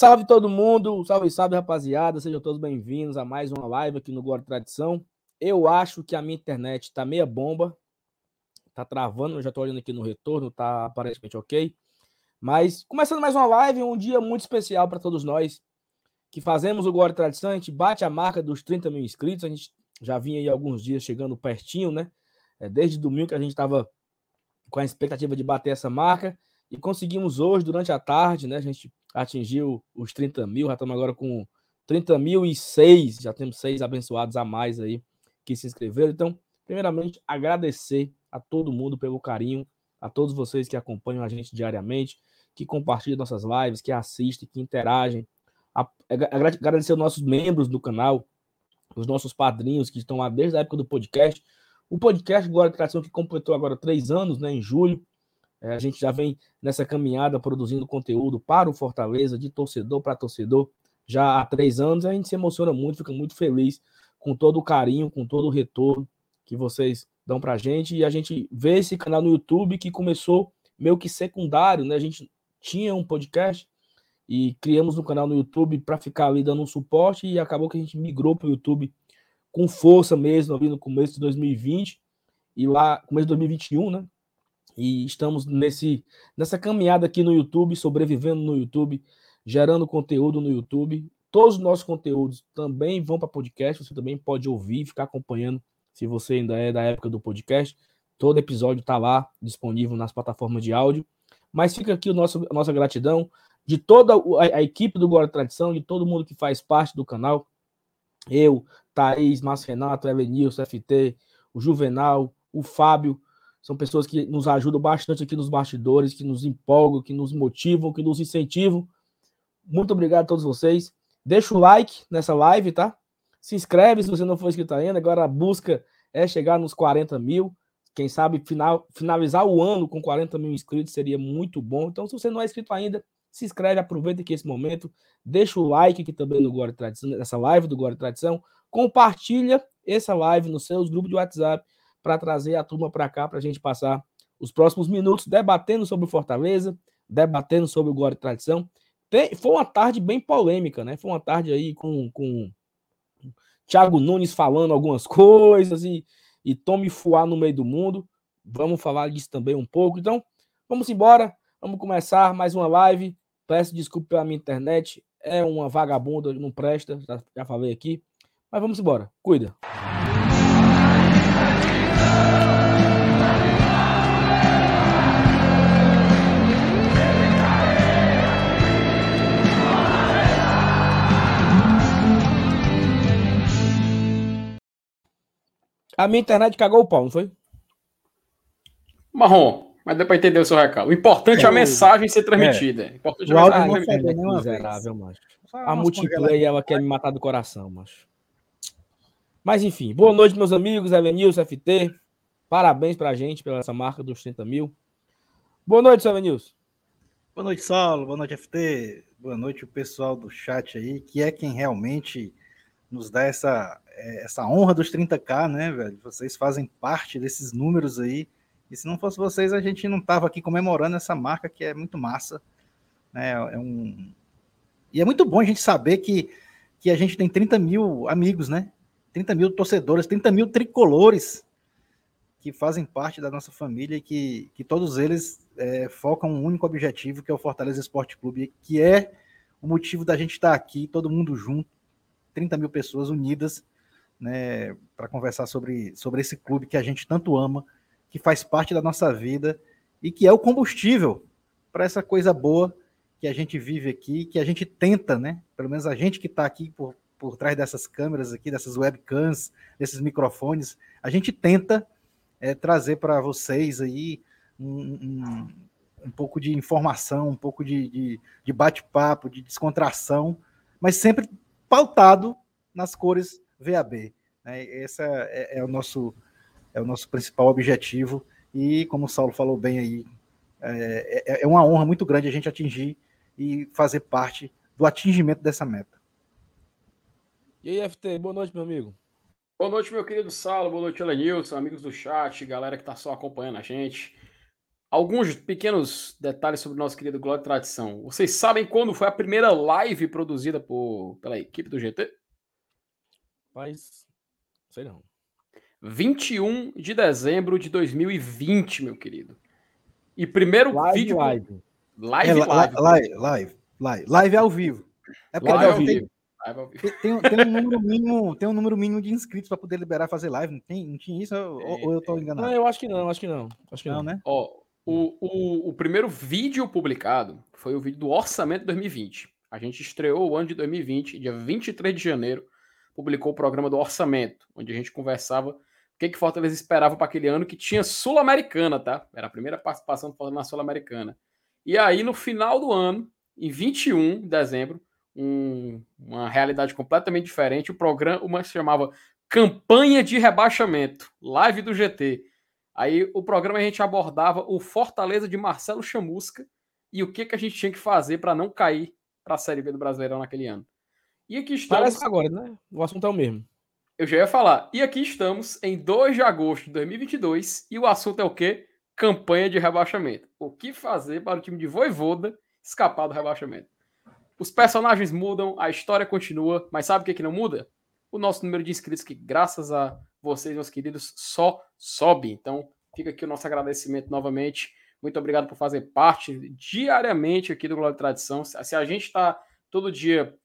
Salve, todo mundo! Salve, salve rapaziada! Sejam todos bem-vindos a mais uma live aqui no Guarda Tradição. Eu acho que a minha internet tá meia bomba, tá travando, eu já tô olhando aqui no retorno, tá aparentemente ok. Mas começando mais uma live, um dia muito especial para todos nós que fazemos o Guarda Tradição. A gente bate a marca dos 30 mil inscritos, a gente já vinha aí alguns dias chegando pertinho, né? É, desde domingo que a gente estava com a expectativa de bater essa marca e conseguimos hoje, durante a tarde, né? A gente atingiu os 30 mil, já estamos agora com 30 mil e seis, já temos seis abençoados a mais aí que se inscreveram. Então, primeiramente, agradecer a todo mundo pelo carinho, a todos vocês que acompanham a gente diariamente, que compartilham nossas lives, que assistem, que interagem. Agradecer aos nossos membros do canal, os nossos padrinhos que estão lá desde a época do podcast. O podcast Glória e Tradição, que completou agora três anos, né, em julho. É, a gente já vem nessa caminhada produzindo conteúdo para o Fortaleza, de torcedor para torcedor, já há três anos. A gente se emociona muito, fica muito feliz com todo o carinho, com todo o retorno que vocês dão para a gente. E a gente vê esse canal no YouTube que começou meio que secundário, né? A gente tinha um podcast e criamos um canal no YouTube para ficar ali dando um suporte e acabou que a gente migrou para o YouTube com força mesmo ali no começo de 2020 e lá começo de 2021, né? E estamos nesse, nessa caminhada aqui no YouTube, sobrevivendo no YouTube, gerando conteúdo no YouTube. Todos os nossos conteúdos também vão para podcast, você também pode ouvir, ficar acompanhando, se você ainda é da época do podcast. Todo episódio está lá disponível nas plataformas de áudio. Mas fica aqui o nosso, a nossa gratidão de toda a, a equipe do Guarda Tradição, de todo mundo que faz parte do canal. Eu, Thaís, Márcio Renato, Elenilson, FT, o Juvenal, o Fábio, são pessoas que nos ajudam bastante aqui nos bastidores, que nos empolgam, que nos motivam, que nos incentivam. Muito obrigado a todos vocês. Deixa o like nessa live, tá? Se inscreve se você não for inscrito ainda. Agora a busca é chegar nos 40 mil. Quem sabe final, finalizar o ano com 40 mil inscritos seria muito bom. Então, se você não é inscrito ainda, se inscreve, aproveita aqui esse momento. Deixa o like aqui também no Glória Tradição, nessa live do Glória Tradição. Compartilha essa live nos seus grupos de WhatsApp para trazer a turma para cá, para a gente passar os próximos minutos debatendo sobre o Fortaleza, debatendo sobre o Glória e Tradição. Tem, foi uma tarde bem polêmica, né? Foi uma tarde aí com, com Thiago Nunes falando algumas coisas e, e Tome Fuá no meio do mundo. Vamos falar disso também um pouco. Então, vamos embora. Vamos começar mais uma live. Peço desculpa pela minha internet. É uma vagabunda, não presta, já, já falei aqui. Mas vamos embora. Cuida. A minha internet cagou o pau, não foi? Marrom, mas deu para entender o seu recado. O importante é, é a mensagem ser transmitida. É. Importante o a mensagem não transmitida. Miserável, macho. A multiplayer, ela quer me matar do coração, macho. Mas enfim, boa noite, meus amigos, Elenilson, FT. Parabéns pra gente pela essa marca dos 30 mil. Boa noite, Elenilson. Boa noite, Saulo. Boa noite, FT. Boa noite, o pessoal do chat aí, que é quem realmente nos dá essa, é, essa honra dos 30k, né, velho? Vocês fazem parte desses números aí. E se não fosse vocês, a gente não tava aqui comemorando essa marca que é muito massa. Né? É um... E é muito bom a gente saber que, que a gente tem 30 mil amigos, né? 30 mil torcedores, 30 mil tricolores que fazem parte da nossa família e que, que todos eles é, focam um único objetivo, que é o Fortaleza Esporte Clube, que é o motivo da gente estar aqui, todo mundo junto, 30 mil pessoas unidas né, para conversar sobre, sobre esse clube que a gente tanto ama, que faz parte da nossa vida e que é o combustível para essa coisa boa que a gente vive aqui, que a gente tenta, né? Pelo menos a gente que está aqui por, por trás dessas câmeras aqui, dessas webcams, desses microfones, a gente tenta é, trazer para vocês aí um, um, um, pouco de informação, um pouco de, de, de bate-papo, de descontração, mas sempre pautado nas cores VAB. Né? Esse é, é, o nosso, é o nosso principal objetivo. E, como o Saulo falou bem aí, é, é, é uma honra muito grande a gente atingir e fazer parte do atingimento dessa meta. E aí, FT, boa noite, meu amigo. Boa noite, meu querido Saulo, boa noite, Elenilson, amigos do chat, galera que está só acompanhando a gente. Alguns pequenos detalhes sobre o nosso querido Glória e Tradição. Vocês sabem quando foi a primeira live produzida por, pela equipe do GT? Mas, sei não. 21 de dezembro de 2020, meu querido. E primeiro Live, vídeo. live. Live, É, live. live, live, live, live, ao vivo. É porque Live ao tem, vivo. Live ao vivo. tem, tem um- tem um número mínimo, tem um número mínimo de inscritos para poder liberar fazer live. Não, tem, não tinha isso? Ou, ou eu tô Não, enganado? eu acho que não, acho que não. Acho que não. Não, né? Ó, o, o, o primeiro vídeo publicado foi o vídeo do Orçamento 2020. A gente estreou o ano de 2020, dia 23 de janeiro, publicou o programa do Orçamento, onde a gente conversava o que, que Fortaleza esperava para aquele ano que tinha Sul-Americana, tá? Era a primeira participação do Fortaleza na Sul-Americana. E aí, no final do ano, em 21 de dezembro, um- uma realidade completamente diferente, o programa chamava Campanha de Rebaixamento, live do GT. Aí o programa a gente abordava o Fortaleza de Marcelo Chamusca e o que, que a gente tinha que fazer para não cair para a Série B do Brasileirão naquele ano. E aqui estamos. Parece que agora, né? O assunto é o mesmo. Eu já ia falar. E aqui estamos em 2 de agosto de 2022 e o assunto é o quê? Campanha de rebaixamento. O que fazer para o time de Voivoda escapar do rebaixamento? Os personagens mudam, a história continua, mas sabe o que, que não muda? O nosso número de inscritos, que graças a vocês, meus queridos, só sobe. Então, fica aqui o nosso agradecimento novamente. Muito obrigado por fazer parte diariamente aqui do Glória e Tradição. Se a gente está todo dia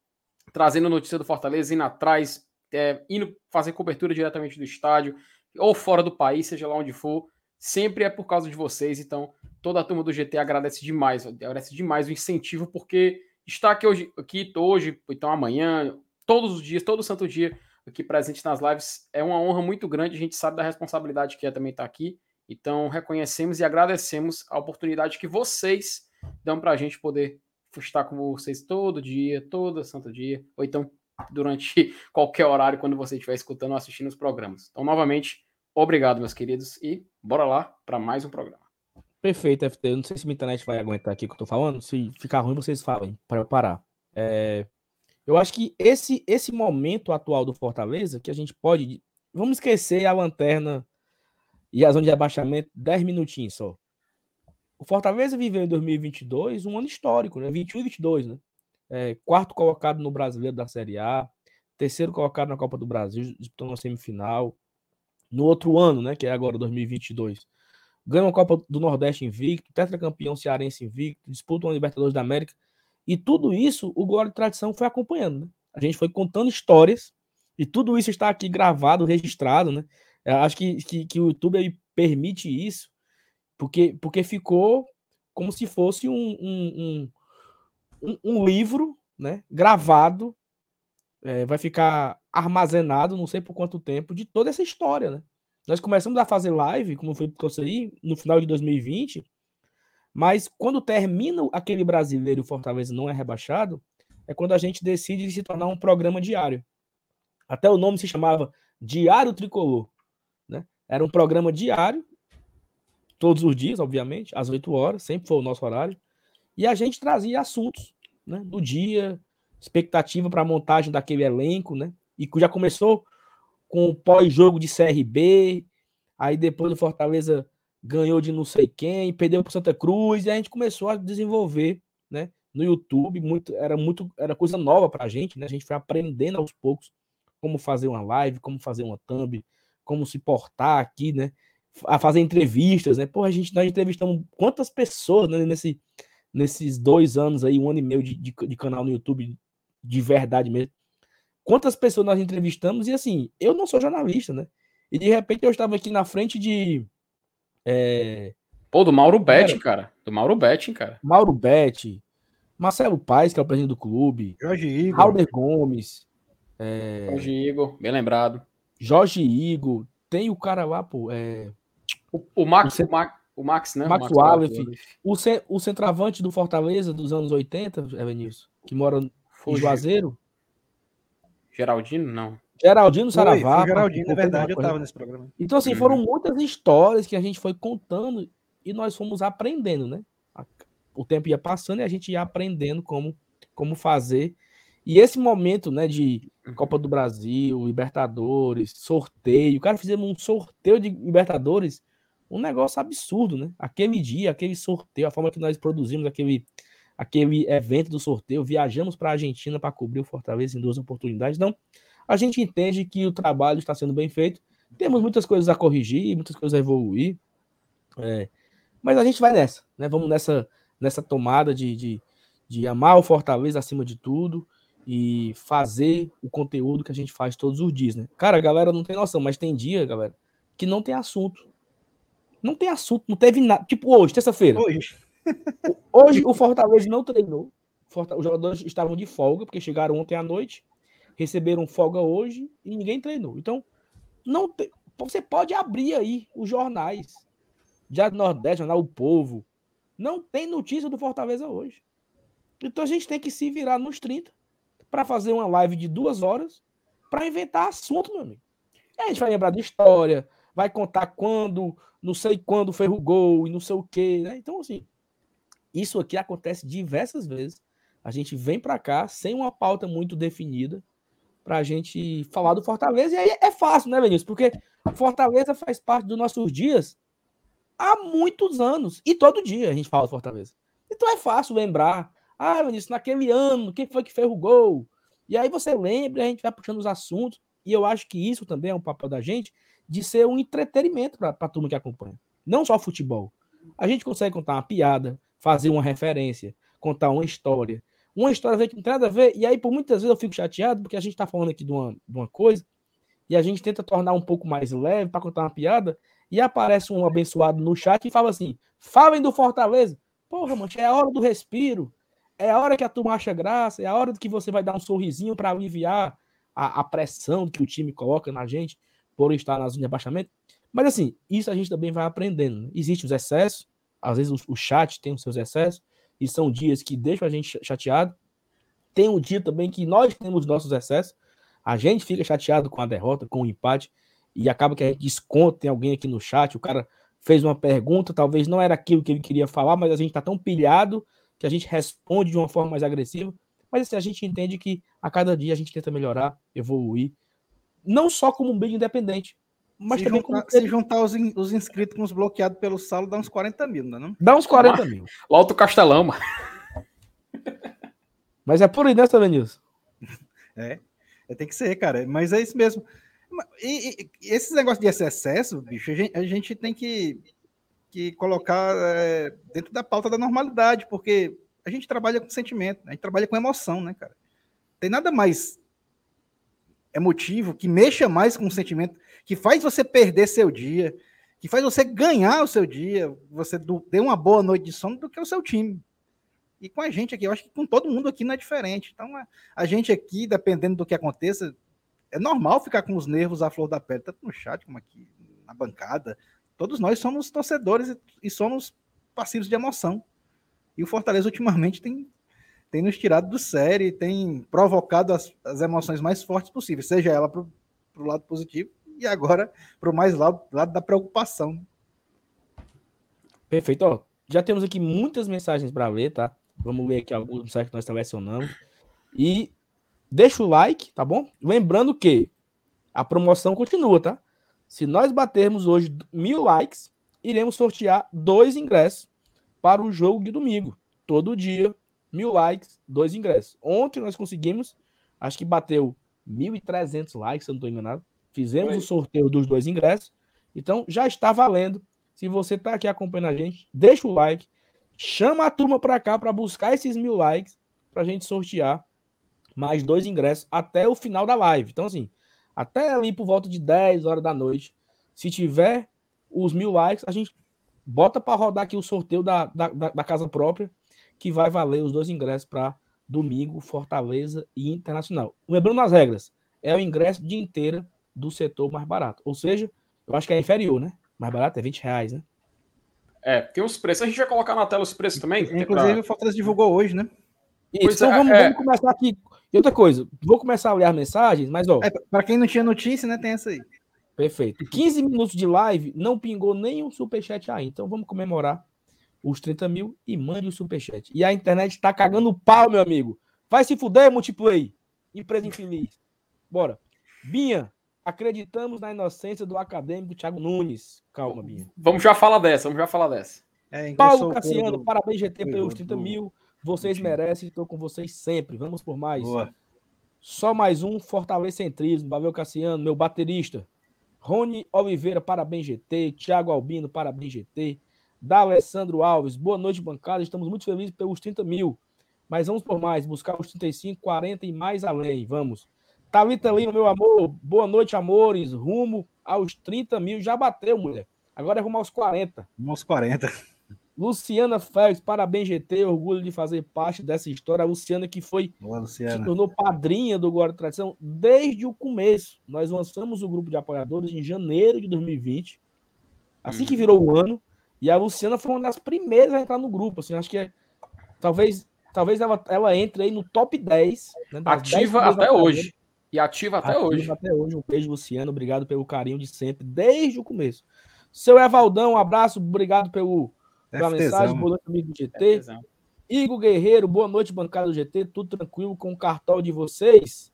trazendo notícia do Fortaleza, indo atrás, é, indo fazer cobertura diretamente do estádio, ou fora do país, seja lá onde for, sempre é por causa de vocês. Então, toda a turma do GT agradece demais, agradece demais o incentivo, porque estar aqui hoje, aqui hoje, então amanhã, todos os dias, todo santo dia, aqui presente nas lives, é uma honra muito grande. A gente sabe da responsabilidade que é também estar aqui. Então, reconhecemos e agradecemos a oportunidade que vocês dão para a gente poder estar com vocês todo dia, todo santo dia, ou então durante qualquer horário, quando você estiver escutando ou assistindo os programas. Então, novamente, obrigado, meus queridos, e bora lá para mais um programa. Perfeito, FT. Eu não sei se minha internet vai aguentar aqui o que eu tô falando. Se ficar ruim, vocês falem para eu parar. É, eu acho que esse, esse momento atual do Fortaleza, que a gente pode. Vamos esquecer a lanterna e a zona de abaixamento 10 minutinhos só. O Fortaleza viveu em 2022 um ano histórico, né? 21 e 22, né? É, quarto colocado no Brasileiro da Série A, terceiro colocado na Copa do Brasil, disputou uma semifinal. No outro ano, né? Que é agora 2022 ganha uma Copa do Nordeste invicto, tetracampeão cearense invicto, disputa uma Libertadores da América. E tudo isso o Glória e Tradição foi acompanhando. Né? A gente foi contando histórias e tudo isso está aqui gravado, registrado. Né? Eu acho que, que, que o YouTube permite isso, porque, porque ficou como se fosse um, um, um, um livro né? gravado, é, vai ficar armazenado, não sei por quanto tempo, de toda essa história. Né? Nós começamos a fazer live, como foi para aí, no final de 2020, mas quando termina aquele brasileiro e o Fortaleza não é rebaixado, é quando a gente decide se tornar um programa diário. Até o nome se chamava Diário Tricolor. Né? Era um programa diário, todos os dias, obviamente, às 8 horas, sempre foi o nosso horário, e a gente trazia assuntos né, do dia, expectativa para a montagem daquele elenco, né? E já começou com o pós-jogo de CRB, aí depois o Fortaleza ganhou de não sei quem, perdeu para Santa Cruz, e a gente começou a desenvolver, né, no YouTube, muito, era muito, era coisa nova para a gente, né, a gente foi aprendendo aos poucos como fazer uma live, como fazer uma thumb, como se portar aqui, né, a fazer entrevistas, né, pô, a gente, nós entrevistamos quantas pessoas, né, nesse, nesses dois anos aí, um ano e meio de, de, de canal no YouTube, de verdade mesmo, quantas pessoas nós entrevistamos, e assim, eu não sou jornalista, né? E de repente eu estava aqui na frente de. É... Pô, do Mauro Betting, cara. Do Mauro Betting, cara. Mauro Betti, Marcelo Paes, que é o presidente do clube, Jorge Igor. Halder Gomes, é... Jorge Igor, bem lembrado. Jorge Igor, tem o cara lá, pô, é... O, o Max, o, Max, o Max, né? Max o Wallace. Wallace. o, ce- o centroavante do Fortaleza dos anos 80, Evanilson, que mora em Foi Juazeiro, Geraldino? Não. Geraldino Saravá. foi Geraldinho, é contando verdade, eu uma coisa. tava nesse programa. Então, assim, Uhum. foram muitas histórias que a gente foi contando e nós fomos aprendendo, né? O tempo ia passando e a gente ia aprendendo como, como fazer. E esse momento, né, de Copa do Brasil, Libertadores, sorteio. Cara, fizemos um sorteio de Libertadores um negócio absurdo, né? Aquele dia, aquele sorteio, a forma que nós produzimos aquele, aquele evento do sorteio, viajamos para a Argentina para cobrir o Fortaleza em duas oportunidades. Então, a gente entende que o trabalho está sendo bem feito. Temos muitas coisas a corrigir, muitas coisas a evoluir. É, mas a gente vai nessa, né? Vamos nessa, nessa tomada de, de, de amar o Fortaleza acima de tudo e fazer o conteúdo que a gente faz todos os dias, né? Cara, a galera não tem noção, mas tem dia, galera, que não tem assunto. Não tem assunto, não teve nada. Tipo hoje, terça-feira. Hoje. hoje o Fortaleza não treinou. Os jogadores estavam de folga, porque chegaram ontem à noite, receberam folga hoje e ninguém treinou. Então, não tem, você pode abrir aí os jornais. Diário Nordeste, Jornal O Povo. Não tem notícia do Fortaleza hoje. Então a gente tem que se virar nos 30 para fazer uma live de duas horas para inventar assunto, meu amigo. E a gente vai lembrar de história, vai contar quando, não sei quando foi o gol e não sei o quê, né? Então, assim, isso aqui acontece diversas vezes. A gente vem para cá sem uma pauta muito definida para a gente falar do Fortaleza. E aí é fácil, né, Vinícius? Porque Fortaleza faz parte dos nossos dias há muitos anos. E todo dia a gente fala do Fortaleza. Então é fácil lembrar ah, Vinícius, naquele ano, quem foi que fez o gol? E aí você lembra, a gente vai puxando os assuntos. E eu acho que isso também é um papel da gente de ser um entretenimento para a turma que acompanha. Não só futebol. A gente consegue contar uma piada, fazer uma referência, contar uma história. Uma história que não tem nada a ver. E aí, por muitas vezes, eu fico chateado porque a gente está falando aqui de uma, de uma coisa e a gente tenta tornar um pouco mais leve para contar uma piada. E aparece um abençoado no chat e fala assim: falem do Fortaleza. Porra, mano, é a hora do respiro é a hora que a turma acha graça, é a hora que você vai dar um sorrisinho para aliviar a, a, pressão que o time coloca na gente por estar na zona de abaixamento. Mas assim, isso a gente também vai aprendendo. Né? Existem os excessos, às vezes o, o, chat tem os seus excessos, e são dias que deixam a gente chateado. Tem um dia também que nós temos nossos excessos, a gente fica chateado com a derrota, com o empate, e acaba que a gente desconta, tem alguém aqui no chat, o cara fez uma pergunta, talvez não era aquilo que ele queria falar, mas a gente está tão pilhado que a gente responde de uma forma mais agressiva. Mas assim, a gente entende que a cada dia a gente tenta melhorar, evoluir, não só como um meio independente, mas se também juntar, como. Se juntar os, in, os inscritos com os bloqueados pelo Salo, dá uns 40 mil, não é? Não? Dá uns 40 mas, mil. O Alto Castelão, mano. Mas é por aí, né? É, é, tem que ser, cara. Mas é isso mesmo. E, e, e esses negócios de excesso, bicho, a gente, a gente tem que que colocar é, dentro da pauta da normalidade, porque a gente trabalha com sentimento, a gente trabalha com emoção, né, cara? Tem nada mais emotivo que mexa mais com o sentimento, que faz você perder seu dia, que faz você ganhar o seu dia, você ter uma boa noite de sono do que o seu time. E com a gente aqui, eu acho que com todo mundo aqui não é diferente. Então, a, gente aqui, dependendo do que aconteça, é normal ficar com os nervos à flor da pele, tanto no chat como aqui na bancada, todos nós somos torcedores e somos passivos de emoção. E o Fortaleza ultimamente tem, tem nos tirado do sério, tem provocado as, as emoções mais fortes possíveis, seja ela para o lado positivo e agora para o mais lado, lado da preocupação. Perfeito. Ó, já temos aqui muitas mensagens para ler, tá? Vamos ler aqui alguns mensagens que nós selecionamos. E deixa o like, tá bom? Lembrando que a promoção continua, tá? Se nós batermos hoje mil likes, iremos sortear dois ingressos para o jogo de domingo. Todo dia, mil likes, dois ingressos. Ontem nós conseguimos, acho que bateu 1.300 likes, se eu não estou enganado. Fizemos Oi. o sorteio dos dois ingressos. Então já está valendo. Se você está aqui acompanhando a gente, deixa o like. Chama a turma para cá para buscar esses mil likes para a gente sortear mais dois ingressos até o final da live. Então, assim, até ali por volta de 10 horas da noite. Se tiver os mil likes, a gente bota para rodar aqui o sorteio da, da, da, casa própria, que vai valer os dois ingressos para domingo, Fortaleza e Internacional. Lembrando as regras, é o ingresso de inteira do setor mais barato. Ou seja, eu acho que é inferior, né? Mais barato é 20 reais, né? É, tem os preços. A gente vai colocar na tela os preços também. Inclusive, pra... o Fortaleza divulgou hoje, né? Isso, então é, vamos, é... vamos começar aqui e outra coisa, vou começar a ler as mensagens, mas ó. É, para quem não tinha notícia, né, tem essa aí. Perfeito. 15 minutos de live, não pingou nenhum superchat aí. Então vamos comemorar os 30 mil e mande o superchat. E a internet tá cagando pau, meu amigo. Vai se fuder, multiplayer. Empresa infeliz. Bora. Binha, Acreditamos na inocência do acadêmico Thiago Nunes. Calma, Binha. Vamos já falar dessa, vamos já falar dessa. É, Paulo Cassiano, do... parabéns, GT, pelos 30 do... mil. Vocês merecem, estou com vocês sempre. Vamos por mais. Boa. Só mais um fortalecentrismo. Valeu, Cassiano, meu baterista. Rony Oliveira, parabéns, GT. Thiago Albino, parabéns, GT. Da Alessandro Alves, boa noite, bancada. Estamos muito felizes pelos 30 mil. Mas vamos por mais, buscar os 35, 40 e mais além. Vamos. Thalita Lima, meu amor, boa noite, amores. Rumo aos 30 mil. Já bateu, mulher. Agora é rumo aos 40. Rumo aos 40. Luciana Félix, parabéns, GT. Orgulho de fazer parte dessa história. A Luciana que foi. Boa, Luciana. Se tornou padrinha do Guarda Tradição desde o começo. Nós lançamos o grupo de apoiadores em janeiro de 2020. Assim que uhum. virou o ano. E a Luciana foi uma das primeiras a entrar no grupo. Assim, acho que é, talvez, talvez ela, ela entre aí no top 10. Né, ativa 10 até hoje. E ativa até ativa hoje. Até hoje. Um beijo, Luciano. Obrigado pelo carinho de sempre, desde o começo. Seu Evaldão, um abraço. Obrigado pelo, pela mensagem. Boa noite, amigo do GT. Igor Guerreiro, boa noite, bancada do GT. Tudo tranquilo com o cartão de vocês?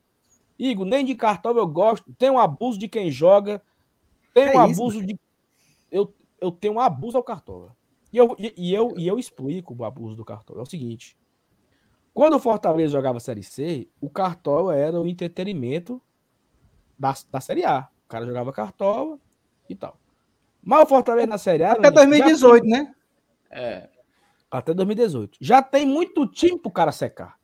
Igor, nem de cartão eu gosto. Tem um abuso de quem joga. Tem é um abuso isso? de. Eu, eu tenho um abuso ao Cartola. E eu, e, e, eu, e eu explico o abuso do Cartola. É o seguinte. Quando o Fortaleza jogava Série C, o Cartola era o entretenimento da, da Série A. O cara jogava Cartola e tal. Mas o Fortaleza na Série A... Até 2018, tem... né? É. Até 2018. Já tem muito time pro cara secar.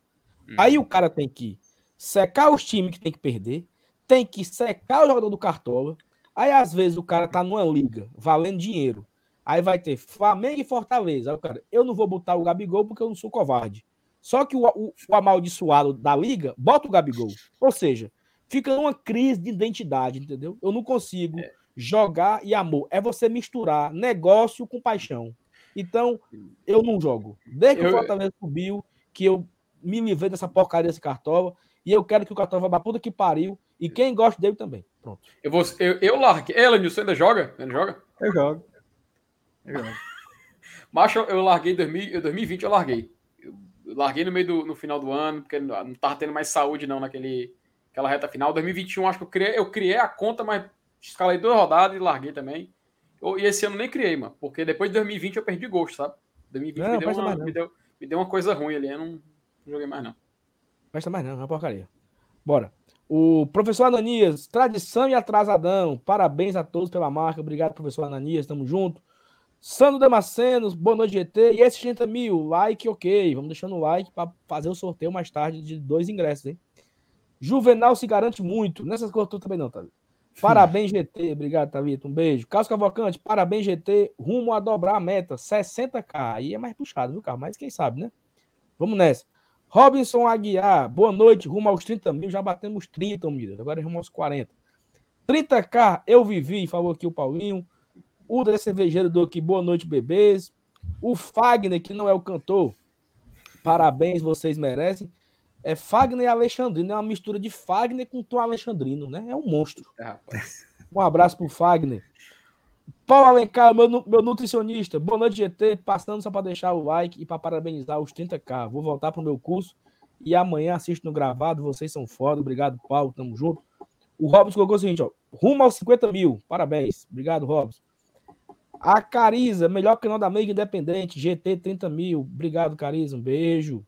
Hum. Aí o cara tem que secar os times que tem que perder, tem que secar o jogador do Cartola, Aí, às vezes, o cara tá numa liga valendo dinheiro. Aí vai ter Flamengo e Fortaleza. Aí o cara, eu não vou botar o Gabigol porque eu não sou covarde. Só que o, o, o amaldiçoado da liga bota o Gabigol. Ou seja, fica numa crise de identidade, entendeu? Eu não consigo é. jogar e amor. É você misturar negócio com paixão. Então, eu não jogo. Desde que eu... o Fortaleza subiu, que eu me livrei dessa porcaria desse cartola, e eu quero que o cartola vá pra puta que pariu, e quem gosta dele também. Pronto. Eu, vou, eu, eu larguei. Ela, você ainda joga? Ainda joga? Eu jogo. Eu jogo. Macho, eu larguei em 2020, eu larguei. Larguei no meio do no final do ano, porque não tava tendo mais saúde não naquele aquela reta final. 2021, acho que eu criei, eu criei a conta, mas escalei duas rodadas e larguei também. Eu, e esse ano nem criei, mano, porque depois de 2020 eu perdi gosto, sabe? 2020 não, me, deu uma, me, deu, me deu uma coisa ruim ali, eu não, não joguei mais não. Presta mais não, é uma porcaria. Bora. O professor Ananias, tradição e atrasadão. Parabéns a todos pela marca. Obrigado, professor Ananias. Tamo junto. Sandro Damascenos, boa noite, GT. E esses 30 mil, like, ok. Vamos deixando o like para fazer o sorteio mais tarde de dois ingressos, hein? Juvenal se garante muito. Nessas coisas também não, Thalita. Parabéns, GT. Obrigado, Thalita. Um beijo. Carlos Cavalcante, parabéns, GT. Rumo a dobrar a meta. 60k. Aí é mais puxado, viu, Carlos? Mas quem sabe, né? Vamos nessa. Robinson Aguiar, boa noite, rumo aos 30 mil, já batemos 30 mil, agora é rumo aos 40. 30k, eu vivi, falou aqui o Paulinho. O da cervejeiro do aqui, boa noite, bebês. O Fagner, que não é o cantor, parabéns, vocês merecem. É Fagner e Alexandrino, é uma mistura de Fagner com Tom Alexandrino, né? É um monstro. É, um abraço pro Fagner. Paulo Alencar, meu, meu nutricionista. Boa noite, GT. Passando só para deixar o like e para parabenizar os 30k. Vou voltar para o meu curso e amanhã assisto no gravado. Vocês são foda. Obrigado, Paulo. Tamo junto. O Robson colocou o seguinte, ó. Rumo aos 50 mil. Parabéns. Obrigado, Robson. A Cariza, melhor canal da Meiga Independente. GT 30 mil. Obrigado, Cariza. Um beijo.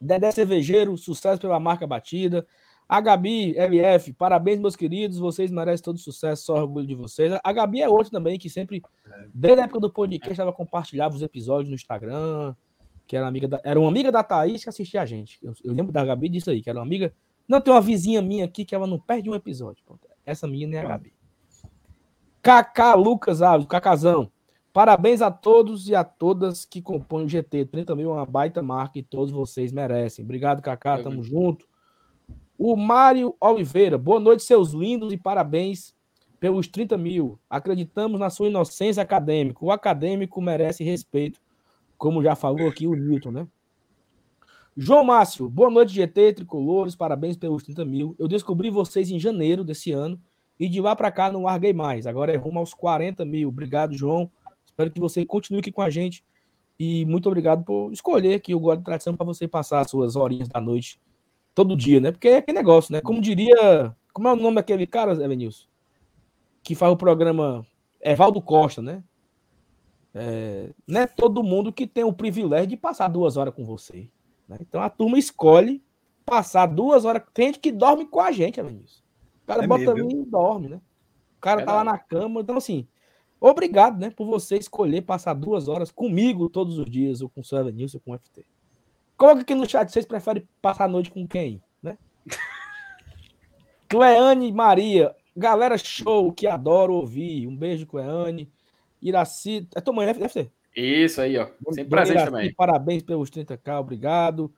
Dedé Cervejeiro, sucesso pela marca batida. A Gabi, LF, parabéns, meus queridos. Vocês merecem todo sucesso, só orgulho de vocês. A Gabi é outra também que sempre, desde a época do podcast, estava compartilhando os episódios no Instagram. Que era, amiga da, era uma amiga da Thaís que assistia a gente. Eu, eu, lembro da Gabi disso aí, que era uma amiga. Não, tem uma vizinha minha aqui que ela não perde um episódio. Essa menina é a Gabi. Kaká Lucas Alves, Cacazão. Parabéns a todos e a todas que compõem o GT. 30 mil é uma baita marca e todos vocês merecem. Obrigado, Kaká. Tamo junto. O Mário Oliveira, boa noite, seus lindos, e parabéns pelos 30 mil. Acreditamos na sua inocência acadêmica. O acadêmico merece respeito, como já falou aqui o Newton, né? João Márcio, boa noite, GT, tricolores, parabéns pelos 30 mil. Eu descobri vocês em janeiro desse ano e de lá para cá não larguei mais. Agora é rumo aos 40 mil. Obrigado, João. Espero que você continue aqui com a gente. E muito obrigado por escolher aqui o de Tradição para você passar as suas horinhas da noite todo dia, né? Porque é aquele negócio, né? Como diria, Como é o nome daquele cara, Elenilson? Que faz o programa. Evaldo Costa, né? É, não é todo mundo que tem o privilégio de passar duas horas com você. Né? Então a turma escolhe passar duas horas. Tem gente que dorme com a gente, Elenilson. O cara é bota ali e dorme, né? O cara é tá lá na cama. Então, assim, obrigado, né? Por você escolher passar duas horas comigo todos os dias, ou com o seu Elenilson, ou com o FT. Coloca aqui no chat, vocês preferem passar a noite com quem, né? Cleane Maria, galera show que adoro ouvir. Um beijo, Cleane. Iraci, é tua mãe, né, FT? Isso aí, ó. Sempre presente Iraci, também. Parabéns pelos 30k, obrigado.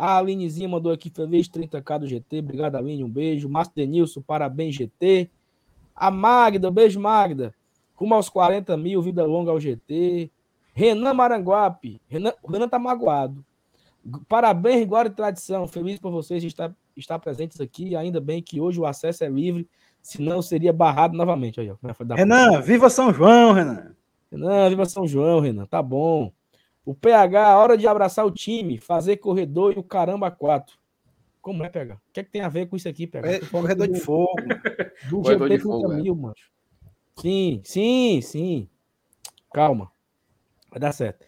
A Alinezinha mandou aqui feliz 30k do GT. Obrigado, Aline. Um beijo. Márcio Denilson, parabéns, GT. A Magda, um beijo, Magda. Rumo aos 40 mil, vida longa ao GT. Renan Maranguape. Renan, Renan tá magoado. Parabéns, glória e tradição. Feliz por vocês estar, estar presentes aqui. Ainda bem que hoje o acesso é livre, senão seria barrado novamente. Aí, ó. Renan, viva São João, Renan. Renan, viva São João, Renan. Tá bom. O PH, hora de abraçar o time, fazer corredor e o caramba 4. Como é, PH? O que é que tem a ver com isso aqui, PH? É, corredor de fogo. Do corredor GP de fogo, mil, mano. Sim, sim, sim. Calma. Vai dar certo.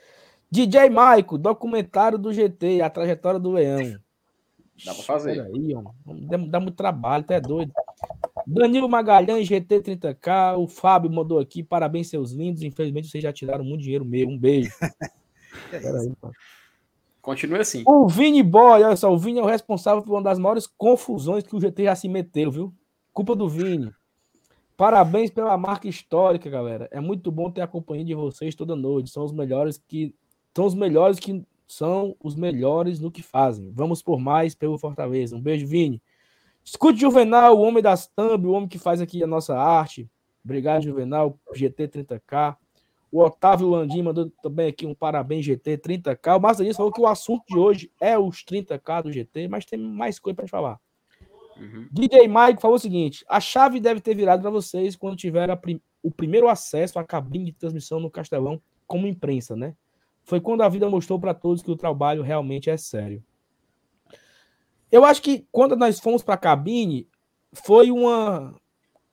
DJ Maico, documentário do GT, a trajetória do Leão. Dá pra fazer. Aí, ó. Dá, dá muito trabalho, tá é doido. Danilo Magalhães, GT 30K. O Fábio mandou aqui. Parabéns, seus lindos. Infelizmente, vocês já tiraram muito dinheiro meu. Um beijo. aí, Continue assim. O Vini Boy, olha só, o Vini é o responsável por uma das maiores confusões que o GT já se meteu, viu? Culpa do Vini. Parabéns pela marca histórica, galera. É muito bom ter a companhia de vocês toda noite. São os melhores que são os melhores que são os melhores no que fazem. Vamos por mais pelo Fortaleza. Um beijo, Vini. Escute Juvenal, o homem das thumb, o homem que faz aqui a nossa arte. Obrigado, Juvenal, GT 30K. O Otávio Landim mandou também aqui um parabéns GT 30K. O Márcio Diniz falou que o assunto de hoje é os 30K do GT, mas tem mais coisa para falar. Uhum. DJ Mike falou o seguinte: a chave deve ter virado para vocês quando tiver prim o primeiro acesso à cabine de transmissão no Castelão como imprensa, né? Foi quando a vida mostrou para todos que o trabalho realmente é sério. Eu acho que quando nós fomos para a cabine, foi uma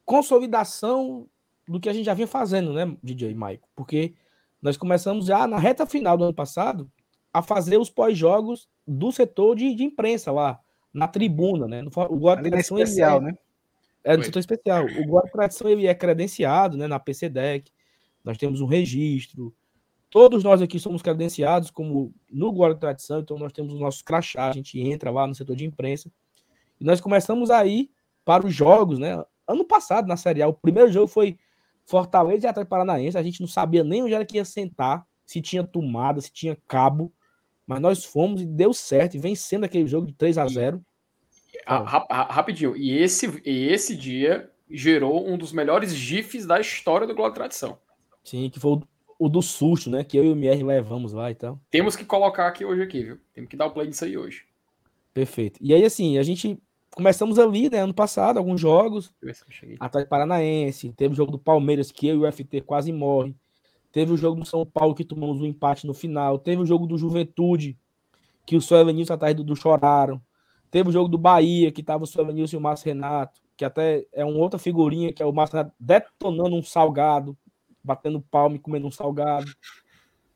consolidação do que a gente já vinha fazendo, né, DJ Maico? Porque nós começamos já na reta final do ano passado a fazer os pós-jogos do setor de, de, imprensa lá, na tribuna, né? O Guarda Ali Tradição, especial, é, né? É, no setor especial. O Guarda Tradição ele é credenciado né, na PCDEC, nós temos um registro, Todos nós aqui somos credenciados como no Guarda Tradição, então nós temos os nossos crachás, a gente entra lá no setor de imprensa. E nós começamos aí para os jogos, né? Ano passado, na Série A, o primeiro jogo foi Fortaleza e Atlético Paranaense. A gente não sabia nem onde era que ia sentar, se tinha tomada, se tinha cabo. Mas nós fomos e deu certo, e vencendo aquele jogo de 3 a 0 Rapidinho, e esse, e esse dia gerou um dos melhores GIFs da história do Globo Tradição. Sim, que foi o o do susto, né? Que eu e o Mier levamos lá e tal. Temos que colocar aqui hoje aqui, viu? Temos que dar o play nisso aí hoje. Perfeito. E aí, assim, a gente começamos ali, né? Ano passado, alguns jogos. Atrás Paranaense. Teve o jogo do Palmeiras, que eu e o FT quase morre. Teve o jogo do São Paulo, que tomamos um empate no final. Teve o jogo do Juventude, que o Suelen Nilson atrás do, do choraram. Teve o jogo do Bahia, que tava o Suelen Nilson e o Márcio Renato, que até é uma outra figurinha, que é o Márcio Renato detonando um salgado batendo palma e comendo um salgado.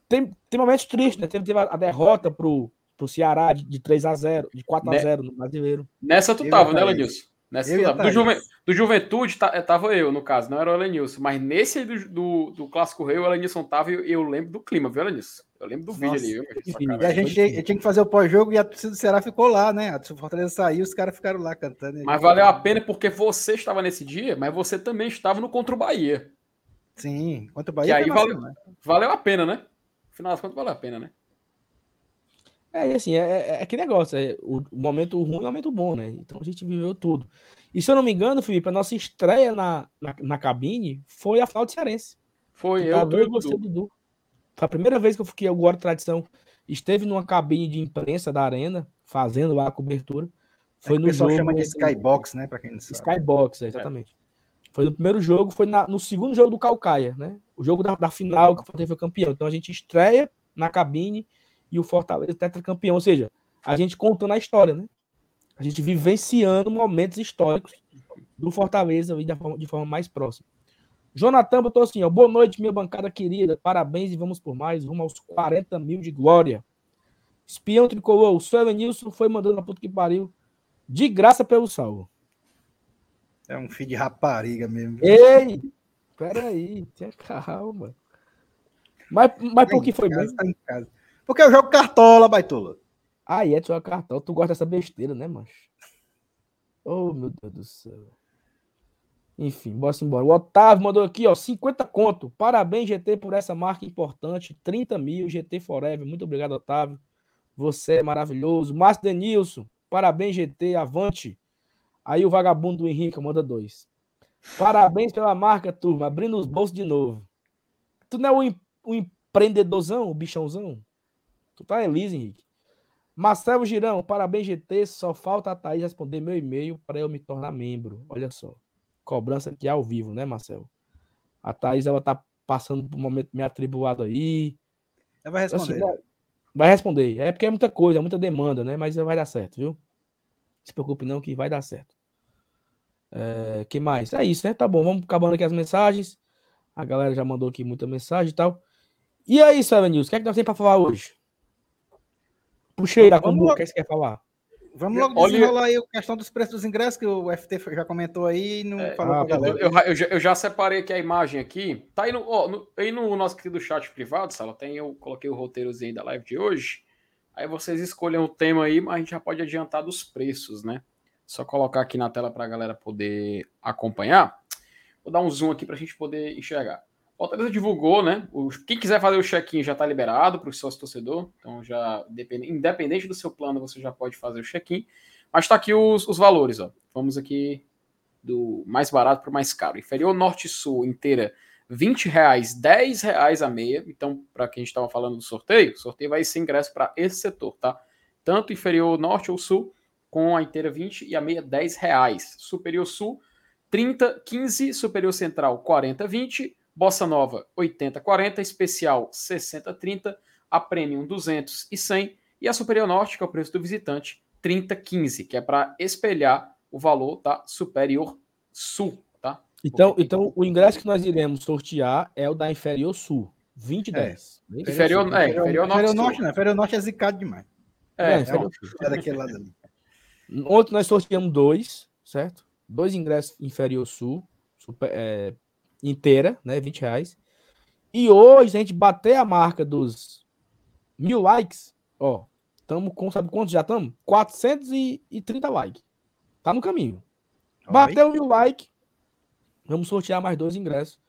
Tem, tem momentos tristes, né? Teve, teve a, derrota pro, pro Ceará de, de 3 a 0 de 4 a 0 no brasileiro. Nessa tu eu tava, né, Lenilson? Nessa tu tava. Do, Juve, do Juventude tá, tava eu, no caso, não era o Elenilson. Mas nesse aí do, do, do Clássico Rei, o Elenilson tava e eu, eu, lembro do clima, viu, Elenilson? Eu lembro do vídeo ali. Viu, e a gente tinha, tinha que fazer o pós-jogo e a torcida do Ceará ficou lá, né? A Fortaleza saiu, os caras ficaram lá cantando. Mas valeu a pena porque você estava nesse dia, mas você também estava no contra o Bahia. Sim, quanto o Bahia. Que aí valeu, né? valeu a pena, né? No final das contas, valeu a pena, né? É, e assim, é, é, é que negócio, é, o, momento ruim é o momento bom, né? Então a gente viveu tudo. E se eu não me engano, Felipe, a nossa estreia na, na, na cabine foi a final de Cearense. Foi, eu, eu e você, Dudu. Foi a primeira vez que eu fiquei, Guarda Tradição esteve numa cabine de imprensa da Arena, fazendo lá a cobertura. Foi é no o pessoal jogo, chama de Skybox, né? Para quem não sabe. Skybox, exatamente. Foi no primeiro jogo, foi na, no segundo jogo do Calcaia, né? O jogo da, da final, que o Fortaleza foi campeão. Então a gente estreia na cabine e o Fortaleza tetracampeão. Ou seja, a gente contando a história, né? A gente vivenciando momentos históricos do Fortaleza de forma, de forma mais próxima. Jonathan botou assim, ó, boa noite, minha bancada querida, parabéns e vamos por mais, rumo aos 40 mil de glória. Espião tricolor, o seu Evanilson foi mandando a puta que pariu, de graça pelo salvo. É um filho de rapariga mesmo. Ei, peraí, tenha calma. Mas, mas por que foi mesmo? Tá em casa. Porque eu jogo cartola, baitola. Ah, é, tu joga cartola, tu gosta dessa besteira, né, mancho? Oh, meu Deus do céu. Enfim, bora embora. O Otávio mandou aqui, ó, 50 conto. Parabéns, GT, por essa marca importante. 30 mil, GT Forever. Muito obrigado, Otávio. Você é maravilhoso. Márcio Denilson, parabéns, GT, avante. Aí o vagabundo do Henrique manda dois. Parabéns pela marca, turma. Abrindo os bolsos de novo. Tu não é um, um empreendedorzão, um bichãozão? Tu tá Elise, Henrique. Marcelo Girão, parabéns, GT. Só falta a Thaís responder meu e-mail para eu me tornar membro. Olha só. Cobrança aqui ao vivo, né, Marcelo? A Thaís, ela tá passando por um momento meio atribulado aí. Ela vai responder. Assim, vai responder. É porque é muita coisa, é muita demanda, né? Mas vai dar certo, viu? Se preocupe não que vai dar certo. É, que mais? É isso, né? Tá bom, vamos acabando aqui as mensagens. A galera já mandou aqui muita mensagem e tal. E aí, Seven News, o que é que nós temos para falar hoje? Puxei da combo, o que, é que você quer falar? Vamos logo Olha... desenrolar aí a questão dos preços dos ingressos, que o FT já comentou aí e não é, falou ah, eu, eu, eu, já, eu, já, separei aqui a imagem aqui. Tá aí no, ó, no, aí no nosso querido chat privado, Sala, tem, eu coloquei o roteirozinho da live de hoje. Aí vocês escolhem o tema aí, mas a gente já pode adiantar dos preços, né? Só colocar aqui na tela para a galera poder acompanhar. Vou dar um zoom aqui para a gente poder enxergar. Fortaleza divulgou, né? Quem quiser fazer o check-in já está liberado para o sócio torcedor. Então, já independente do seu plano, você já pode fazer o check-in. Mas está aqui os, os valores, ó. Vamos aqui do mais barato para o mais caro. Inferior Norte-Sul inteira, 20 reais, 10 reais a meia. Então, para quem estava falando do sorteio, o sorteio vai ser ingresso para esse setor, tá? Tanto inferior Norte ou Sul, com a inteira 20 e a meia 10 reais. Superior Sul, 30, 15, Superior Central, 40, 20 Bossa Nova 80-40, Especial 60-30, a Premium 200 e 100 e a Superior Norte, que é o preço do visitante, 30-15, que é para espelhar o valor da Superior Sul, tá? Então, então o ingresso que nós iremos sortear é o da Inferior Sul, 20 e 10. É. Inferior, é, inferior, Norte. Inferior Norte, não. Inferior Norte é zicado demais. É, é, é, é daquele lado ali. Ontem nós sorteamos dois, certo? Dois ingressos Inferior Sul, super, é, inteira, né? 20 reais. E hoje a gente bater a marca dos mil likes, ó. Estamos com, sabe quantos já estamos? 430 likes. Tá no caminho. Bateu mil likes. Vamos sortear mais dois ingressos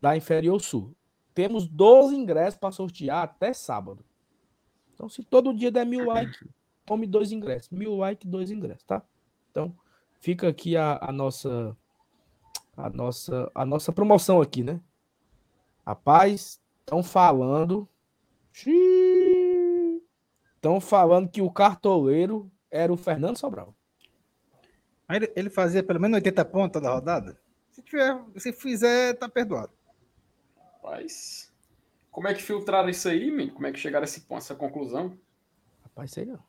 da Inferior Sul. Temos 12 ingressos para sortear até sábado. Então, se todo dia der mil likes, tome dois ingressos. Mil likes, dois ingressos, tá? Então, fica aqui a, a nossa a nossa, a nossa promoção aqui, né? Rapaz, estão falando. Estão falando que o cartoleiro era o Fernando Sobral. Ele, ele fazia pelo menos 80 pontos da rodada? Se, tiver, se fizer, tá perdoado. Rapaz. Como é que filtraram isso aí, menino? Como é que chegaram a esse, essa conclusão? Rapaz, sei não.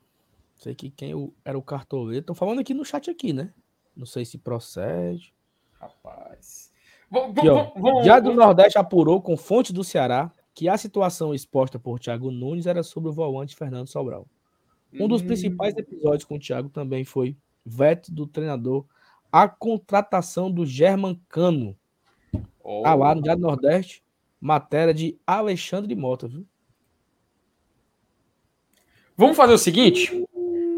Sei que quem era o cartoleiro. Estão falando aqui no chat aqui, né? Não sei se procede. Rapaz. Já do Nordeste apurou com fonte do Ceará que a situação exposta por Thiago Nunes era sobre o volante Fernando Sobral. Um dos hum. principais episódios com o Thiago também foi veto do treinador a contratação do German Cano. Oh. Tá lá no Diário Nordeste, matéria de Alexandre Mota, viu? Vamos fazer o seguinte: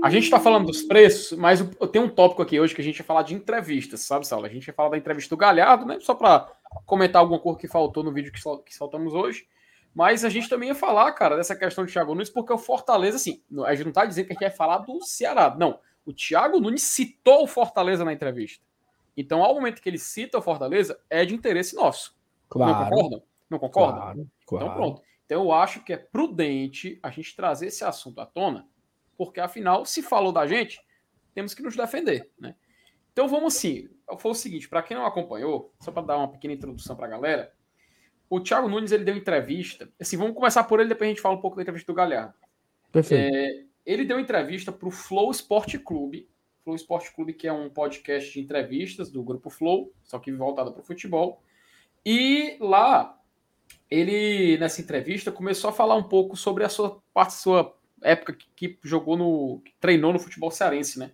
a gente está falando dos preços, mas eu tenho um tópico aqui hoje que a gente vai falar de entrevistas, sabe, Saulo? A gente vai falar da entrevista do Galhardo, né? Só para comentar alguma coisa que faltou no vídeo que, sol, que soltamos hoje. Mas a gente também ia falar, cara, dessa questão do Thiago Nunes, porque o Fortaleza, assim, a gente não está dizendo que a gente vai falar do Ceará. Não. O Thiago Nunes citou o Fortaleza na entrevista. Então, ao momento que ele cita o Fortaleza, é de interesse nosso. Claro. Não concordam? Não concordam? Claro, claro. Então, pronto. Então, eu acho que é prudente a gente trazer esse assunto à tona porque afinal, se falou da gente, temos que nos defender, né? Então vamos assim, foi o seguinte, para quem não acompanhou, só para dar uma pequena introdução para a galera, o Thiago Nunes ele deu entrevista, assim, vamos começar por ele, depois a gente fala um pouco da entrevista do Galhardo. Perfeito. É, ele deu entrevista para o Flow Sport Clube, Flow Esporte Clube, que é um podcast de entrevistas do Grupo Flow, só que voltado para o futebol. E lá, ele, nessa entrevista, começou a falar um pouco sobre a sua parte, sua época que, que jogou no. Que treinou no futebol cearense, né?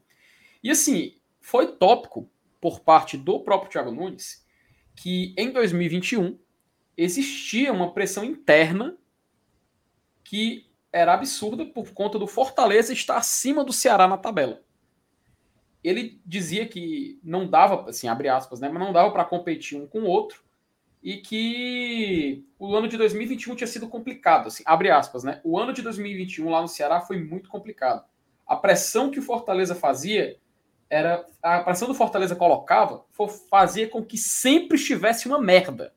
E assim, foi tópico por parte do próprio Thiago Nunes que em 2021 existia uma pressão interna que era absurda por conta do Fortaleza estar acima do Ceará na tabela. Ele dizia que não dava, assim, abre aspas, né, mas não dava para competir um com o outro e que o ano de 2021 tinha sido complicado, assim, abre aspas, né? O ano de 2021 lá no Ceará foi muito complicado. A pressão que o Fortaleza fazia era a pressão do Fortaleza colocava fazia com que sempre estivesse uma merda.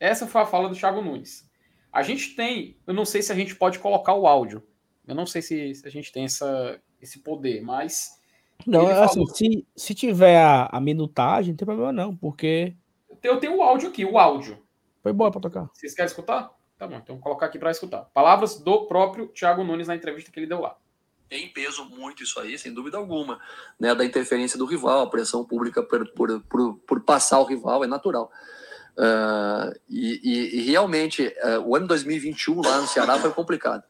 Essa foi a fala do Thiago Nunes. A gente tem, eu não sei se a gente pode colocar o áudio. Eu não sei se, se a gente tem essa, esse poder, mas. Não, assim, se, se tiver a, a, minutagem, não tem problema não, porque. Eu tenho o áudio aqui, o áudio. Foi bom para tocar. Vocês querem escutar? Tá bom, então vou colocar aqui para escutar. Palavras do próprio Thiago Nunes na entrevista que ele deu lá tem peso muito isso aí, sem dúvida alguma, né, da interferência do rival, a pressão pública por, por, por, por passar o rival é natural. Uh, e, e, e, realmente, uh, o ano 2021 lá no Ceará foi complicado,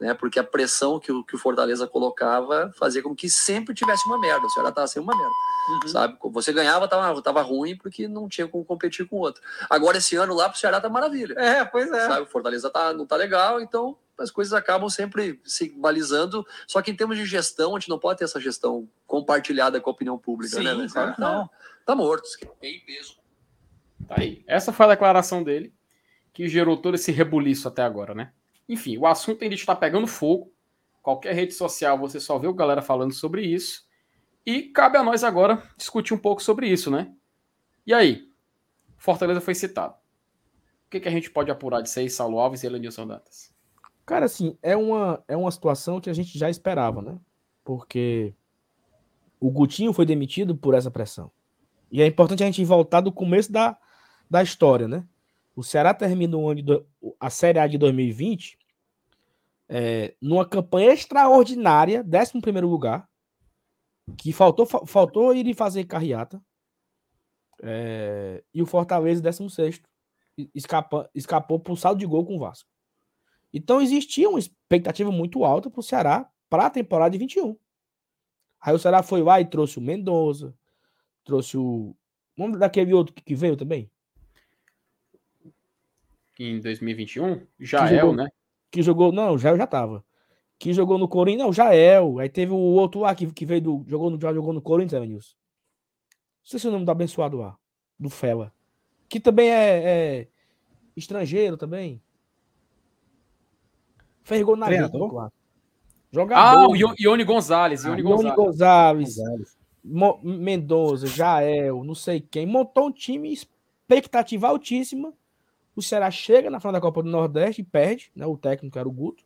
né, porque a pressão que o, que o Fortaleza colocava fazia com que sempre tivesse uma merda, o Ceará estava sendo uma merda. Uhum. Sabe? Você ganhava, tava, tava ruim porque não tinha como competir com o outro. Agora, esse ano lá pro Ceará tá maravilha. É, pois é. Sabe? O Fortaleza tá, não tá legal, então as coisas acabam sempre se balizando. Só que em termos de gestão, a gente não pode ter essa gestão compartilhada com a opinião pública, Sim, né? Claro tá, não. tá morto. Tem peso. Tá aí. Essa foi a declaração dele que gerou todo esse rebuliço até agora, né? Enfim, o assunto ainda está pegando fogo. Qualquer rede social você só vê o galera falando sobre isso. E cabe a nós agora discutir um pouco sobre isso, né? E aí? Fortaleza foi citado. O que, que a gente pode apurar de seis Saulo Alves e Elenilson Dantas? Cara, assim, é uma, é uma situação que a gente já esperava, né? Porque o Gutinho foi demitido por essa pressão. E é importante a gente voltar do começo da, da história, né? O Ceará terminou a Série A de 2020 é, numa campanha extraordinária, 11 primeiro lugar, que faltou, faltou ir fazer carreata. É, e o Fortaleza, 16, escapa, escapou por saldo de gol com o Vasco. Então existia uma expectativa muito alta para o Ceará para a temporada de 21. Aí o Ceará foi lá e trouxe o Mendoza, trouxe o. Vamos daquele outro que veio também? Em 2021? Jael, jogou, né? Que jogou. Não, Jael já tava. Que jogou no Corinthians. Não, Jael. Aí teve o outro lá que, que veio do. Jogou no, já jogou no Corinthians, Evanilson. Não sei se é o nome do abençoado lá. Do Fela. Que também é, é estrangeiro também. Fez gol na Treinador? Ah, o Ione Gonzalez. Ione ah, Gonzalez. Gonzalez. Gonzalez. Mendoza, Jael, não sei quem. Montou um time, expectativa altíssima. O Ceará chega na final da Copa do Nordeste e perde. Né? O técnico era o Guto.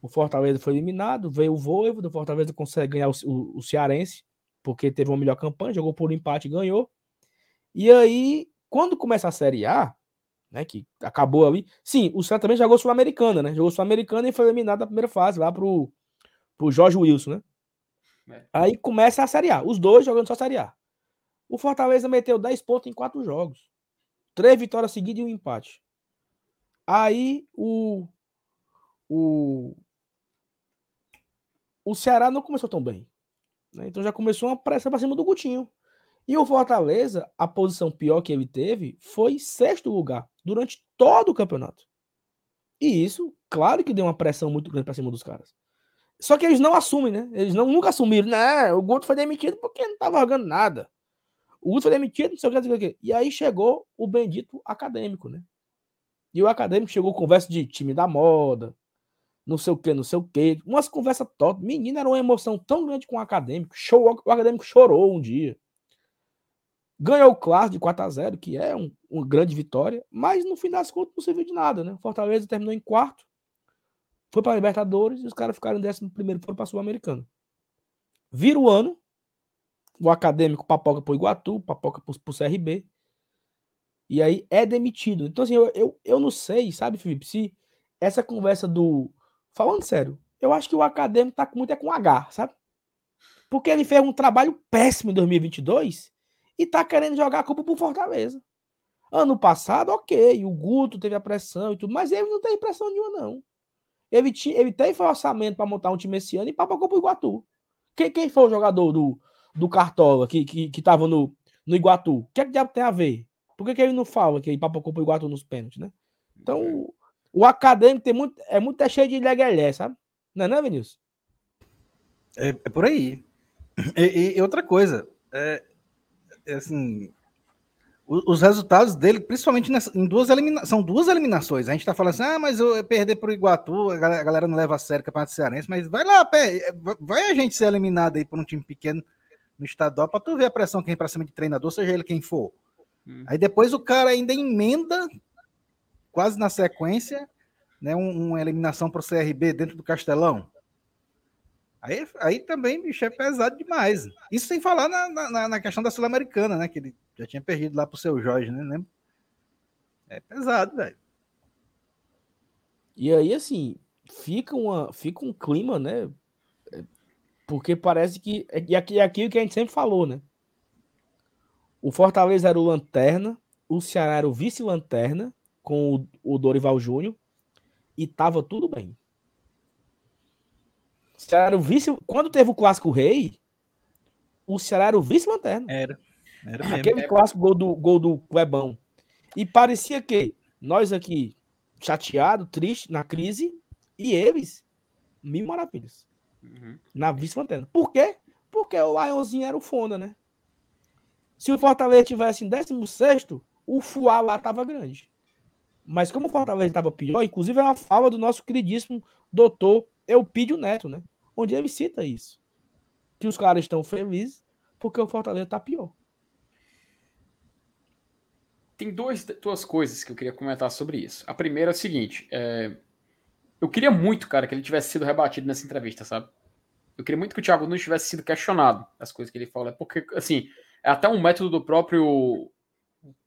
O Fortaleza foi eliminado. Veio o Voivo. O Fortaleza consegue ganhar o, o, o Cearense, porque teve uma melhor campanha. Jogou por empate e ganhou. E aí, quando começa a Série A, né? Que acabou ali. Sim, o Ceará também jogou Sul-Americana, né? Jogou Sul-Americana e foi eliminado na primeira fase lá pro, pro Jorge Wilson, né? É. Aí começa a Série A. Os dois jogando só a Série A. O Fortaleza meteu 10 pontos em quatro jogos. Três vitórias seguidas e um empate. Aí o. O. O Ceará não começou tão bem. Né? Então já começou uma pressa para cima do Gutinho. E o Fortaleza, a posição pior que ele teve foi sexto lugar durante todo o campeonato. E isso, claro que deu uma pressão muito grande para cima dos caras. Só que eles não assumem, né? Eles não, nunca assumiram, né? O Guto foi demitido porque não estava jogando nada. O Guto foi demitido, não sei o que, não sei o que. E aí chegou o bendito acadêmico, né? E o acadêmico chegou conversa de time da moda, não sei o que, não sei o que. Umas conversas top. Menino, era uma emoção tão grande com o acadêmico. Show, o acadêmico chorou um dia. Ganhou o clássico de 4 a 0 que é um, uma grande vitória, mas no fim das contas não serviu de nada, né? Fortaleza terminou em quarto, foi para a Libertadores e os caras ficaram em décimo primeiro foram para a Sul-Americana. Vira o ano, o acadêmico papoca para o Iguatu, papoca para o CRB, e aí é demitido. Então, assim, eu, eu, eu não sei, sabe, Felipe, se essa conversa do. Falando sério, eu acho que o acadêmico tá muito é com H, sabe? Porque ele fez um trabalho péssimo em 2022 e tá querendo jogar a culpa pro Fortaleza. Ano passado, ok, o Guto teve a pressão e tudo, mas ele não tem pressão nenhuma, não. Ele, tinha, ele teve orçamento para montar um time esse ano e papocou pro Iguatu. Quem, quem foi o jogador do, do Cartola que, que, que tava no, no Iguatu? O que é que diabo tem a ver? Por que, que ele não fala que ele papocou pro Iguatu nos pênaltis, né? Então, o, o acadêmico tem muito, é muito é cheio de legalé, sabe? Não é, não, Vinícius? É, é por aí. E, e outra coisa, é, é assim, os resultados dele, principalmente nessa, em duas eliminações, são duas eliminações. A gente tá falando assim, ah, mas eu perder pro Iguatu, a galera, a galera não leva a sério o Campeonato Cearense, mas vai lá, pé, vai a gente ser eliminado aí por um time pequeno no estadual para tu ver a pressão que vem para cima de treinador, seja ele quem for. Hum. Aí depois o cara ainda emenda, quase na sequência, né, um, uma eliminação para o CRB dentro do Castelão. Aí, aí também, bicho, é pesado demais. Isso sem falar na, na, na questão da Sul-Americana, né? Que ele já tinha perdido lá pro seu Jorge, né? Lembra? É pesado, velho. E aí, assim, fica, uma, fica um clima, né? Porque parece que. E aqui é aquilo que a gente sempre falou, né? O Fortaleza era o Lanterna, o Ceará era o vice-lanterna, com o, o Dorival Júnior, e tava tudo bem. O Ceará era o vice. Quando teve o Clássico Rei, o Ceará era o vice-lanterna. Era. Era mesmo. Aquele clássico gol do, gol do Clebão. E parecia que nós aqui, chateado, triste, na crise, e eles, mil maravilhas. Uhum. Na vice-lanterna. Por quê? Porque o Lionzinho era o Fonda, né? Se o Fortaleza tivesse em 16, o Fuá lá tava grande. Mas como o Fortaleza estava pior, inclusive é uma fala do nosso queridíssimo doutor Eupídio Neto, né? Onde ele cita isso. Que os caras estão felizes porque o Fortaleza tá pior. Tem duas, duas coisas que eu queria comentar sobre isso. A primeira é o seguinte: é... eu queria muito, cara, que ele tivesse sido rebatido nessa entrevista, sabe? Eu queria muito que o Thiago Nunes tivesse sido questionado as coisas que ele fala, porque, assim, é até um método do próprio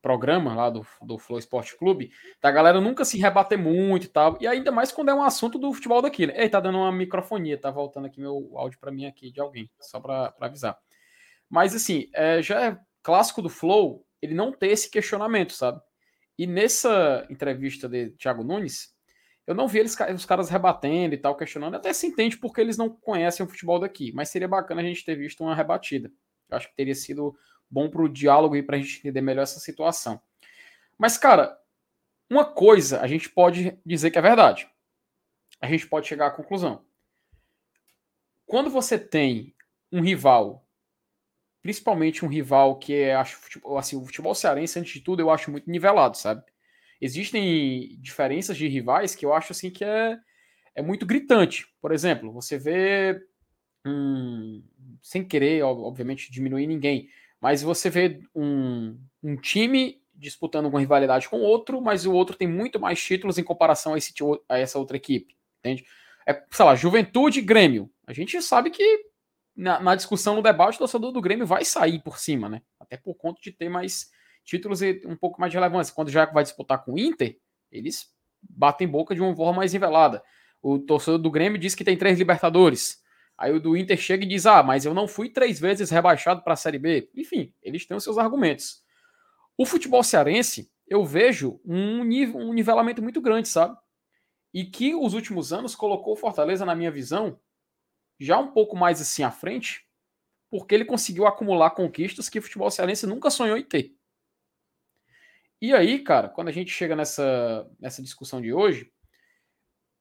programa lá do, do Flow Esporte Clube, da galera nunca se rebater muito e tal, e ainda mais quando é um assunto do futebol daqui, né? Ei, tá dando uma microfonia, tá voltando aqui meu áudio para mim aqui de alguém, só para avisar. Mas, assim, é, já é clássico do Flow ele não ter esse questionamento, sabe? E nessa entrevista de Thiago Nunes, eu não vi eles, os caras rebatendo e tal, questionando. Até se entende porque eles não conhecem o futebol daqui, mas seria bacana a gente ter visto uma rebatida. Eu acho que teria sido bom para o diálogo e para a gente entender melhor essa situação. Mas, cara, uma coisa a gente pode dizer que é verdade. A gente pode chegar à conclusão. Quando você tem um rival principalmente um rival que é, acho, assim, o futebol cearense, antes de tudo, eu acho muito nivelado, sabe? Existem diferenças de rivais que eu acho assim que é, é muito gritante. Por exemplo, você vê, hum, sem querer, obviamente, diminuir ninguém, mas você vê um, um time disputando uma rivalidade com outro, mas o outro tem muito mais títulos em comparação a, esse, a essa outra equipe, entende? É, sei lá, Juventude Grêmio. A gente sabe que na, na, discussão, no debate, o torcedor do Grêmio vai sair por cima, né? Até por conta de ter mais títulos e um pouco mais de relevância. Quando já vai disputar com o Inter, eles batem boca de uma forma mais nivelada. O torcedor do Grêmio diz que tem três Libertadores. Aí o do Inter chega e diz: Ah, mas eu não fui três vezes rebaixado para a Série B. Enfim, eles têm os seus argumentos. O futebol cearense, eu vejo um, nível, um nivelamento muito grande, sabe? E que os últimos anos colocou o Fortaleza, na minha visão, já um pouco mais assim à frente, porque ele conseguiu acumular conquistas que o futebol cearense nunca sonhou em ter. E aí, cara, quando a gente chega nessa, nessa discussão de hoje,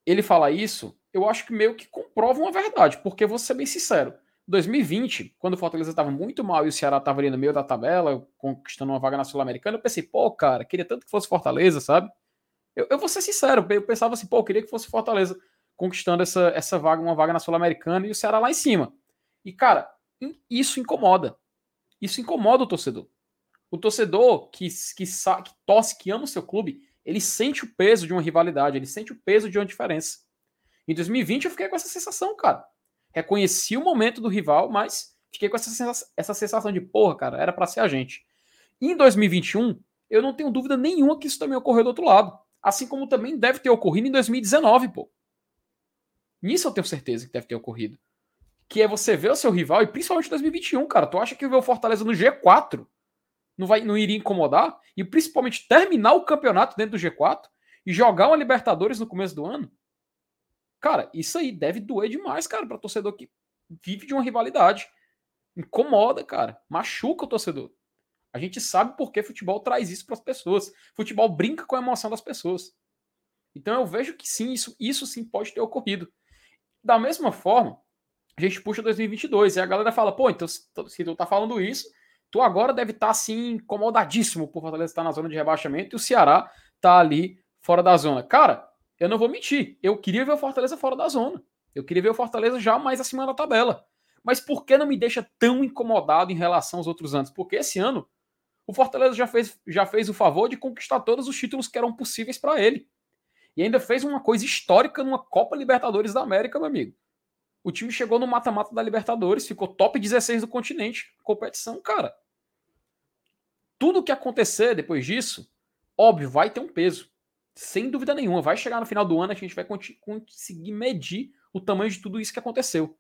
ele fala isso, eu acho que meio que comprova uma verdade, porque vou ser bem sincero. 2020, quando o Fortaleza estava muito mal e o Ceará estava ali no meio da tabela, conquistando uma vaga na Sul-Americana, eu pensei, pô, cara, queria tanto que fosse Fortaleza, sabe? Eu, eu vou ser sincero, eu pensava assim, pô, eu queria que fosse Fortaleza conquistando essa, essa vaga, uma vaga na Sul-Americana e o Ceará lá em cima. E, cara, isso incomoda. Isso incomoda o torcedor. O torcedor que, que, que que ama o seu clube, ele sente o peso de uma rivalidade, ele sente o peso de uma diferença. Em 2020 eu fiquei com essa sensação, cara. Reconheci o momento do rival, mas fiquei com essa sensação, essa sensação de, porra, cara, era para ser a gente. em 2021, eu não tenho dúvida nenhuma que isso também ocorreu do outro lado. Assim como também deve ter ocorrido em 2019, pô. Nisso eu tenho certeza que deve ter ocorrido. que é você ver o seu rival, e principalmente em 2021, cara. Tu acha que ver o Fortaleza no G4 não, vai, não iria incomodar? E principalmente terminar o campeonato dentro do G4 e jogar uma Libertadores no começo do ano? Cara, isso aí deve doer demais, cara, para torcedor que vive de uma rivalidade. Incomoda, cara. Machuca o torcedor. A gente sabe por que futebol traz isso para as pessoas. Futebol brinca com a emoção das pessoas. Então eu vejo que sim, isso, isso sim pode ter ocorrido. Da mesma forma, a gente puxa 2022 e a galera fala, pô, então se tu tá falando isso, tu agora deve estar tá, assim incomodadíssimo por Fortaleza estar na zona de rebaixamento e o Ceará tá ali fora da zona. Cara, eu não vou mentir, eu queria ver o Fortaleza fora da zona. Eu queria ver o Fortaleza já mais acima da tabela. Mas por que não me deixa tão incomodado em relação aos outros anos? Porque esse ano o Fortaleza já fez, já fez o favor de conquistar todos os títulos que eram possíveis para ele. E ainda fez uma coisa histórica numa Copa Libertadores da América, meu amigo. O time chegou no mata-mata da Libertadores, ficou top 16 do continente. Competição, cara. Tudo que acontecer depois disso, óbvio, vai ter um peso. Sem dúvida nenhuma. Vai chegar no final do ano, a gente vai conseguir medir o tamanho de tudo isso que aconteceu.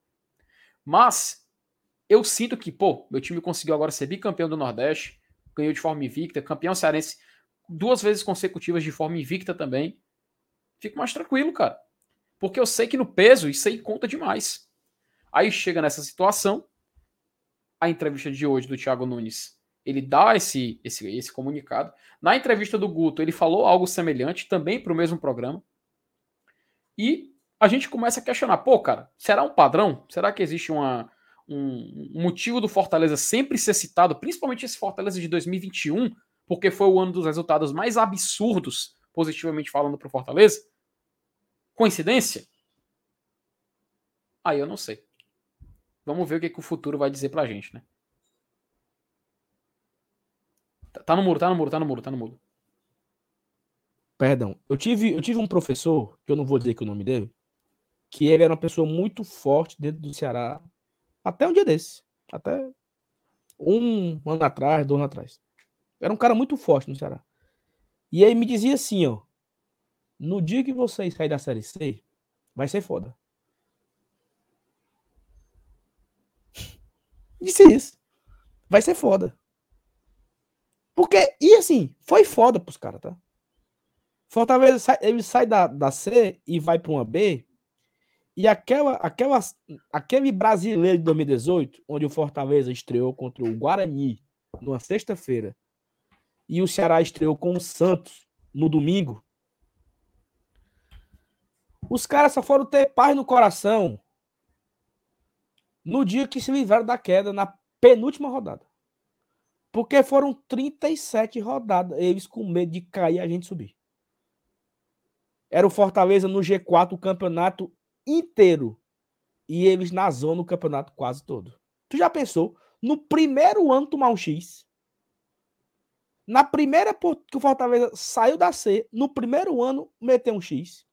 Mas eu sinto que, pô, meu time conseguiu agora ser bicampeão do Nordeste, ganhou de forma invicta, campeão cearense duas vezes consecutivas de forma invicta também fico mais tranquilo, cara. Porque eu sei que no peso isso aí conta demais. Aí chega nessa situação, a entrevista de hoje do Thiago Nunes, ele dá esse, esse, esse comunicado. Na entrevista do Guto, ele falou algo semelhante também para o mesmo programa. E a gente começa a questionar: pô, cara, será um padrão? Será que existe uma, um, um motivo do Fortaleza sempre ser citado, principalmente esse Fortaleza de 2021, porque foi o ano dos resultados mais absurdos, positivamente falando, para o Fortaleza? Coincidência? Aí eu não sei. Vamos ver o que, que o futuro vai dizer pra gente, né? Tá, no muro, tá no muro, tá no muro, tá no muro. Perdão. Eu tive, eu tive um professor, que eu não vou dizer que o nome dele, que ele era uma pessoa muito forte dentro do Ceará até um dia desse. Até um ano atrás, dois anos atrás. Era um cara muito forte no Ceará. E aí me dizia assim, ó. No dia que vocês saírem da Série C, vai ser foda. Disse isso. Vai ser foda. Porque, e assim, foi foda pros caras, tá? Fortaleza, sai, ele sai da, da C e vai para uma B. E aquela, aquela, aquele brasileiro de 2018, onde o Fortaleza estreou contra o Guarani numa sexta-feira, e o Ceará estreou com o Santos no domingo, os caras só foram ter paz no coração no dia que se livraram da queda, na penúltima rodada. Porque foram 37 rodadas, eles com medo de cair a gente subir. Era o Fortaleza no G4 o campeonato inteiro. E eles na zona o campeonato quase todo. Tu já pensou? No primeiro ano tomar um X. Na primeira que o Fortaleza saiu da C, no primeiro ano meter um X.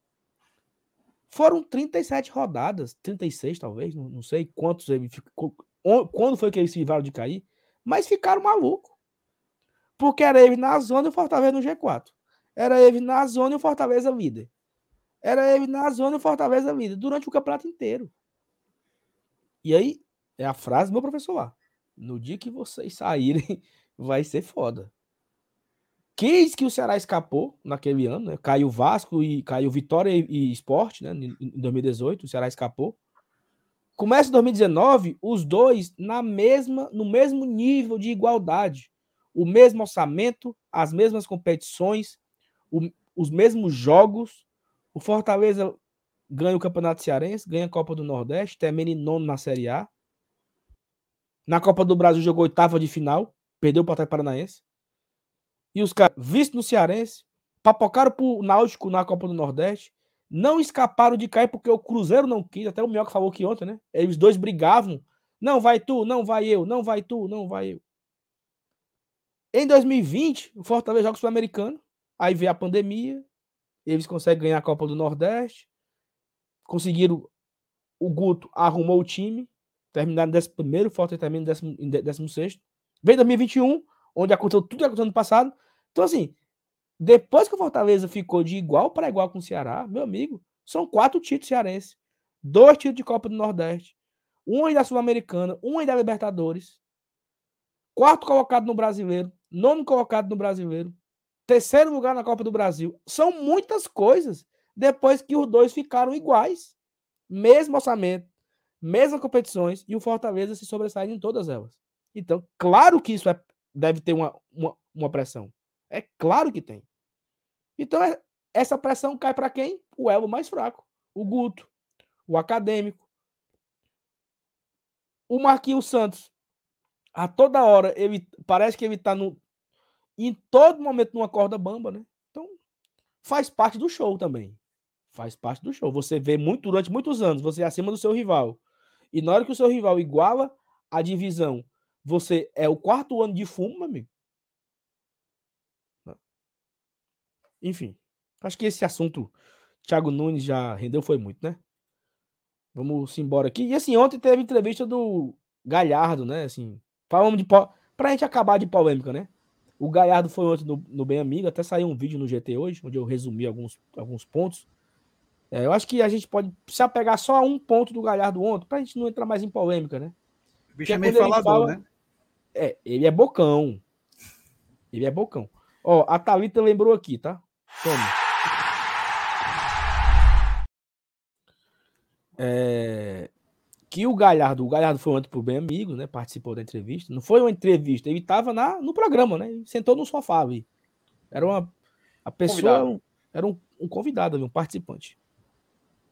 Foram 37 rodadas, 36 talvez, não, não sei quantos ele ficou, quando foi que eles se livraram de cair, mas ficaram malucos. Porque era ele na zona e o Fortaleza no G4. Era ele na zona e o Fortaleza líder. Era ele na zona e o Fortaleza líder durante o campeonato inteiro. E aí, é a frase do meu professor lá. No dia que vocês saírem, vai ser foda. Quis que o Ceará escapou naquele ano, né? Caiu Vasco e caiu Vitória e, e Esporte, né? Em 2018, o Ceará escapou. Começa em 2019, os dois na mesma, no mesmo nível de igualdade. O mesmo orçamento, as mesmas competições, o, os mesmos jogos. O Fortaleza ganha o Campeonato Cearense, ganha a Copa do Nordeste, termina em nono na Série A. Na Copa do Brasil jogou oitava de final, perdeu para o Paranaense. E os caras, visto no Cearense, papocaram pro Náutico na Copa do Nordeste, não escaparam de cair porque o Cruzeiro não quis, até o Minhoca falou que ontem, né? Eles dois brigavam. Não vai tu, não vai eu, não vai tu, não vai eu. Em 2020, o Fortaleza joga o Sul-Americano, aí veio a pandemia, eles conseguem ganhar a Copa do Nordeste, conseguiram, o Guto arrumou o time, terminaram em 11 primeiro, Fortaleza termina em 16 Vem 2021, onde aconteceu tudo que aconteceu no passado. Então, assim, depois que o Fortaleza ficou de igual para igual com o Ceará, meu amigo, são quatro títulos cearenses, dois títulos de Copa do Nordeste. uma da Sul-Americana, uma da Libertadores, quarto colocado no Brasileiro, nono colocado no Brasileiro, terceiro lugar na Copa do Brasil. São muitas coisas depois que os dois ficaram iguais. Mesmo orçamento, mesmas competições, e o Fortaleza se sobressai em todas elas. Então, claro que isso é, deve ter uma, uma, uma pressão. É claro que tem. Então, é, essa pressão cai para quem? O elo mais fraco. O Guto, o acadêmico. O Marquinhos Santos. A toda hora, ele parece que ele está no, em todo momento numa corda bamba, né? Então, faz parte do show também. Faz parte do show. Você vê muito durante muitos anos, você é acima do seu rival. E na hora que o seu rival iguala a divisão, você é o quarto ano de fumo, meu amigo. Enfim, acho que esse assunto Thiago Nunes já rendeu foi muito, né? Vamos embora aqui. E assim, ontem teve entrevista do Galhardo, né? Assim, falamos de pra gente acabar de polêmica, né? O Galhardo foi ontem no, no Bem Amigo, até saiu um vídeo no GT hoje, onde eu resumi alguns, alguns pontos. É, eu acho que a gente pode se apegar só a um ponto do Galhardo ontem, pra gente não entrar mais em polêmica, né? O bicho é meio falador, fala, né? É, ele é bocão. Ele é bocão. Ó, a Thalita lembrou aqui, tá? É, que o Galhardo, o Galhardo foi ontem pro Bem Amigo, né? Participou da entrevista. Não foi uma entrevista, ele estava no programa, né? Ele sentou no sofá ali. Era uma. A pessoa convidado. era um, um convidado, um participante.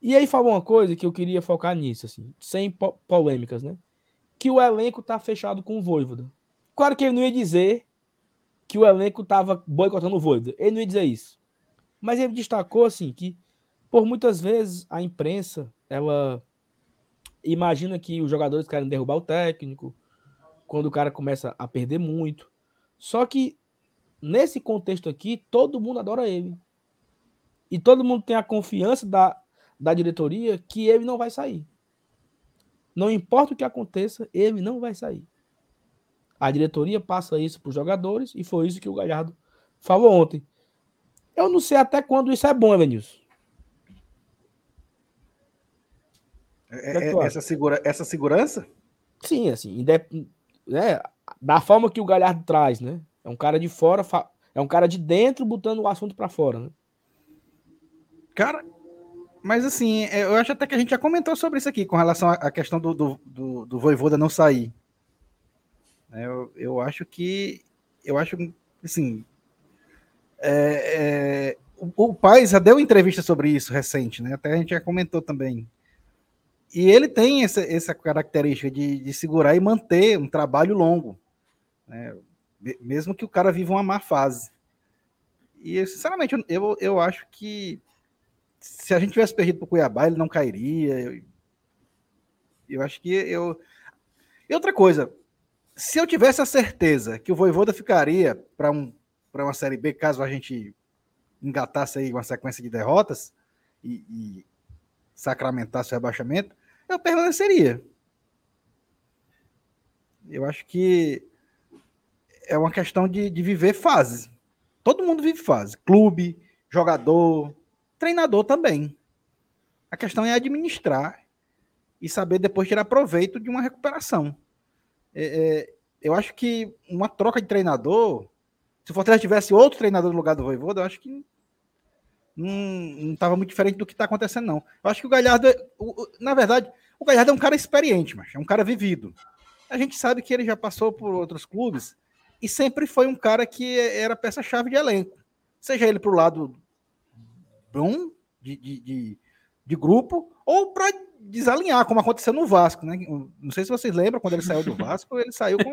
E aí falou uma coisa que eu queria focar nisso, assim, sem polêmicas, né? Que o elenco tá fechado com o Voivoda. Claro que ele não ia dizer que o elenco tava boicotando o Voivoda. Ele não ia dizer isso. Mas ele destacou, assim, que por muitas vezes a imprensa, ela imagina que os jogadores querem derrubar o técnico, quando o cara começa a perder muito. Só que nesse contexto aqui, todo mundo adora ele. E todo mundo tem a confiança da, da diretoria que ele não vai sair. Não importa o que aconteça, ele não vai sair. A diretoria passa isso para os jogadores e foi isso que o Galhardo falou ontem. Eu não sei até quando isso é bom, Evanilson. É, é, essa, segura, essa segurança? Sim, assim, né, da forma que o Galhardo traz, né? É um cara de fora, é um cara de dentro botando o assunto para fora, né? Cara, mas assim, é, eu acho até que a gente já comentou sobre isso aqui, com relação à questão do, do, do, do Voivoda não sair. É, eu, eu acho que, eu acho, assim, é, é, o, o pai já deu entrevista sobre isso recente, né? Até a gente já comentou também. E ele tem essa, essa característica de, de segurar e manter um trabalho longo, né? mesmo que o cara viva uma má fase. E, sinceramente, eu, eu acho que se a gente tivesse perdido para o Cuiabá, ele não cairia. Eu, eu acho que eu. E outra coisa, se eu tivesse a certeza que o Voivoda ficaria para um, uma Série B, caso a gente engatasse aí uma sequência de derrotas e, e sacramentasse o rebaixamento, eu permaneceria. Eu acho que é uma questão de, de viver fase. Todo mundo vive fase. Clube, jogador, treinador também. A questão é administrar e saber depois tirar proveito de uma recuperação. É, é, eu acho que uma troca de treinador, se o Fortaleza tivesse outro treinador no lugar do Voivoda, eu acho que não estava muito diferente do que está acontecendo, não. Eu acho que o Galhardo, é, o, o, na verdade, o Galhardo é um cara experiente, mas é um cara vivido. A gente sabe que ele já passou por outros clubes e sempre foi um cara que era peça-chave de elenco. Seja ele para o lado bom de, de, de, de grupo ou para desalinhar, como aconteceu no Vasco. Né? Não sei se vocês lembram, quando ele saiu do Vasco, ele saiu com,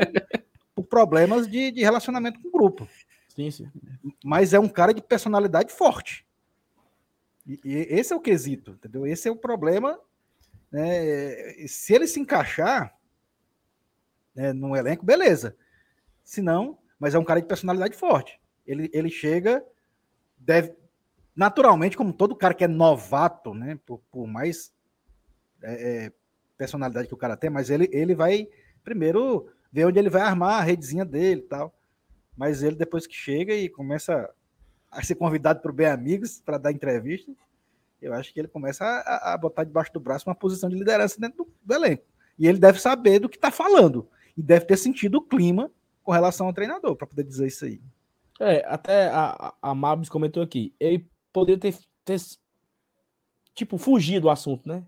por problemas de, de relacionamento com o grupo. Sim, sim. Mas é um cara de personalidade forte. E, e, esse é o quesito, entendeu? Esse é o problema. Né? Se ele se encaixar né, no elenco, beleza. Se não, mas é um cara de personalidade forte. Ele, ele chega, deve, naturalmente, como todo cara que é novato, né? Por, por mais é, é, personalidade que o cara tem, mas ele, ele vai primeiro ver onde ele vai armar a redezinha dele e tal. Mas ele, depois que chega e começa a ser convidado para o Bem Amigos para dar entrevista, eu acho que ele começa a, a, botar debaixo do braço uma posição de liderança dentro do, do, elenco. E ele deve saber do que está falando. E deve ter sentido o clima com relação ao treinador, para poder dizer isso aí. É, até a, a Mabs comentou aqui. Ele poderia ter, ter tipo, fugido do assunto, né?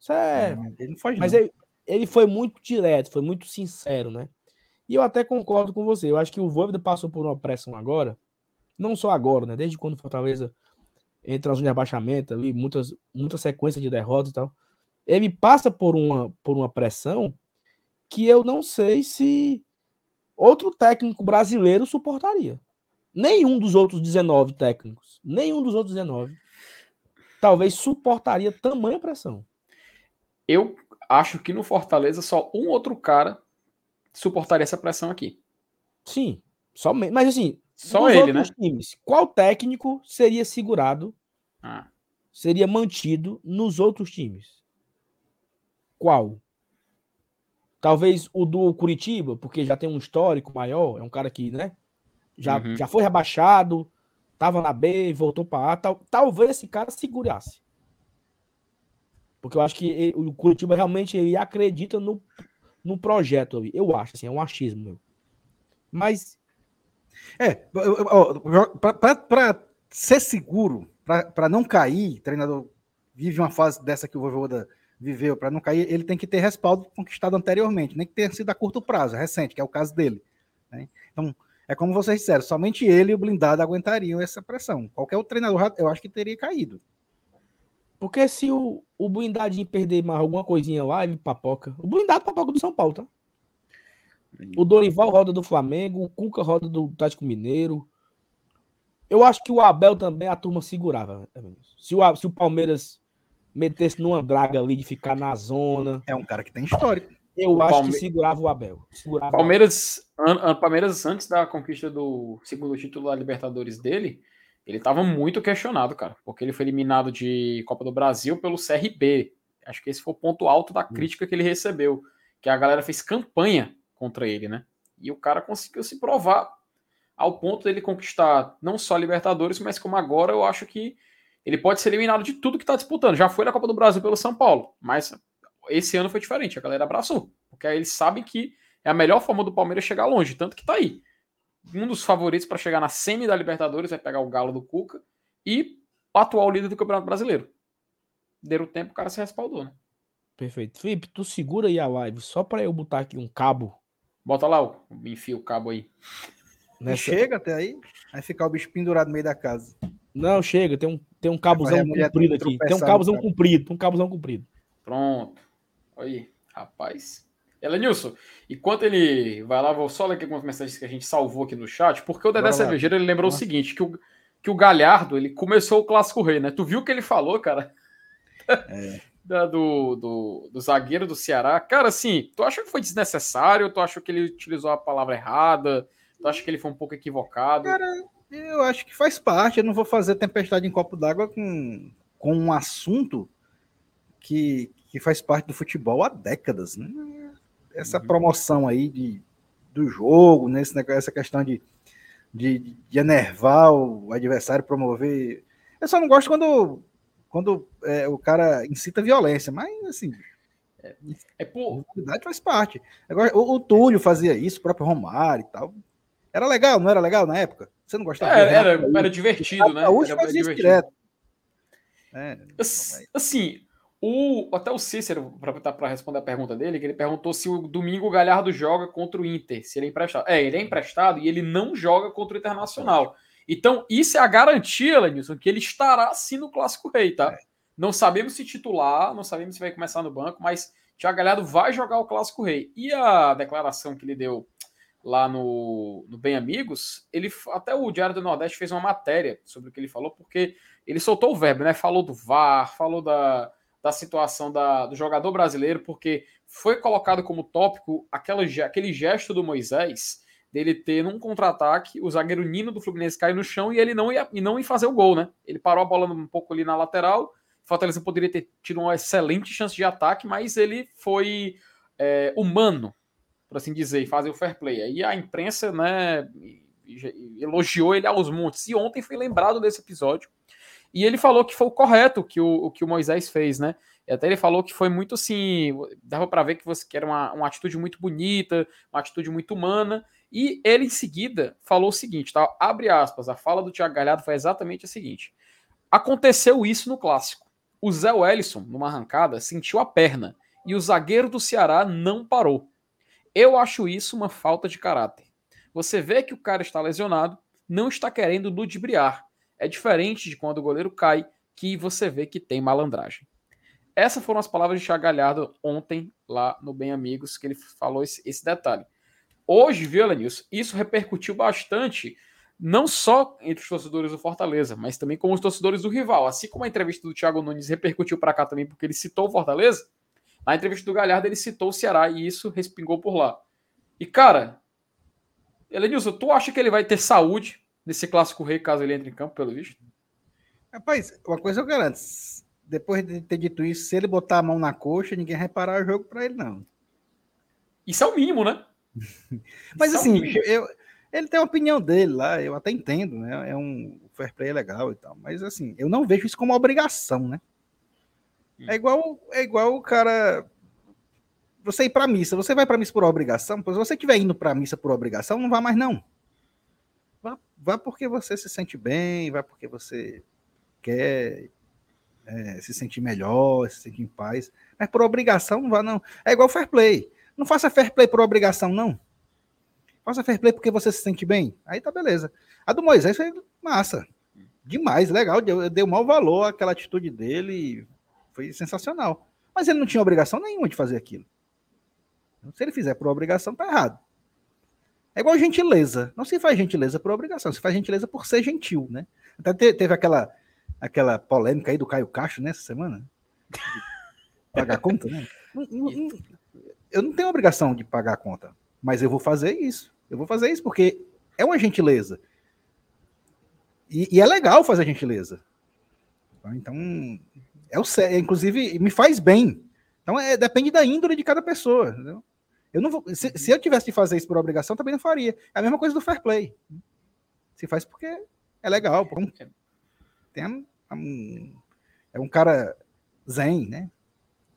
Isso é. é ele não foge, mas ele, ele foi muito direto, foi muito sincero, né? E eu até concordo com você. Eu acho que o Voivoda passou por uma pressão agora, não só agora, né? Desde quando o Fortaleza entra no rebaixamento, ali, muitas, muita sequência de derrotas e tal. Ele passa por uma, por uma pressão que eu não sei se outro técnico brasileiro suportaria. Nenhum dos outros 19 técnicos, nenhum dos outros 19, talvez suportaria tamanha pressão. Eu acho que no Fortaleza só um outro cara suportaria essa pressão aqui. Sim, somente. Mas assim, só ele, né? Times, qual técnico seria segurado, ah. seria mantido nos outros times? Qual? Talvez o do Curitiba, porque já tem um histórico maior, é um cara que, né? Já, uhum. já foi rebaixado, tava na B, voltou para A. Tal, talvez esse cara segurasse. Porque eu acho que ele, o Curitiba realmente ele acredita no, no projeto. Eu acho, assim, é um achismo meu. Mas. É, para ser seguro, para não cair, treinador vive uma fase dessa que o Voivoda viveu, para não cair, ele tem que ter respaldo conquistado anteriormente, nem que tenha sido a curto prazo, recente, que é o caso dele. Né? Então, é como vocês disseram, somente ele e o blindado aguentariam essa pressão. Qualquer outro treinador, eu acho que teria caído. Porque se o, o blindadinho perder mais alguma coisinha lá, ele papoca. O blindado papoca do São Paulo, tá? O Dorival roda do Flamengo, o Cuca roda do Tático Mineiro. Eu acho que o Abel também a turma segurava. Se o, se o Palmeiras metesse numa draga ali de ficar na zona. É um cara que tem histórico. Eu o acho Palme... que segurava o Abel. Segurava Palmeiras, an, Palmeiras, antes da conquista do segundo título da Libertadores dele, ele estava muito questionado, cara, porque ele foi eliminado de Copa do Brasil pelo CRB. Acho que esse foi o ponto alto da hum. crítica que ele recebeu, que a galera fez campanha contra ele, né? E o cara conseguiu se provar ao ponto dele conquistar não só a Libertadores, mas como agora eu acho que ele pode ser eliminado de tudo que está disputando. Já foi na Copa do Brasil pelo São Paulo, mas esse ano foi diferente. A galera abraçou, porque aí eles sabem que é a melhor forma do Palmeiras chegar longe, tanto que está aí um dos favoritos para chegar na semi da Libertadores vai pegar o Galo do Cuca e o atual líder do Campeonato Brasileiro. Deram o tempo, o cara se respaldou, né? Perfeito. Felipe, tu segura aí a live só para eu botar aqui um cabo. Bota lá, enfia o cabo aí. Nessa... Chega até aí, vai ficar o bicho pendurado no meio da casa. Não, chega, tem um, tem um cabozão comprido aqui. Tem um cabozão comprido, um cabozão comprido. Pronto. Aí, rapaz. Elenilson, enquanto ele vai lá, vou só ler aqui algumas mensagens que a gente salvou aqui no chat, porque o Dedé Cervejeiro ele lembrou o seguinte: que o, que o Galhardo ele começou o Clássico Rei, né? Tu viu o que ele falou, cara? É. da, do, do, do, zagueiro do Ceará. Cara, assim, tu acha que foi desnecessário? Tu acha que ele utilizou a palavra errada? Tu acha que ele foi um pouco equivocado? Cara, eu acho que faz parte. Eu não vou fazer tempestade em copo d'água com, com um assunto que, que faz parte do futebol há décadas, né? Essa promoção aí de, do jogo, nesse né, essa questão de, de, de enervar o adversário, promover. Eu só não gosto quando, quando é, o cara incita violência, mas assim. É, é por. verdade faz parte. Agora, o, o, Túlio fazia isso, o próprio Romário e tal. Era legal, não era legal na época? Você não gostava? É, era, era, divertido, né? Hoje fazia isso direto. É, assim, o, até o Cícero, para responder a pergunta dele, que ele perguntou se o domingo o Galhardo joga contra o Inter, se ele é emprestado. É, ele é emprestado e ele não joga contra o Internacional. Então, isso é a garantia, Lenilson, que ele estará sim no Clássico Rei, tá? É. Não sabemos se titular, não sabemos se vai começar no banco, mas Thiago Galhardo vai jogar o Clássico Rei. E a declaração que ele deu lá no, no Bem Amigos, ele até o Diário do Nordeste fez uma matéria sobre o que ele falou, porque ele soltou o verbo, né? Falou do VAR, falou da da situação da, do jogador brasileiro, porque foi colocado como tópico aquela, aquele gesto do Moisés dele ter num contra-ataque o zagueiro Nino do Fluminense cair no chão e ele não ia, e não ia fazer o gol, né? Ele parou a bola um pouco ali na lateral. Fortaleza poderia ter tido uma excelente chance de ataque, mas ele foi é, humano, por assim dizer, fazer o fair play. Aí a imprensa, né, elogiou ele aos montes. E ontem foi lembrado desse episódio E ele falou que foi o correto que o, o que o Moisés fez, né? E até ele falou que foi muito assim, dava para ver que você que era uma, uma atitude muito bonita, uma atitude muito humana. E ele em seguida falou o seguinte, tá? Abre aspas, a fala do Thiago Galhardo foi exatamente a seguinte: Aconteceu isso no clássico. O Zé Wellison, numa arrancada, sentiu a perna e o zagueiro do Ceará não parou. Eu acho isso uma falta de caráter. Você vê que o cara está lesionado, não está querendo ludibriar. É diferente de quando o goleiro cai, que você vê que tem malandragem. Essas foram as palavras de Thiago Galhardo ontem lá no Bem Amigos, que ele falou esse, esse detalhe. Hoje, viu, Elenilson, isso repercutiu bastante, não só entre os torcedores do Fortaleza, mas também com os torcedores do rival. Assim como a entrevista do Thiago Nunes repercutiu para cá também, porque ele citou o Fortaleza, na entrevista do Galhardo ele citou o Ceará e isso respingou por lá. E, cara, Elenilson, tu acha que ele vai ter saúde nesse clássico rei caso ele entre em campo, pelo visto? Rapaz, uma coisa eu garanto. Depois de ter dito isso, se ele botar a mão na coxa, ninguém vai parar o jogo para ele, não. Isso é o mínimo, né? Mas isso assim, é eu, ele tem a opinião dele lá, eu até entendo, né? É um fair play legal e tal. Mas assim, eu não vejo isso como obrigação, né? É igual, é igual o cara você ir para missa, você vai para missa por obrigação, pois se você estiver indo para missa por obrigação, não vá mais não. Vá, porque você se sente bem, vá porque você quer é, se sentir melhor, se sentir em paz. Mas por obrigação não vá não. É igual fair play. Não faça fair play por obrigação não. Faça fair play porque você se sente bem. Aí tá beleza. A do Moisés foi massa. Demais, legal. Deu, deu mau valor àquela atitude dele. Foi sensacional. Mas ele não tinha obrigação nenhuma de fazer aquilo. Se ele fizer por obrigação, tá errado. É igual gentileza. Não se faz gentileza por obrigação, se faz gentileza por ser gentil, né? Até teve aquela, aquela polêmica aí do Caio Castro nessa semana. Pagar a conta, né? Eu não tenho obrigação de pagar a conta, mas eu vou fazer isso. Eu vou fazer isso porque é uma gentileza. E, e é legal fazer gentileza. Então, é o inclusive me faz bem. Então, é, depende da índole de cada pessoa. Entendeu? Eu não vou, se, se, eu tivesse de fazer isso por obrigação, também não faria. É a mesma coisa do fair play. Se faz porque é legal. Porque tem um, é um cara zen, né?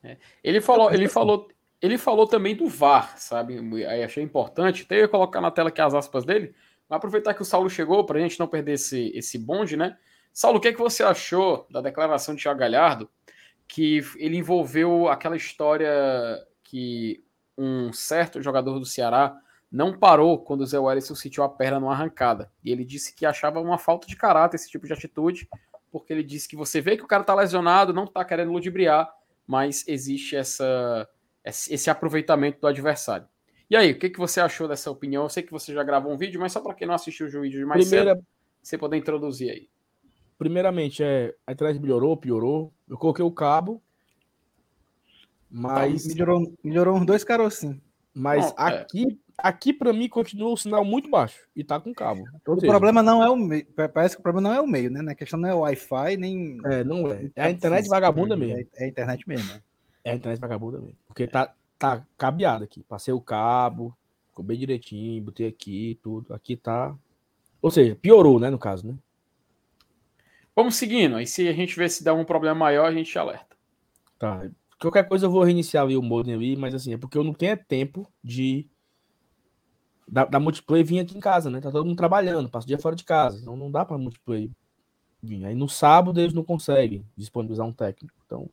É. Ele falou, ele falou, ele falou também do VAR, sabe? Aí achei importante. Até eu ia colocar na tela aqui as aspas dele. Mas aproveitar que o Saulo chegou para a gente não perder esse, esse bonde, né? Saulo, o que, é que você achou da declaração de Thiago Galhardo? Que ele envolveu aquela história que um certo jogador do Ceará não parou quando o Zé Wellison sentiu a perna numa arrancada. E ele disse que achava uma falta de caráter esse tipo de atitude, porque ele disse que você vê que o cara tá lesionado, não tá querendo ludibriar, mas existe essa, esse aproveitamento do adversário. E aí, o que, que você achou dessa opinião? Eu sei que você já gravou um vídeo, mas só para quem não assistiu o vídeo de mais Primeira... cedo, você poder introduzir aí. Primeiramente, é, a internet melhorou, piorou. Eu coloquei o cabo, mas. Melhorou, melhorou uns dois carocinhos. Mas não, é. aqui, é. aqui para mim, continua o sinal muito baixo e tá com cabo. o seja, problema não é o meio. Parece que o problema não é o meio, né? A questão não é o Wi-Fi, nem. É, não é. É a internet vagabunda mesmo. É, é a internet mesmo. Né? É a internet vagabunda mesmo. Porque tá, tá cabeado aqui. Passei o cabo, ficou bem direitinho, botei aqui, tudo. Aqui tá. Ou seja, piorou, né, no caso, né? Vamos seguindo. Aí se a gente ver se dá um problema maior, a gente alerta. Tá. Qualquer coisa eu vou reiniciar o modem ali, mas assim, é porque eu não tenho tempo de. Da, da multiplayer vir aqui em casa, né? Tá todo mundo trabalhando, passa o dia fora de casa. Então não dá pra multiplayer vir. Aí no sábado eles não conseguem disponibilizar um técnico. Então.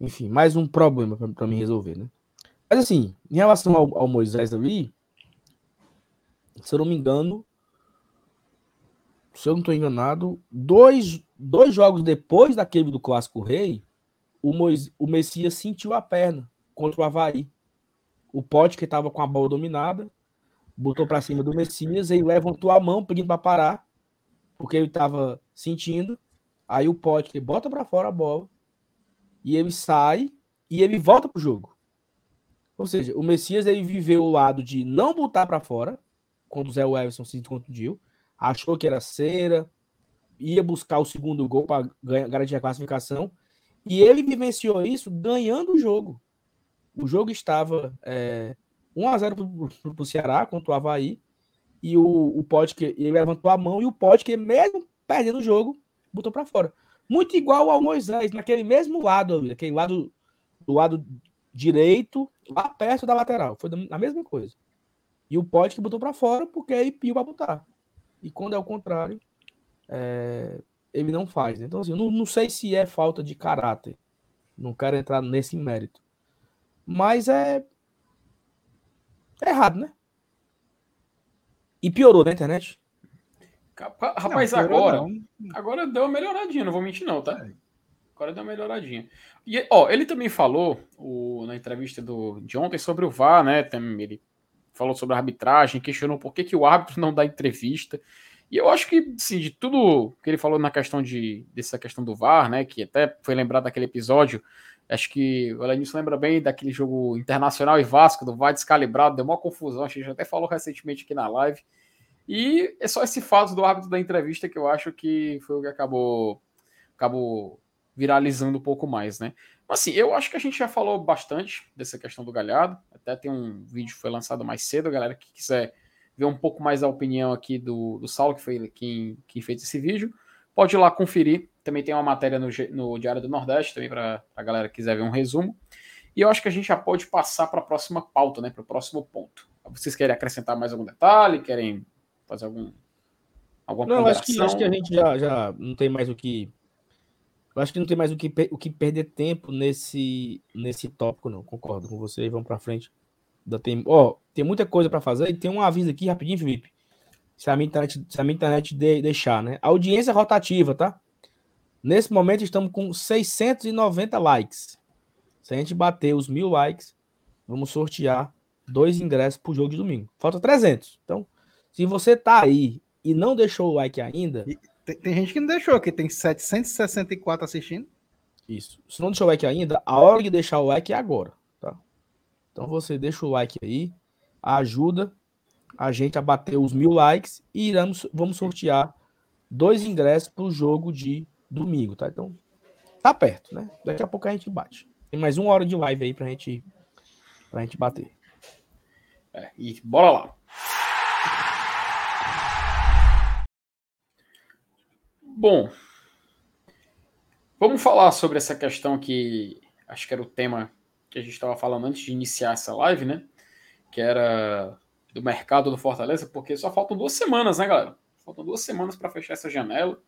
Enfim, mais um problema para mim resolver, né? Mas assim, em relação ao, ao Moisés ali, se eu não me engano, se eu não estou enganado, dois, dois jogos depois daquele do Clássico Rei, o, Mois, o Messias sentiu a perna contra o Havaí. O Pote, que estava com a bola dominada, botou para cima do Messias e levantou a mão pedindo para parar, porque ele estava sentindo. Aí o Pote que bota para fora a bola e ele sai e ele volta pro jogo. Ou seja, o Messias ele viveu o lado de não botar para fora quando o Zé Everson se contundiu, achou que era cera, ia buscar o segundo gol para garantir a classificação e ele vivenciou isso ganhando o jogo. O jogo estava é, 1x0 para o Ceará contra o Havaí. E o, o Podke, ele levantou a mão e o Podke, mesmo perdendo o jogo, botou para fora. Muito igual ao Moisés, naquele mesmo lado, aquele lado do lado direito, lá perto da lateral. Foi a mesma coisa. E o que botou para fora porque aí pediu para botar. E quando é o contrário, é, ele não faz. Então, assim, eu não, não sei se é falta de caráter. Não quero entrar nesse mérito. Mas é. É errado, né? E piorou na internet. Rapaz, não, agora. Não. Agora deu uma melhoradinha, não vou mentir, não, tá? É. Agora deu uma melhoradinha. E, ó, ele também falou o, na entrevista do, de ontem sobre o VAR, né? Ele falou sobre a arbitragem, questionou por que, que o árbitro não dá entrevista. E eu acho que, sim, de tudo que ele falou na questão de dessa questão do VAR, né? Que até foi lembrado daquele episódio. Acho que o Elenilson lembra bem daquele jogo internacional e Vasco, do VAR descalibrado, deu uma confusão. A gente até falou recentemente aqui na live. E é só esse fato do árbitro da entrevista que eu acho que foi o que acabou, acabou viralizando um pouco mais, né? Mas assim, eu acho que a gente já falou bastante dessa questão do Galhardo. Até tem um vídeo que foi lançado mais cedo, galera que quiser ver um pouco mais a opinião aqui do, do Saulo, que foi quem, quem fez esse vídeo, pode ir lá conferir. Também tem uma matéria no, no Diário do Nordeste, também para a galera que quiser ver um resumo. E eu acho que a gente já pode passar para a próxima pauta, né? Para o próximo ponto. Vocês querem acrescentar mais algum detalhe? Querem fazer algum. Alguma não, acho que, acho que a gente já, já não tem mais o que. Eu acho que não tem mais o que, o que perder tempo nesse, nesse tópico, não. Concordo com você. Vamos para frente. Ainda tem, ó, tem muita coisa para fazer e tem um aviso aqui rapidinho, Felipe. Se a minha internet, se a minha internet de, deixar, né? Audiência rotativa, tá? Nesse momento estamos com 690 likes. Se a gente bater os mil likes, vamos sortear dois ingressos pro jogo de domingo. Falta 300. Então, se você tá aí e não deixou o like ainda. Tem, tem, gente que não deixou, aqui tem 764 assistindo. Isso. Se não deixou o like ainda, a hora de deixar o like é agora. Então você deixa o like aí, ajuda a gente a bater os mil likes e iremos, vamos sortear dois ingressos para o jogo de domingo, tá? Então tá perto, né? Daqui a pouco a gente bate. Tem mais uma hora de live aí pra gente, pra gente bater. É, e bora lá. Bom, vamos falar sobre essa questão que acho que era o tema que a gente estava falando antes de iniciar essa live, né? Que era do mercado do Fortaleza, porque só faltam duas semanas, né, galera? Faltam duas semanas para fechar essa janela.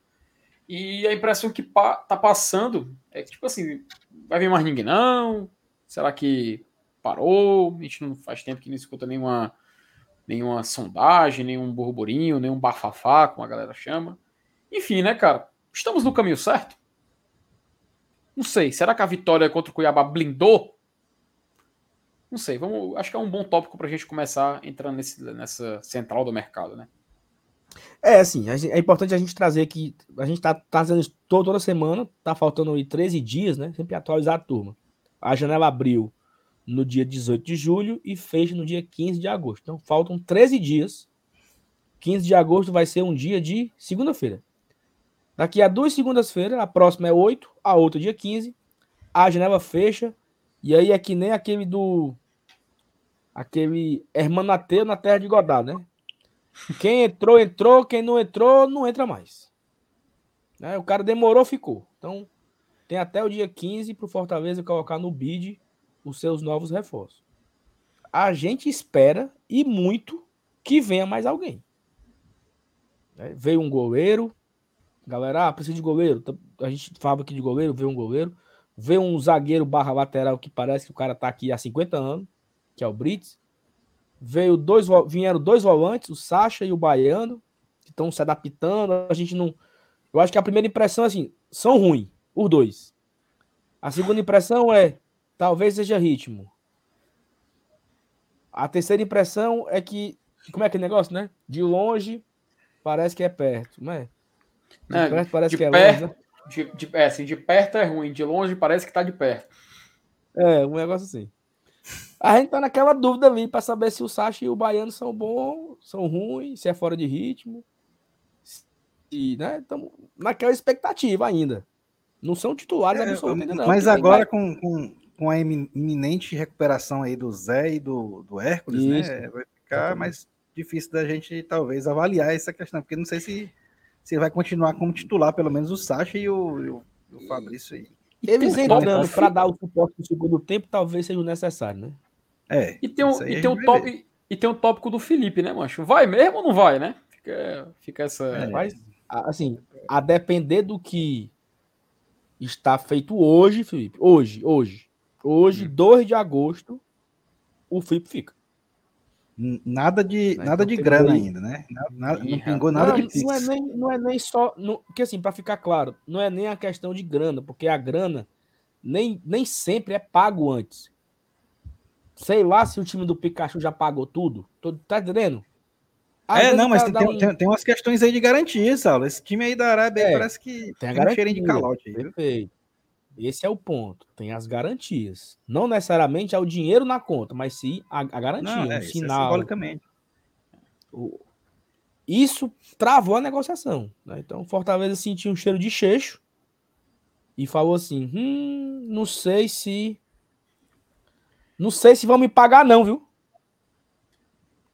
E a impressão que pa tá passando é que, tipo assim, vai vir mais ninguém, não? Será que parou? A gente não faz tempo que não escuta nenhuma, nenhuma sondagem, nenhum burburinho, nenhum bafafá, como a galera chama. Enfim, né, cara? Estamos no caminho certo? Não sei. Será que a vitória contra o Cuiabá blindou não sei, vamos, acho que é um bom tópico para a gente começar entrando nesse, nessa central do mercado, né? É, assim, é importante a gente trazer que a gente tá, tá trazendo isso toda semana, tá faltando aí 13 dias, né? Sempre atualizar a turma. A janela abriu no dia 18 de julho e fecha no dia 15 de agosto. Então faltam 13 dias. 15 de agosto vai ser um dia de segunda-feira. Daqui a duas segundas-feiras, a próxima é 8, a outra dia 15. A janela fecha e aí é que nem aquele do. Aquele Hermanateu na terra de Godá, né? Quem entrou, entrou. Quem não entrou, não entra mais. Né? O cara demorou, ficou. Então, tem até o dia 15 para o Fortaleza colocar no bid os seus novos reforços. A gente espera e muito que venha mais alguém. Né? Veio um goleiro. Galera, ah, precisa de goleiro. A gente fala aqui de goleiro, veio um goleiro vê um zagueiro barra lateral que parece que o cara tá aqui há 50 anos, que é o Brits. Veio dois, vieram dois volantes, o Sacha e o Baiano, que estão se adaptando. A gente não. Eu acho que a primeira impressão é assim: são ruins, os dois. A segunda impressão é talvez seja ritmo. A terceira impressão é que. Como é aquele negócio, né? De longe parece que é perto, não é? De é, perto parece que é longe, né? De, de, é, assim, de perto é ruim, de longe parece que tá de perto. É, um negócio assim. A gente tá naquela dúvida ali para saber se o Sacha e o Baiano são bons, são ruins, se é fora de ritmo. E, né, estamos naquela expectativa ainda. Não são titulares é, absolutos ainda, não. Mas agora, com, com, com, a iminente recuperação aí do Zé e do, do Hércules, né, Isso. né? Vai ficar mais difícil da gente, talvez, avaliar essa questão, porque não sei se se ele vai continuar como titular, pelo menos o Sacha e o, o, o Fabrício aí. Eles um entrando para dar o suporte no segundo tempo, talvez seja o necessário, né? É. E tem um, e tem um top, e tem um tópico do Felipe, né, macho? Vai mesmo ou não vai, né? Fica, fica essa. É. Mas, a- assim, a depender do que está feito hoje, Felipe, hoje, hoje, hoje, Hum. 2 de agosto, o Felipe fica. Nada de, nada de grana ainda, né? Nada, não pingou nada não, de não é nem, não é nem só. Não, porque assim, para ficar claro, não é nem a questão de grana, porque a grana nem, nem sempre é pago antes. Sei lá se o time do Pikachu já pagou tudo. Tô- Tá entendendo? Às É, não, mas cara tem, um- tem, tem umas questões aí de garantia, Saulo. Esse time aí da Arábia É, parece que tem tem um cheirinho de calote aí? Perfeito. Esse é o ponto. Tem as garantias. Não necessariamente é o dinheiro na conta, mas sim a, a garantia, Não, um é, isso é sinal. simbolicamente. O- Isso travou a negociação. né? Então, o Fortaleza sentiu um cheiro de cheixo e falou assim: hum, não sei se. Não sei se vão me pagar, não, viu?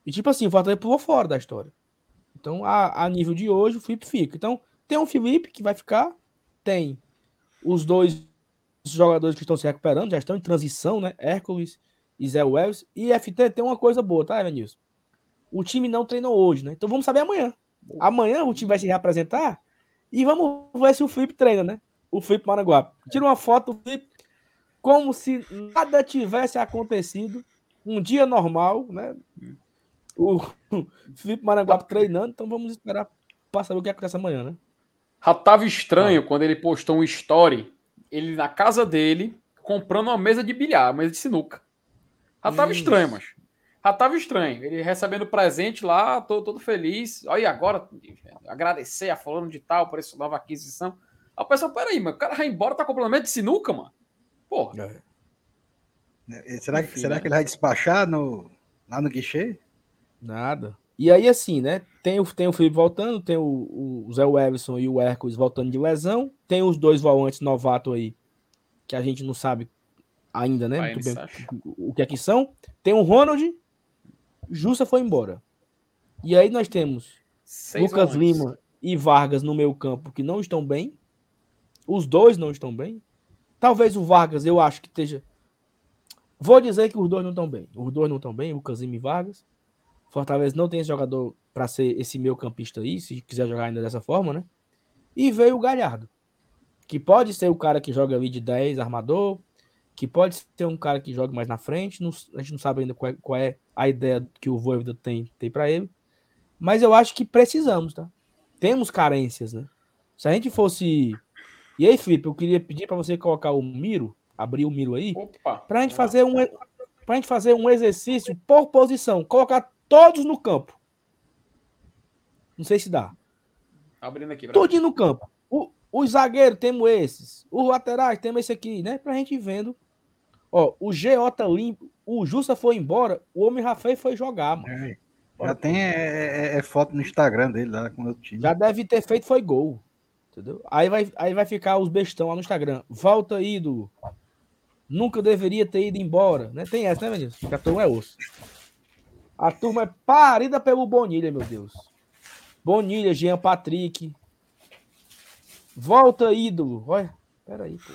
E tipo assim, o Fortaleza pulou fora da história. Então, a, a nível de hoje, o Felipe fica. Então, tem um Felipe que vai ficar, tem os dois jogadores que estão se recuperando, já estão em transição, né? Hércules e Zé Wells. E FT tem uma coisa boa, tá, Evanilson? O time não treinou hoje, né? Então vamos saber amanhã. Amanhã o time vai se reapresentar e vamos ver se o Felipe treina, né? O Felipe Maranguape. Tira uma foto do Felipe como se nada tivesse acontecido. Um dia normal, né? O Felipe Maranguape treinando, então vamos esperar para saber o que acontece amanhã, né? Já estranho quando ele postou um story, ele na casa dele, comprando uma mesa de bilhar, uma mesa de sinuca. Já tava Isso. estranho, mas. Já tava estranho. Ele recebendo presente lá, todo, todo feliz. Olha, agora agradecer a fulano de tal por essa nova aquisição. A pessoa, peraí, mas o cara vai embora, tá comprando mesa de sinuca, mano? Porra. É, Será, que, Enfim, será né? que ele vai despachar no, lá no guichê? Nada. E aí, assim, né? Tem o, tem o Felipe voltando, tem o, o Zé Everson e o Hércules voltando de lesão. Tem os dois volantes novato aí, que a gente não sabe ainda, né? Vai, bem o que é que são. Tem o Ronald, Justa foi embora. E aí nós temos Seis Lucas volantes. Lima e Vargas no meio campo que não estão bem. Os dois não estão bem. Talvez o Vargas, eu acho que esteja. Vou dizer que os dois não estão bem. Os dois não estão bem, Lucas Lima e Vargas. Fortaleza não tem esse jogador para ser esse meio campista aí, se quiser jogar ainda dessa forma, né? E veio o Galhardo, que pode ser o cara que joga ali de 10, armador, que pode ser um cara que joga mais na frente. não- a gente não sabe ainda qual é, qual é a ideia que o Voivoda tem, tem para ele. Mas eu acho que precisamos, tá? Temos carências, né? Se a gente fosse. E aí, Felipe, eu queria pedir para você colocar o Miro, abrir o Miro aí, Opa. pra gente fazer um, pra gente fazer um exercício por posição, colocar todos no campo. Não sei se dá. Abrindo aqui. Tudinho no campo. O, os zagueiros temos esses. Os laterais temos esse aqui, né? Pra gente ir vendo. Ó, o GO tá limpo. O Justa foi embora. O Homem Rafael foi jogar, mano. É, Já tem é, é- é foto no Instagram dele lá com o time. Já deve ter feito, foi gol. Entendeu? Aí vai, aí vai ficar os bestão lá no Instagram. Volta ídolo. Nunca deveria ter ido embora. Né? Tem essa, né, Vinícius? Turma é osso. A turma é parida pelo Bonilha, meu Deus. Bonilha, Jean Patrick. Volta ídolo. Olha. Peraí, pô.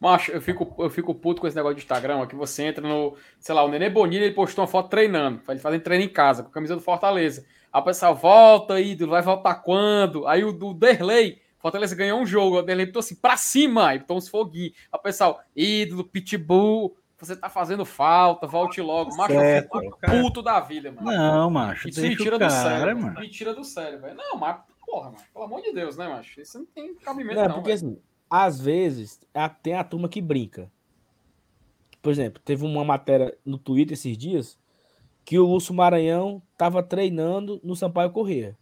Macho, eu fico, eu fico puto com esse negócio de Instagram, ó, que você entra no, sei lá, o Nenê Bonilha, ele postou uma foto treinando, ele fazendo treino em casa, com a camisa do Fortaleza. Aí o pessoal, volta, ídolo, vai voltar quando? Aí o do Derlei, Fortaleza ganhou um jogo, o Derlei botou assim, pra cima, aí botou uns foguinhos. O pessoal, ídolo, pitbull, você tá fazendo falta, volte logo. Macho, Certo, eu fico cara. puto da vida, mano. Não, macho. Isso me tira do cara, sério, mano. me tira do sério, velho. Não, mas, porra, mano, pelo amor de Deus, né, macho? Isso não tem cabimento, Não, não, porque velho. assim, às vezes tem a turma que brinca. Por exemplo, teve uma matéria no Twitter esses dias que o Lúcio Maranhão tava treinando no Sampaio Corrêa.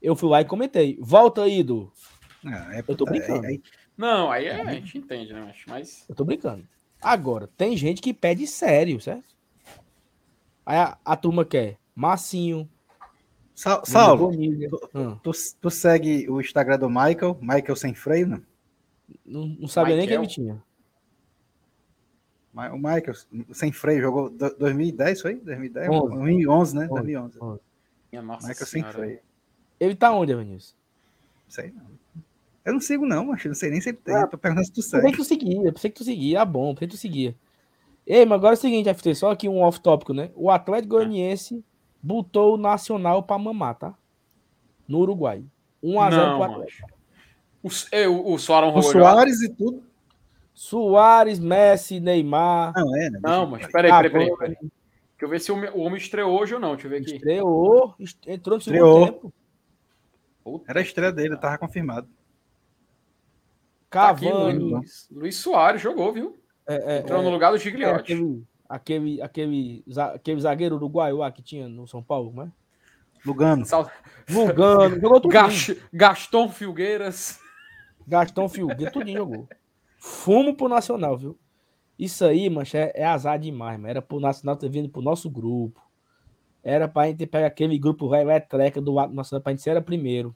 Eu fui lá e comentei. Volta, ídolo. Não, é, Eu tô é- brincando. é- Não, aí é, a gente entende, né, macho? Mas... Eu tô brincando. Agora, tem gente que pede sério, certo? Aí a, a turma quer Massinho, Sa- Saulo, Bonilha. Hum, tu, tu segue o Instagram do Michael, Michael Sem Freio, não? não, não sabia nem que Michael? ele tinha. O Michael, Sem Freio, jogou do- 2010, foi? 2010? Onze. 2011, né? Onze. 2011. Minha nossa Michael Sem senhora. Freio. Ele tá onde, Vinícius? Sei não. Eu não sigo, não, mas não sei nem se ele tem. Ah, tô perguntando se tu Pensei segue. que tu seguia, pensei que tu seguia. Ah, bom, pensei que tu seguia. Ei, mas agora é o seguinte, FT, só aqui um off-tópico, né? O Atlético Goianiense botou o Nacional pra mamar, tá? No Uruguai. 1x0 Não, pro Atlético. O, é, o, o O jogou já? Soares e tudo. Soares, Messi, Neymar. Não, é, né? Não, mas eu- peraí, Ah, peraí, peraí. peraí. Deixa eu ver se o, me- o homem estreou hoje ou não. Deixa eu ver aqui. Estreou, est- entrou no segundo Estreou. tempo. Puta Era a estreia dele, tava confirmado. Tá aqui, Cavani. Luiz, Luiz Soares jogou, viu? é, é, Entrou é, no lugar do é, Gigliotti. aquele, aquele, aquele, aquele zagueiro uruguaio lá que tinha no São Paulo, né? Lugano. Sal- Vulgano, jogou tudo. Gas- Gaston Filgueiras. Gastão Filgueira, tudinho jogou. Fumo pro Nacional, viu? Isso aí, mancha, é, é azar demais, mano. Era pro Nacional ter vindo pro nosso grupo. Era pra gente pegar aquele grupo velho do lado do Nacional pra gente ser era primeiro.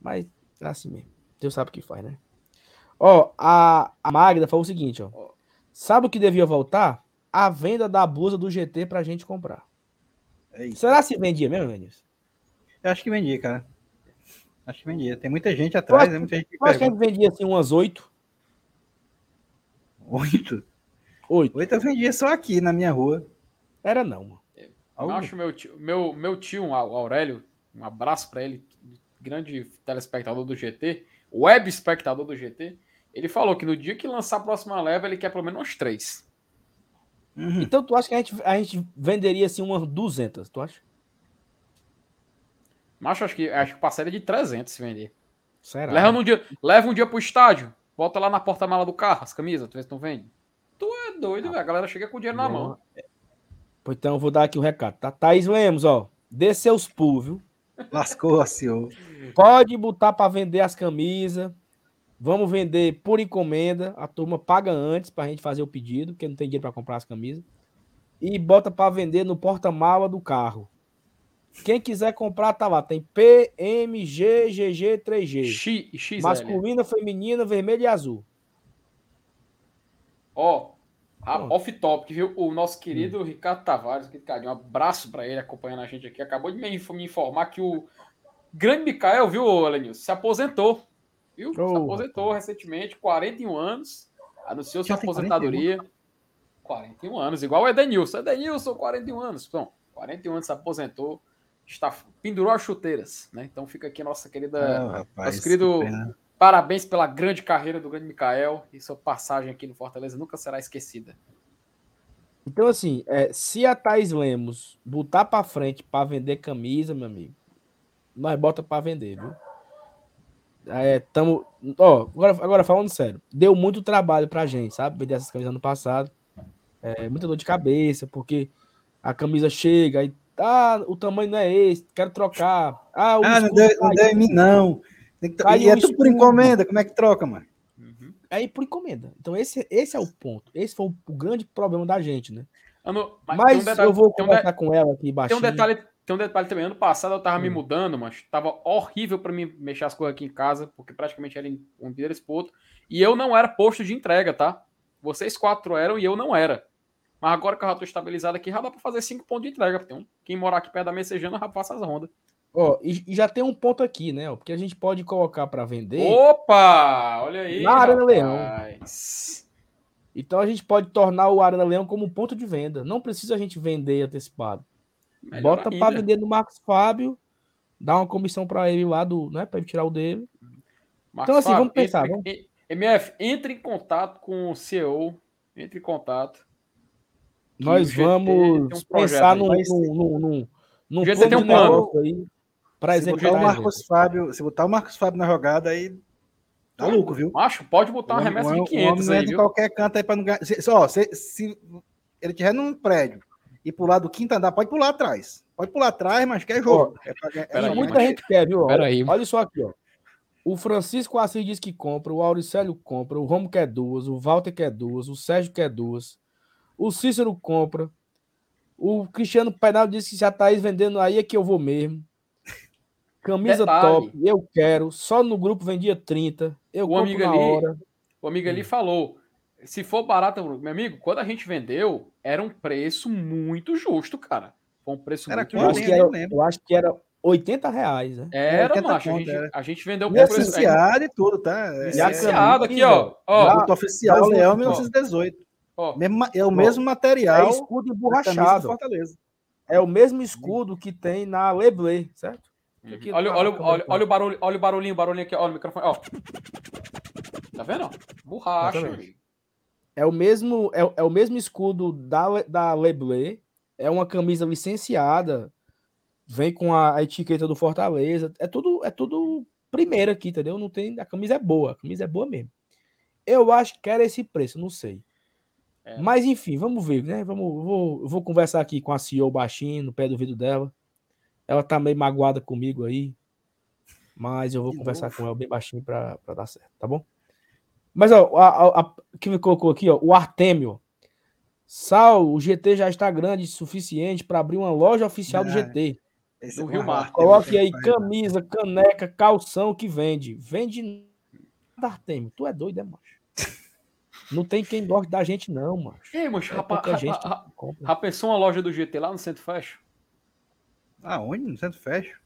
Mas é assim mesmo. Deus sabe o que faz, né? Ó, a, a Magda falou o seguinte, ó. Sabe o que devia voltar? A venda da blusa do GT pra gente comprar. É isso. Será se vendia mesmo, Vinícius? Eu acho que vendia, cara. Acho que vendia. Tem muita gente atrás, acho- né? Muita gente que Eu acho que a gente vendia assim umas oito. Oito. Oito. Oito eu vendia só aqui na minha rua. Era não, mano. Eu acho meu tio, meu, meu tio, o Aurélio, um abraço pra ele, grande telespectador do GT, web espectador do GT. Ele falou que no dia que lançar a próxima leva, ele quer pelo menos uns três. Uhum. Então tu acha que a gente, a gente venderia assim umas 200, tu acha? Mas acho que acho que passaria de 300 se vender. Será? Leva um dia, leva um dia pro estádio, bota lá na porta-mala do carro as camisas, tu vê se não vende. Tu é doido, velho. A galera chega com o dinheiro na mão. Pois então eu vou dar aqui o recado, tá? Thaís Lemos, ó. Dê seus pulos, viu? Lascou, senhor. Pode botar pra vender as camisas. Vamos vender por encomenda. A turma paga antes pra gente fazer o pedido, porque não tem dinheiro pra comprar as camisas. E bota pra vender no porta-mala do carro. Quem quiser comprar, tá lá. Tem P, M, G, GG, 3G. X, XL. Masculina, feminina, vermelho e azul. Ó, a- Pronto. off topic, viu? O nosso querido Ricardo Tavares, que cara, um abraço pra ele acompanhando a gente aqui, acabou de me inf- me informar que o grande Mikael, viu, Elenilson, se aposentou. Viu? se Oh, aposentou recentemente, 41 anos, anunciou sua Já aposentadoria. 41 anos, igual o Edenilson. Edenilson, 41 anos. Bom, 41 anos se aposentou, está, pendurou as chuteiras, né? Então fica aqui nossa querida Ah, rapaz, nosso querido- que. Parabéns pela grande carreira do grande Mikael e sua passagem aqui no Fortaleza nunca será esquecida. Então, assim, é, se a Thaís Lemos botar pra frente pra vender camisa, meu amigo, nós bota pra vender, viu? É, tamo, ó, agora, agora falando sério, deu muito trabalho pra gente, sabe? Vender essas camisas ano passado. É, muita dor de cabeça, porque a camisa chega e ah, o tamanho não é esse, quero trocar. Ah, o Ah, não deu, não caiu. deu em mim, não. Tem Caiu E é tudo por encomenda. Como é que troca, mano? Aí por encomenda. Então, esse, esse é o ponto. Esse foi o, o grande problema da gente, né? Ano- Mas, tem um detalhe- eu vou tem um de- conversar com ela aqui Tem baixinho. um detalhe, tem um detalhe também. Ano passado eu tava me Hum. mudando, mas tava horrível pra mim mexer as coisas aqui em casa, porque praticamente era um endereço pro outro. E eu não era posto de entrega, tá? Vocês quatro eram e eu não era. Mas agora que eu já tô estabilizado aqui, já dá pra fazer cinco pontos de entrega. Tem um, quem morar aqui perto da Messejana já passa as rondas. Ó, e, e já tem um ponto aqui, né? ó, Porque a gente pode colocar para vender. Opa! Olha aí. Na Arena Leão. rapaz. Então a gente pode tornar o Arena Leão como ponto de venda. Não precisa a gente vender antecipado. Melhor Bota para vender no Marcos Fábio, dá uma comissão para ele lá do, né, para ele tirar o dele. Marcos Então, assim, Fábio, vamos pensar, entre- vamos- MF, entre em contato com o CEO. Entre em contato. Nós vamos um pensar num, num, num, num, plano um plano. aí para Se botar executar o a Marcos Fábio, se botar o Marcos Fábio na jogada, aí tá louco, viu? Macho, pode botar uma remessa de homem- o homem 500 não aí, viu? qualquer canto aí pra não ganhar. Se, só, se, se ele tiver num prédio e pular do quinto andar, pode pular atrás. Pode pular atrás, mas quer jogo. é pra é aí, muita mas- gente quer, viu? ó. Pera aí. Olha só aqui, ó. O Francisco Assis diz que compra, o Auricélio compra, o Romo quer duas, o Walter quer duas, o Sérgio quer duas, o Cícero compra, o Cristiano Penal disse que se a Thaís vendendo aí é que eu vou mesmo. Camisa Detalhe. top, eu quero. Só no grupo vendia 30. Eu O amigo ali- hora. O amigo Hum. ali falou: se for barato, meu amigo, quando a gente vendeu, era um preço muito justo, cara. Foi um preço Era muito acho, justo. que eu era, acho que era 80 reais, né? Era, 80 macho. a, gente, era. a gente vendeu por preço. licenciado e tudo, tá? É, Licenciado é, aqui, ó. ó, oficial, Leão ó, 1918. ó. Mesmo é o Ó, mesmo É material escudo da camisa do emborrachado. Fortaleza. É o mesmo escudo que tem na Leblé, certo? Uhum. Aqui Olha, tá- olha, tá olha, bom. olha o barulho, olha o barulhinho, barulhinho aqui, olha o microfone, ó. Tá vendo? Borracha. É o mesmo, é, é o mesmo escudo da, da Leblé. É uma camisa licenciada. Vem com a, a etiqueta do Fortaleza. É tudo, é tudo primeiro aqui, entendeu? Não tem, a camisa é boa, a camisa é boa mesmo. Eu acho que era esse preço, não sei. É. Mas enfim, vamos ver, né? Vamos, vou, eu vou conversar aqui com a CEO baixinho, no pé do vidro dela. Ela tá meio magoada comigo aí. Mas eu vou De conversar novo. com ela bem baixinho pra, pra dar certo, tá bom? Mas, ó, a, a, a- que me colocou aqui, ó, o Artemio. Sal, o GT já está grande o suficiente para abrir uma loja oficial do GT. Esse Do é Rio Mar. Coloque aí rapaz? camisa, caneca, calção que vende. Vende nada, Artemio. Tu é doido, é, macho? Não tem quem goste da gente, não, macho. Ei, mas É rapaz, rapaz, já pensou uma loja do GT lá no Centro Fashion? Aonde? No centro fecha.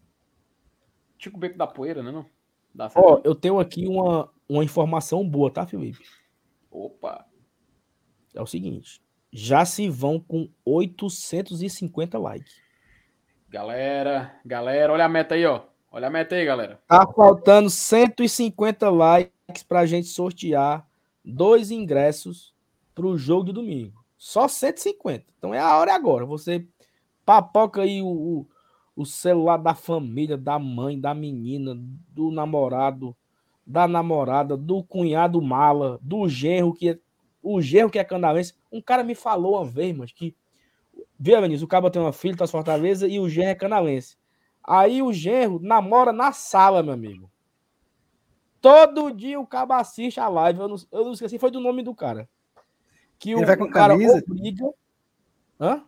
Tipo o Beco da Poeira, né? Não? Dá Ó, eu tenho aqui uma, uma informação boa, tá, Felipe? Opa. É o seguinte. Já se vão com 850 likes. Galera, galera, olha a meta aí, ó. Olha a meta aí, galera. Tá faltando 150 likes pra gente sortear dois ingressos pro jogo de domingo. Só 150. Então é a hora agora. Você papoca aí o, o, o celular da família, da mãe, da menina, do namorado, da namorada, do cunhado mala, do genro que é o genro que é canalense. Um cara me falou uma vez, mas que Viu, Vinícius? O cara tem uma filha, tá Fortaleza e o genro é canalense. Aí o genro namora na sala, meu amigo. Todo dia o cabo assiste a live. Eu não, eu não esqueci, foi do nome do cara. Que Ele o, vai com o cara camisa? obriga. Hã?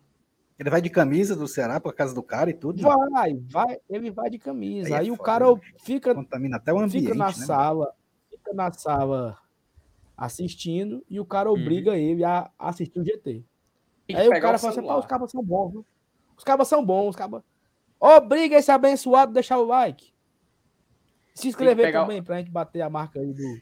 Ele vai de camisa do Ceará pra casa do cara e tudo. né? Vai, vai, ele vai de camisa. Aí é Aí, o foda, cara né? fica, Contamina até o ambiente, fica na né? sala, fica na sala assistindo e o cara Uhum. obriga ele a assistir o GT. Que Aí o cara fala assim, pô, celular. os cabas são bons, viu? Os cabas são bons, os cabas. Obriga esse abençoado a deixar o like. Se inscrever pegar o- também pra gente bater a marca aí do.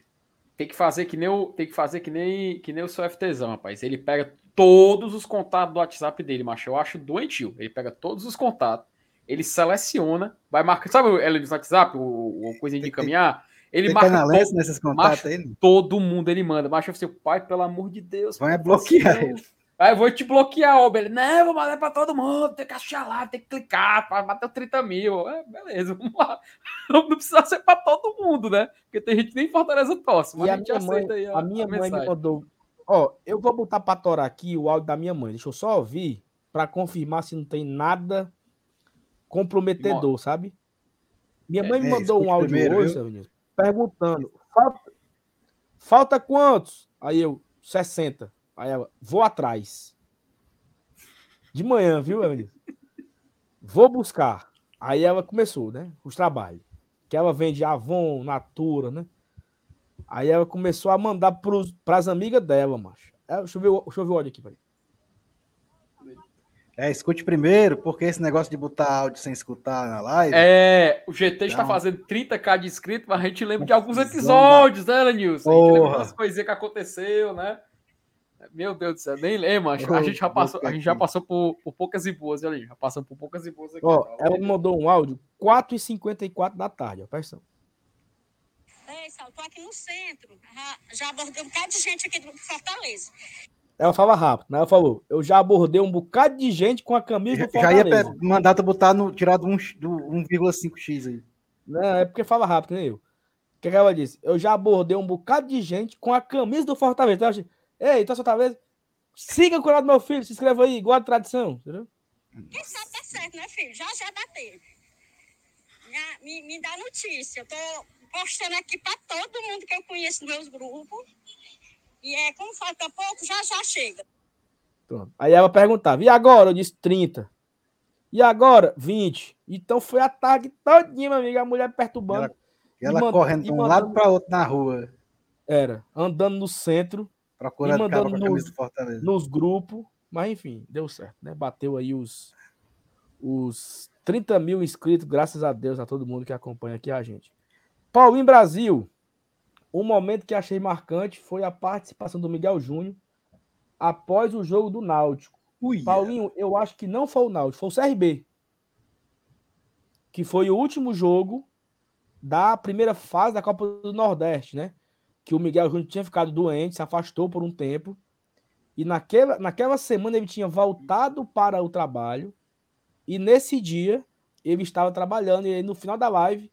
Tem que fazer que nem o, tem que fazer que nem, que nem o seu FTzão, rapaz. Ele pega todos os contatos do WhatsApp dele, macho. Eu acho doentio. Ele pega todos os contatos, ele seleciona, vai marcar. Sabe o ele do WhatsApp, o, o coisinha de caminhar? Ele Tem marca todo, nesses contatos macho, aí? né? todo mundo, ele manda. Macho, eu falei, pai, pelo amor de Deus. Pô, bloquear assim, ele. Aí eu vou te bloquear, ó, beleza. Não, vou mandar pra todo mundo, tem que achar lá, tem que clicar, pra bater 30 mil. É, beleza, vamos lá. Não precisa ser pra todo mundo, né? Porque tem gente que nem Fortaleza torce, mas E a, a gente mãe, aceita aí a minha mãe me mensagem. mandou. Ó, eu vou botar pra torar aqui o áudio da minha mãe. Deixa eu só ouvir pra confirmar se não tem nada comprometedor, sabe? Minha É, mãe me é, mandou um áudio primeiro, hoje, viu? perguntando: falta, falta quantos? Aí eu, 60. Aí ela, vou atrás. De manhã, viu, Vinícius? Vou buscar. Aí ela começou, né? Os trabalhos. Que ela vende Avon, Natura, né? Aí ela começou a mandar para as amigas dela, macho. É, deixa, eu ver, o- deixa eu ver o áudio aqui, peraí. É, escute primeiro, porque esse negócio de botar áudio sem escutar na live. É, o GT está Não. fazendo 30k de inscritos, mas a gente lembra de alguns episódios, né, Lenilson? A gente lembra das coisinhas que aconteceu, né? Meu Deus do céu, nem lembro, A gente já passou, a gente já passou por, por poucas e boas, olha aí. Já passamos por poucas e boas aqui. Ó, ela me mandou um áudio 4h54 da tarde, ó. Presta atenção. Ei, Sal, tô aqui no centro. Já, abordei um bocado de gente aqui do Fortaleza. Ela fala rápido, né? Ela falou: Eu já abordei um bocado de gente com a camisa do já ia Fortaleza. mandar tu botar no, tirar do, um, do 1,5x aí. Não, é porque fala rápido, nem eu. O que, que ela disse? Eu já abordei um bocado de gente com a camisa do Fortaleza. Então, eu achei, Ei, tá Fortaleza? Siga o canal do meu filho, se inscreva aí, igual a tradição, entendeu? Quem sabe tá certo, né, filho? Já já bater. Já, me, me dá notícia. Eu tô postando aqui pra todo mundo que eu conheço nos meus grupos. E é, como falta pouco, já já chega. Pronto. Aí ela perguntava, e agora? Eu disse 30. E agora? 20. Então foi a tarde todinha, meu amigo, a mulher perturbando. E ela manda- correndo e de um mandando- lado para outro na rua, Era, andando no centro, procurando E cara mandando a no- camisa do Fortaleza. nos grupos, mas enfim, deu certo, né? Bateu aí os, os 30 mil inscritos, graças a Deus, a todo mundo que acompanha aqui a gente. Paulinho Brasil, um momento que achei marcante foi a participação do Miguel Júnior após o jogo do Náutico. Ui, Paulinho, eu acho que não foi o Náutico, foi o CRB. Que foi o último jogo da primeira fase da Copa do Nordeste, né? Que o Miguel Júnior tinha ficado doente, se afastou por um tempo. E naquela, naquela semana ele tinha voltado para o trabalho. E nesse dia ele estava trabalhando. E aí, no final da live,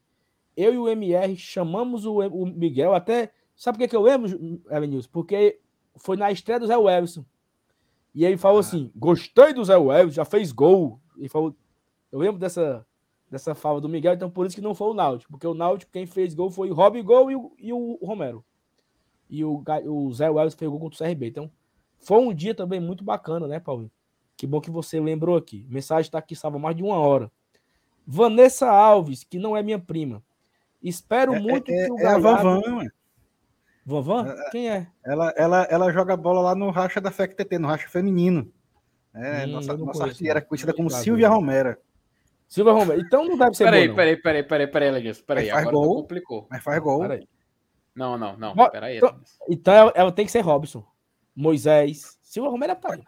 eu e o MR chamamos o, o Miguel. Até. Sabe por que, que eu lembro, Evanilson? Porque foi na estreia do Zé Welson. E ele falou assim: gostei do Zé Welson, já fez gol. E falou. Eu lembro dessa, dessa fala do Miguel, então por isso que não foi o Náutico. Porque o Náutico, quem fez gol foi o Rob Gol e o, e o Romero. E o, o Zé Welson fez gol contra o CRB. Então, foi um dia também muito bacana, né, Paulinho? Que bom que você lembrou aqui. A mensagem está aqui, salva mais de uma hora. Vanessa Alves, que não é minha prima. Espero É- muito é, que o é a Galhardo... Vavan, ué. Vavan? Quem é? Ela, ela, ela joga bola lá no Racha da FECTT, no Racha Feminino. É, Hum, nossa nossa conheço, artilheira conhecida como Silvia não. Romero. Silva Romero. Então não deve ser Peraí, bom, não. peraí, peraí, peraí, peraí. Peraí, Mas faz agora gol. complicou. Mas faz gol. Peraí. Não, não, não. Bo- Peraí. então-. Então ela, ela tem que ser Robson. Moisés. Silva Romero é pai.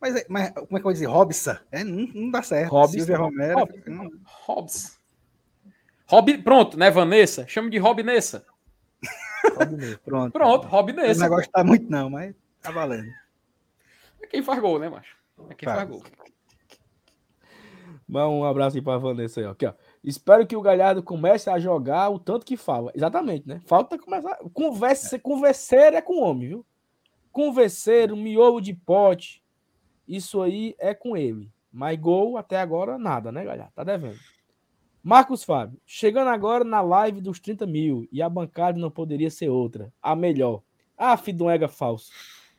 Mas, é- mas como é que eu vou dizer? Robson? É, não, não dá certo. Robson. Silvia Romero. Robson. não- Hobbs. Rob, pronto, né, Vanessa? Chama de Robinessa. Pronto. Pronto, O Robinessa. negócio tá muito não, mas tá valendo. É quem faz gol, né, macho? É quem Faz. faz gol. Mas Um abraço aí pra Vanessa aí, ó. Aqui, ó. Espero que o Galhardo comece a jogar o tanto que fala. Exatamente, né? Falta começar. Conversa, Converser é com o homem, viu? Converser, miolo de pote. Isso aí é com ele. Mas gol até agora, nada, né, Galhardo? Tá devendo. Marcos Fábio, chegando agora na live dos 30 mil e a bancada não poderia ser outra. A melhor. Ah, filho de um ega falso.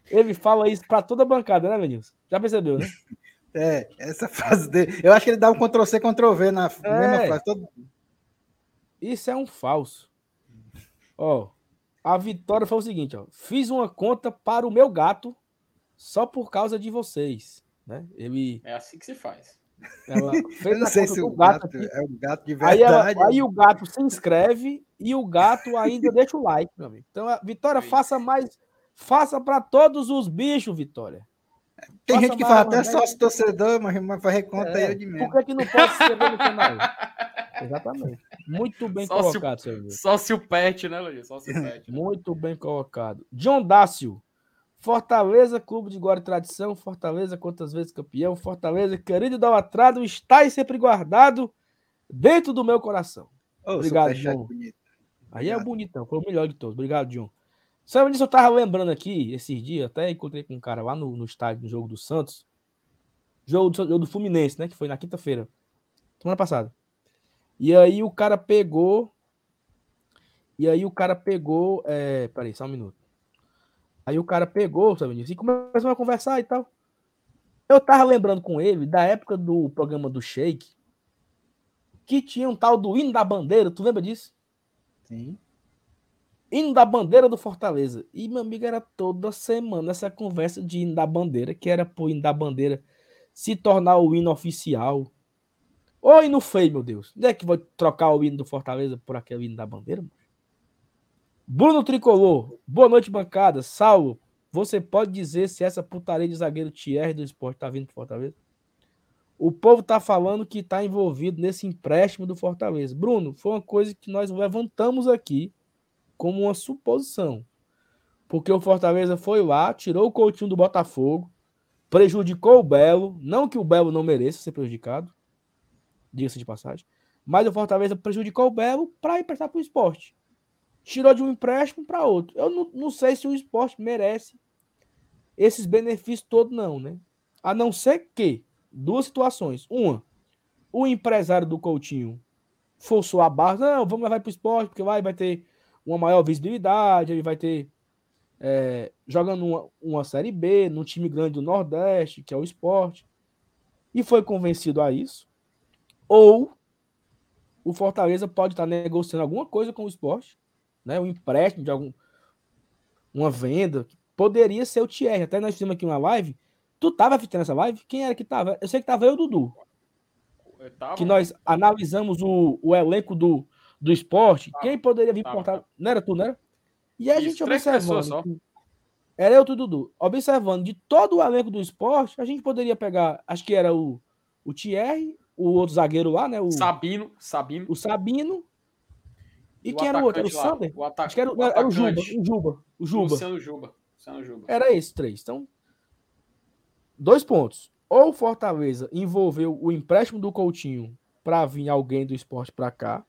Ele fala isso pra toda a bancada, né, Menilson? Já percebeu, né? É, essa frase dele. Eu acho que ele dá um Ctrl-C, Ctrl-V na É. mesma frase. Todo... Isso é um falso. Ó, a Vitória foi o seguinte, ó. Fiz uma conta para o meu gato só por causa de vocês, né? Ele É assim que se faz. Ela Eu fez não a sei se o gato gato é um gato de Aí, ela- verdade. aí o gato se inscreve e o gato ainda deixa o like, meu amigo. Então, a Vitória, Isso. faça mais, faça para todos os bichos, Vitória. Tem faça gente que fala até sócio torcedor, mas, mas faz reconta É, aí de Por mesmo. que, que não pode se inscrever no canal? Exatamente. Muito bem Só se o- colocado, seu amigo. Só se o pet, né, Ledilson? Só se o pet. né? Muito bem colocado. John Dácio. Fortaleza, clube de glória e tradição. Fortaleza, quantas vezes campeão. Fortaleza, querido idolatrado, está e sempre guardado dentro do meu coração. Ô, Obrigado, bonito. Aí é bonitão, foi o melhor de todos. Obrigado, John. Sabe disso? Eu tava lembrando aqui esses dias, até encontrei com um cara lá no, no estádio, no jogo do Santos. Jogo do, jogo do Fluminense, né? Que foi na quinta-feira. Semana passada. E aí o cara pegou. E aí o cara pegou. É, peraí, só um minuto. Aí o cara pegou, sabe? E começou a conversar e tal. Eu tava lembrando com ele da época do programa do Shake. Que tinha um tal do hino da bandeira. Tu lembra disso? Sim. hino da bandeira do Fortaleza. E meu amigo era toda semana essa conversa de hino da bandeira, que era pro hino da bandeira se tornar o hino oficial. Ô hino feio, meu Deus. Onde é que vai trocar o hino do Fortaleza por aquele hino da bandeira? mano? Bruno Tricolor, boa noite, bancada. Saulo, você pode dizer se essa putaria de zagueiro Thierry do esporte tá vindo pro Fortaleza? O povo tá falando que tá envolvido nesse empréstimo do Fortaleza. Bruno, foi uma coisa que nós levantamos aqui como uma suposição. Porque o Fortaleza foi lá, tirou o Coutinho do Botafogo, prejudicou o Belo. Não que o Belo não mereça ser prejudicado, diga-se de passagem. Mas o Fortaleza prejudicou o Belo para emprestar para o esporte. Tirou de um empréstimo para outro. Eu não, não sei se o esporte merece esses benefícios todos, não, né? A não ser que duas situações. Uma, o empresário do Coutinho forçou a barra. Não, vamos levar para o esporte, porque vai, vai ter uma maior visibilidade, ele vai ter é, jogando uma, uma Série B num time grande do Nordeste, que é o esporte, e foi convencido a isso. Ou o Fortaleza pode estar negociando alguma coisa com o esporte, né? um empréstimo de algum uma venda, que poderia ser o Thierry. Até nós fizemos aqui uma live. Tu tava assistindo essa live? Quem era que tava? Eu sei que tava eu Dudu. Oitavo. que nós analisamos o, o elenco do, do esporte, quem poderia vir portar. Não era tu, não era? E a Isso, gente observando. Era eu, tudo, Dudu. Observando de todo o elenco do esporte, a gente poderia pegar, acho que era o, o Thierry, o outro zagueiro lá, né? O Sabino. Sabino. O Sabino. E, e quem era o outro? Era o Sander? O ataque, acho que era, o, era o Juba. O Juba. O Juba. Luciano Juba. Luciano Juba. Era esses três. Então, dois pontos. Ou o Fortaleza envolveu o empréstimo do Coutinho para vir alguém do esporte para cá,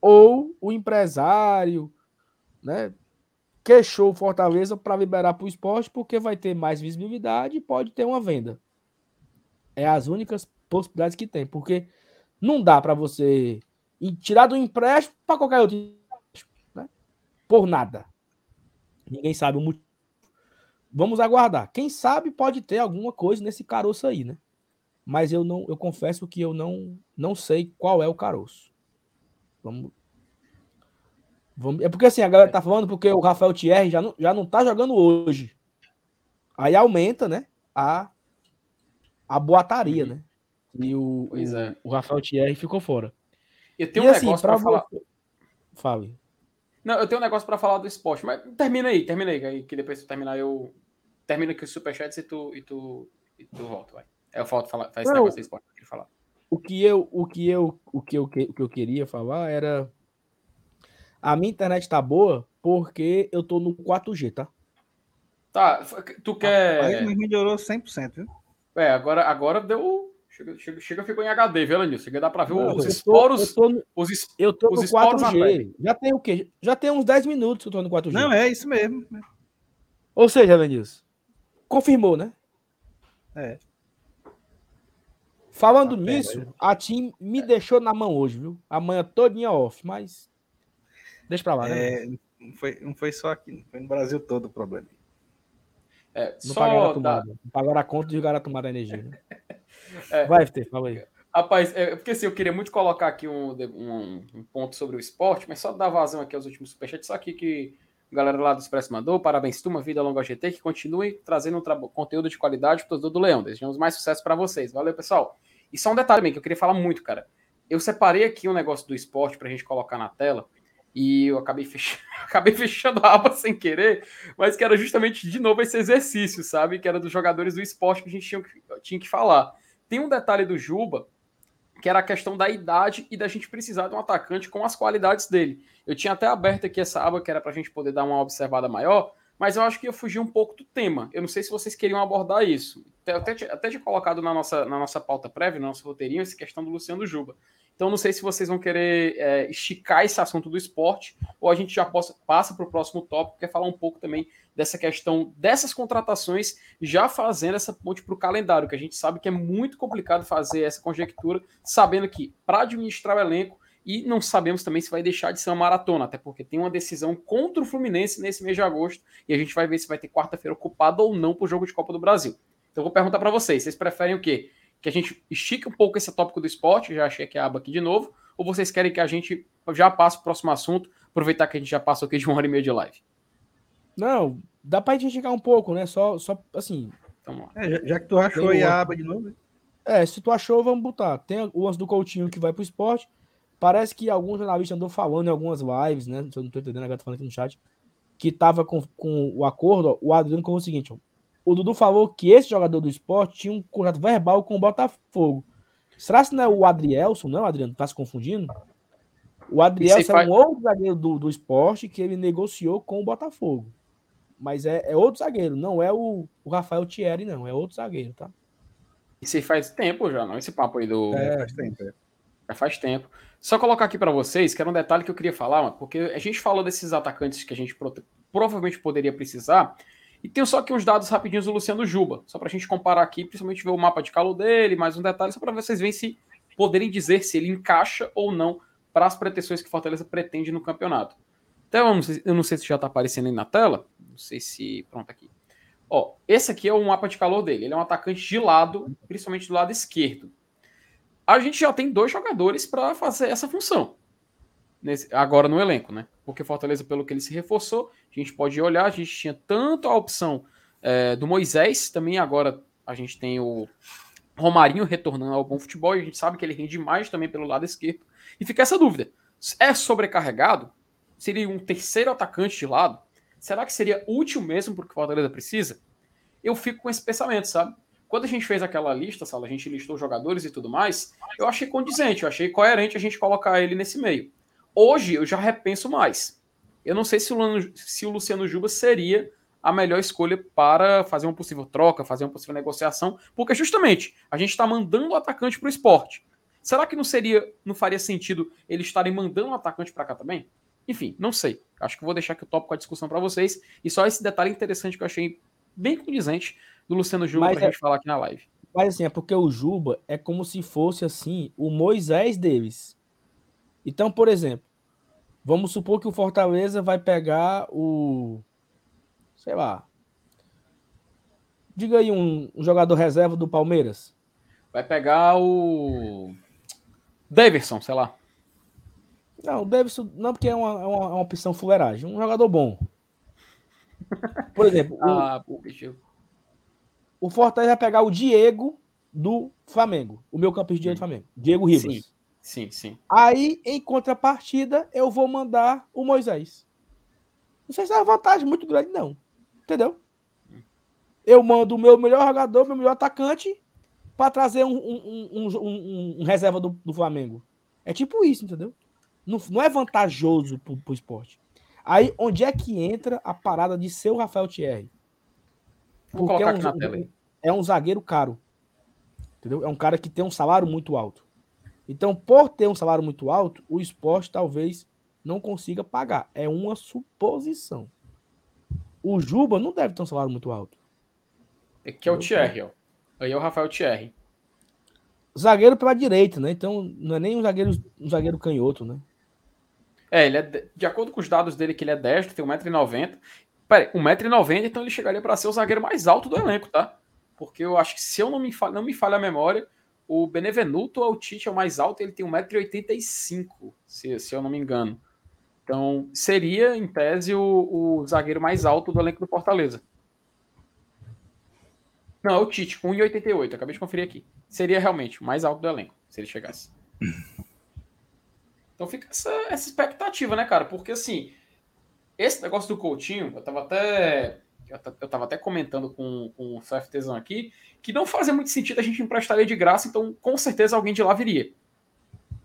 ou o empresário, né, queixou o Fortaleza para liberar para o esporte porque vai ter mais visibilidade e pode ter uma venda. É as únicas possibilidades que tem, porque não dá para você tirar do empréstimo para qualquer outro, né? por nada. Ninguém sabe o motivo. Vamos aguardar. Quem sabe pode ter alguma coisa nesse caroço aí, né? Mas eu não, eu confesso que eu não, não sei qual é o caroço. Vamos, vamos é porque assim, a galera tá falando porque o Rafael Thierry já não, já não tá jogando hoje. Aí aumenta, né? A, a boataria, uhum. né? E o, é. o Rafael Thierry ficou fora. Eu tenho e um assim, negócio para falar. Fale. Não, eu tenho um negócio para falar do esporte, mas termina aí, termina aí, que depois que terminar eu termino aqui o superchat e tu, e tu, e tu volta, vai. É, eu falto falar, faz esse negócio do esporte que falar. O que eu, o que eu, o que eu, o que eu queria falar era a minha internet tá boa porque eu tô no 4G, tá? Tá, tu quer. Aí melhorou 100%, viu? É, agora, agora deu Chega, chega, chega ficou em HD, viu, Lenil? Chega dá para ver não, os esporos. Eu tô, no, os, es, eu tô os no 4G. Já tem o quê? Já tem uns 10 minutos que eu tô no 4G. Não, é isso mesmo. Ou seja, Lenilson, confirmou, né? É. Falando tá nisso, a TIM me deixou na mão hoje, viu? Amanhã todinha off, mas. Deixa pra lá, né? É, não, foi, não foi só aqui, foi no Brasil todo o problema. É, não só pagaram a tomada. Da... Não pagaram a conta e jogaram a tomada a energia. Né? É, Vai, ter, fala aí. Rapaz, é, porque assim, eu queria muito colocar aqui um, um, um, ponto sobre o esporte, mas só dar vazão aqui aos últimos superchats, só aqui que a galera lá do Expresso mandou. Parabéns, turma, vida longa GT, que continue trazendo um conteúdo de qualidade para todo do Leão. Desejamos mais sucesso para vocês. Valeu, pessoal. E só um detalhe também que eu queria falar muito, cara. Eu separei aqui um negócio do esporte para a gente colocar na tela e eu acabei fechando, acabei fechando a aba sem querer, mas que era justamente de novo esse exercício, sabe? Que era dos jogadores do esporte que a gente tinha, tinha que falar. Tem um detalhe do Juba, que era a questão da idade e da gente precisar de um atacante com as qualidades dele. Eu tinha até aberto aqui essa aba que era para a gente poder dar uma observada maior, mas eu acho que ia fugir um pouco do tema. Eu não sei se vocês queriam abordar isso. Eu até, até tinha colocado na nossa, na nossa pauta prévia, no nosso roteirinho, essa questão do Luciano Juba. Então, não sei se vocês vão querer é, esticar esse assunto do esporte ou a gente já possa, passa para o próximo tópico, que é falar um pouco também dessa questão dessas contratações, já fazendo essa ponte para o calendário, que a gente sabe que é muito complicado fazer essa conjectura, sabendo que para administrar o elenco, e não sabemos também se vai deixar de ser uma maratona, até porque tem uma decisão contra o Fluminense nesse mês de agosto, e a gente vai ver se vai ter quarta-feira ocupada ou não para o jogo de Copa do Brasil. Então, vou perguntar para vocês: vocês preferem o quê? Que a gente estique um pouco esse tópico do esporte, já achei que a aba aqui de novo, ou vocês querem que a gente já passe para o próximo assunto, aproveitar que a gente já passou aqui de uma hora e meia de live? Não, dá pra gente chegar um pouco, né? Só, só assim. É, já, já, que tu achou aí a aba de novo. É, se tu achou, vamos botar. Tem o lance do Coutinho que vai pro esporte. Parece que alguns jornalistas andou falando em algumas lives, né? Se eu não tô entendendo, a galera tá falando aqui no chat. Que tava com, com o acordo, ó, o Adriano falou o seguinte: ó, o Dudu falou que esse jogador do esporte tinha um contrato verbal com o Botafogo. Será que não é o Adrielson, não, Adriano? Tá se confundindo? O Adrielson é um outro zagueiro do, do esporte que ele negociou com o Botafogo. Mas é, é outro zagueiro, não é o, o Rafael Thierry, não. É outro zagueiro, tá? Isso aí faz tempo já, não? Esse papo aí do. É, faz tempo. É. Já faz tempo. Só colocar aqui para vocês, que era um detalhe que eu queria falar, porque a gente falou desses atacantes que a gente provavelmente poderia precisar. E tem só aqui uns dados rapidinhos do Luciano Juba, só para a gente comparar aqui, principalmente ver o mapa de calor dele, mais um detalhe, só para vocês verem se poderem dizer se ele encaixa ou não para as pretensões que Fortaleza pretende no campeonato. Então, eu não sei, eu não sei se já está aparecendo aí na tela. Não sei se. Pronto, aqui. Ó, esse aqui é o mapa de calor dele. Ele é um atacante de lado, principalmente do lado esquerdo. A gente já tem dois jogadores para fazer essa função. Nesse, agora no elenco, né? Porque Fortaleza, pelo que ele se reforçou, a gente pode olhar, a gente tinha tanto a opção é, do Moisés, também agora a gente tem o Romarinho retornando ao bom futebol, e a gente sabe que ele rende mais também pelo lado esquerdo. E fica essa dúvida: é sobrecarregado? Seria um terceiro atacante de lado? Será que seria útil mesmo porque o Fortaleza precisa? Eu fico com esse pensamento, sabe? Quando a gente fez aquela lista, Sala, a gente listou jogadores e tudo mais, eu achei condizente, eu achei coerente a gente colocar ele nesse meio. Hoje eu já repenso mais. Eu não sei se o, se o Luciano Juba seria a melhor escolha para fazer uma possível troca, fazer uma possível negociação, porque justamente a gente está mandando o atacante para o esporte. Será que não seria, não faria sentido eles estarem mandando o atacante para cá também? Enfim, não sei. Acho que vou deixar aqui o tópico a discussão para vocês. E só esse detalhe interessante que eu achei bem condizente do Luciano Juba para a é, gente falar aqui na live. Mas assim, é porque o Juba é como se fosse assim o Moisés deles. Então, por exemplo, vamos supor que o Fortaleza vai pegar o sei lá. Diga aí um, um jogador reserva do Palmeiras. Vai pegar o. Davidson, sei lá. Não, o Davidson não, porque é uma, é uma, é uma opção fuleiragem. Um jogador bom. Por exemplo, ah, o, o Fortaleza vai pegar o Diego do Flamengo. O meu campo de direito do Flamengo. Diego Ribas. Sim, sim, sim. Aí, em contrapartida, eu vou mandar o Moisés. Não sei se é uma vantagem muito grande, não. Entendeu? Eu mando o meu melhor jogador, meu melhor atacante, para trazer um, um, um, um, reserva do, do Flamengo. É tipo isso, entendeu? Não, não é vantajoso pro, pro esporte. Aí, onde é que entra a parada de ser o Rafael Thierry? Porque é um, é um zagueiro caro. Entendeu? É um cara que tem um salário muito alto. Então, por ter um salário muito alto, o esporte talvez não consiga pagar. É uma suposição. O Juba não deve ter um salário muito alto. É que é o Thierry, ó. Aí é o Rafael Thierry. Zagueiro pela direita, né? Então não é nem um zagueiro, um zagueiro canhoto, né? É, ele é de, acordo com os dados dele que ele é destro, tem 1,90m. Peraí, 1,90m, então ele chegaria para ser o zagueiro mais alto do elenco, tá? Porque eu acho que se eu não me não me falha a memória, o Benevenuto o Tite é o mais alto, ele tem 1,85m, se, se eu não me engano. Então, seria, em tese, o, o zagueiro mais alto do elenco do Fortaleza. Não, é o Tite, com 1,88. Acabei de conferir aqui. Seria realmente o mais alto do elenco, se ele chegasse. Então fica essa, essa expectativa, né, cara? Porque assim, esse negócio do Coutinho, eu tava até. Eu tava até comentando com, com o CFTzão aqui, que não fazia muito sentido a gente emprestar ele de graça, então com certeza alguém de lá viria.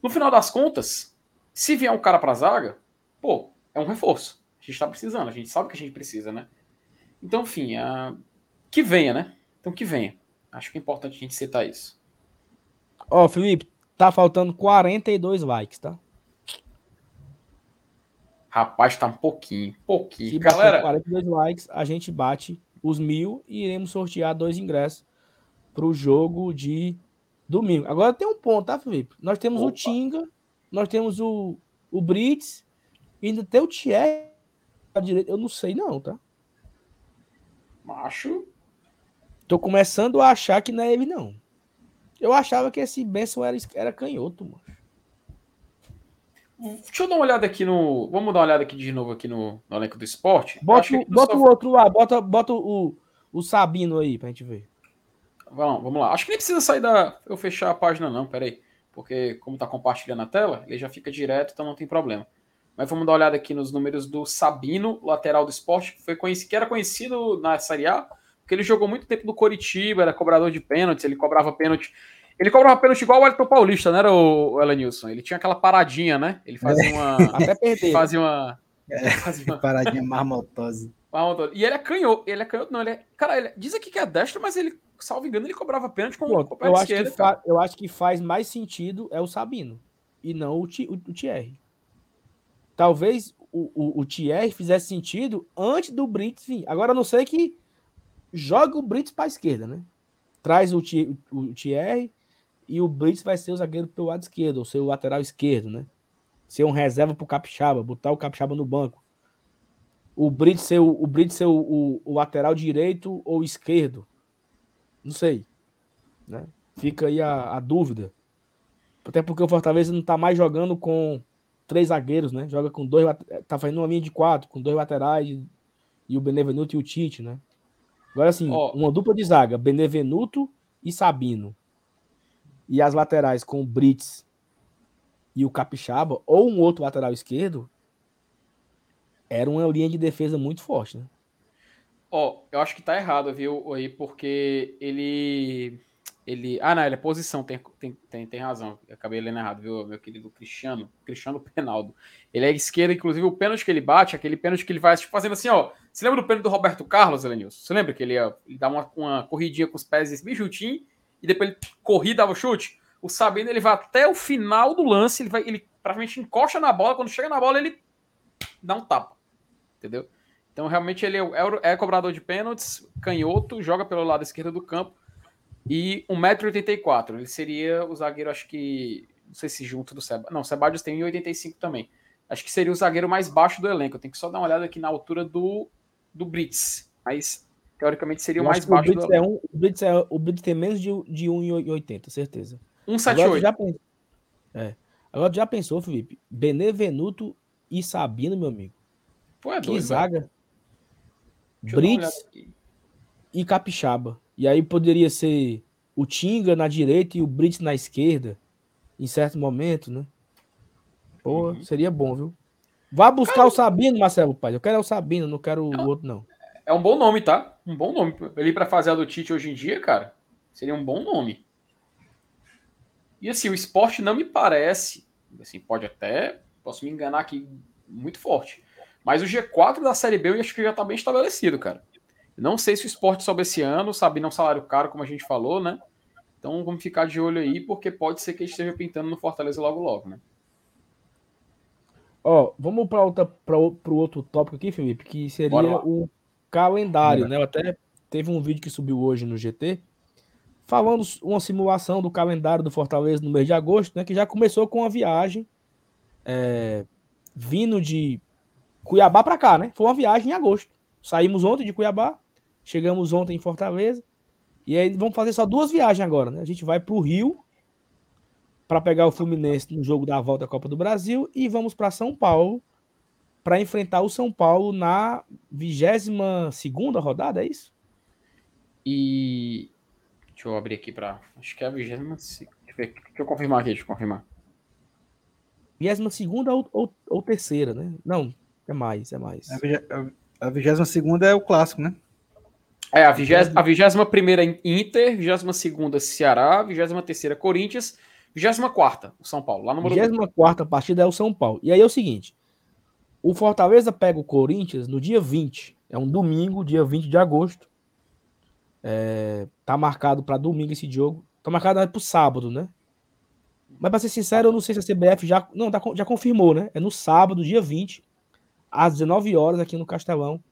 No final das contas, se vier um cara pra zaga, pô, é um reforço. A gente está precisando, a gente sabe que a gente precisa, né? Então, enfim, a... que venha, né? Então, que venha. Acho que é importante a gente citar isso. Ó, oh, Felipe, tá faltando 42 likes, tá? Rapaz, tá um pouquinho, pouquinho. Se Galera, 42 likes, a gente bate os mil e iremos sortear dois ingressos para o jogo de domingo. Agora tem um ponto, tá, Felipe? Nós temos Opa. o Tinga, nós temos o, o Brits ainda tem o Thierry à direita. Eu não sei, não, tá? Macho. Tô começando a achar que não é ele, não. Eu achava que esse Benson era, era canhoto, mano. Deixa eu dar uma olhada aqui no. Vamos dar uma olhada aqui de novo aqui no, no elenco do esporte. Bota, bota o outro lá, bota, bota o, o Sabino aí pra gente ver. Vamos, vamos lá. Acho que nem precisa sair da. Eu fechar a página, não, peraí. Porque, como tá compartilhando a tela, ele já fica direto, então não tem problema. Mas vamos dar uma olhada aqui nos números do Sabino, lateral do esporte, que, foi conhecido, que era conhecido na Série A, porque ele jogou muito tempo no Coritiba, era cobrador de pênaltis, ele cobrava pênalti. Ele cobrava pênalti igual o Elton Paulista, não era o Elenilson? Ele tinha aquela paradinha, né? Ele fazia é. uma. Até perder. Fazia uma. É, fazia uma... Paradinha marmotosa. E ele é canhoto. Ele é canhoto, não. Ele é... Cara, ele... diz aqui que é destro, mas ele, salvo engano, ele cobrava pênalti com, o eu, acho que fa... eu acho que faz mais sentido é o Sabino e não o, T... o Thierry talvez o, o, o Thierry fizesse sentido antes do Brits vir. Agora, a não sei que joga o Brits para a esquerda, né? Traz o, o Thierry e o Brits vai ser o zagueiro pelo lado esquerdo, ou ser o lateral esquerdo, né? Ser um reserva para o Capixaba, botar o Capixaba no banco. O Brits ser, o, o, Brits ser o, o, o lateral direito ou esquerdo. Não sei. Né? Fica aí a, a dúvida. Até porque o Fortaleza não está mais jogando com três zagueiros, né? Joga com dois. Tá fazendo uma linha de quatro, com dois laterais e o Benevenuto e o Tite, né? Agora, assim, oh. uma dupla de zaga, Benevenuto e Sabino. E as laterais com o Brits e o Capixaba, ou um outro lateral esquerdo, era uma linha de defesa muito forte, né? Ó, oh, eu acho que tá errado, viu, aí, porque ele. Ele. Ah, não, ele é posição, tem, tem, tem, tem razão. Eu acabei lendo errado, viu, meu querido Cristiano? Cristiano Penaldo. Ele é esquerda, inclusive o pênalti que ele bate, aquele pênalti que ele vai tipo, fazendo assim, ó. Você lembra do pênalti do Roberto Carlos, Elenilson? Você lembra que ele, ele dá uma, uma corridinha com os pés bem chutinho e depois ele corria e dava o chute? O Sabino ele vai até o final do lance, ele vai, ele praticamente encosta na bola, quando chega na bola ele dá um tapa. Entendeu? Então, realmente, ele é, é cobrador de pênaltis, canhoto, joga pelo lado esquerdo do campo e 1,84m. Ele seria o zagueiro, acho que. Não sei se junto do Seba. Não, o Sebadios tem 1,85 também. Acho que seria o zagueiro mais baixo do elenco. Eu tenho que só dar uma olhada aqui na altura do, do Brits. Mas, teoricamente, seria o mais baixo o do elenco. É um, o, Brits é, o Brits tem menos de, de 1,80, certeza. 1,78. Já, é. Agora já pensou, Felipe? Benevenuto e Sabino, meu amigo. Pô, é que doido, zaga. Brits e Capixaba. E aí poderia ser o Tinga na direita e o Brits na esquerda, em certo momento, né? Pô, uhum. seria bom, viu? Vá buscar Cara, o Sabino, Marcelo Paz. Eu quero o Sabino, não quero o outro, não. É um bom nome, tá? Um bom nome. Ele para fazer a do Tite hoje em dia, cara, seria um bom nome. E assim, o esporte não me parece, assim, pode até, posso me enganar aqui muito forte, mas o G4 da Série B eu acho que já está bem estabelecido, cara. Não sei se o esporte sobe esse ano, sabe, não salário caro, como a gente falou, né? Então vamos ficar de olho aí, porque pode ser que esteja pintando no Fortaleza logo logo, né? Ó, vamos para o outro tópico aqui, Felipe, que seria o calendário, né? Eu até teve um vídeo que subiu hoje no GT, falando uma simulação do calendário do Fortaleza no mês de agosto, né? Que já começou com a viagem é, vindo de Cuiabá para cá, né? Foi uma viagem em agosto. Saímos ontem de Cuiabá, chegamos ontem em Fortaleza. E aí vamos fazer só duas viagens agora, né? A gente vai para o Rio para pegar o Fluminense no jogo da volta da Copa do Brasil e vamos para São Paulo para enfrentar o São Paulo na 22 segunda rodada, é isso? E deixa eu abrir aqui para, acho que é a 20 deixa eu confirmar aqui, deixa eu confirmar. 22 segunda ou, ou, ou terceira, né? Não, é mais, é mais. A 22 é o clássico, né? É, a 21 primeira Inter, 22 segunda Ceará, 23 terceira Corinthians, 24 o São Paulo, lá no 24 partida é o São Paulo. E aí é o seguinte, o Fortaleza pega o Corinthians no dia 20, é um domingo, dia 20 de agosto. É, tá marcado para domingo esse jogo. Tá marcado para o sábado, né? Mas para ser sincero, eu não sei se a CBF já, não, tá, já confirmou, né? É no sábado, dia 20, às 19 horas, aqui no Castelão,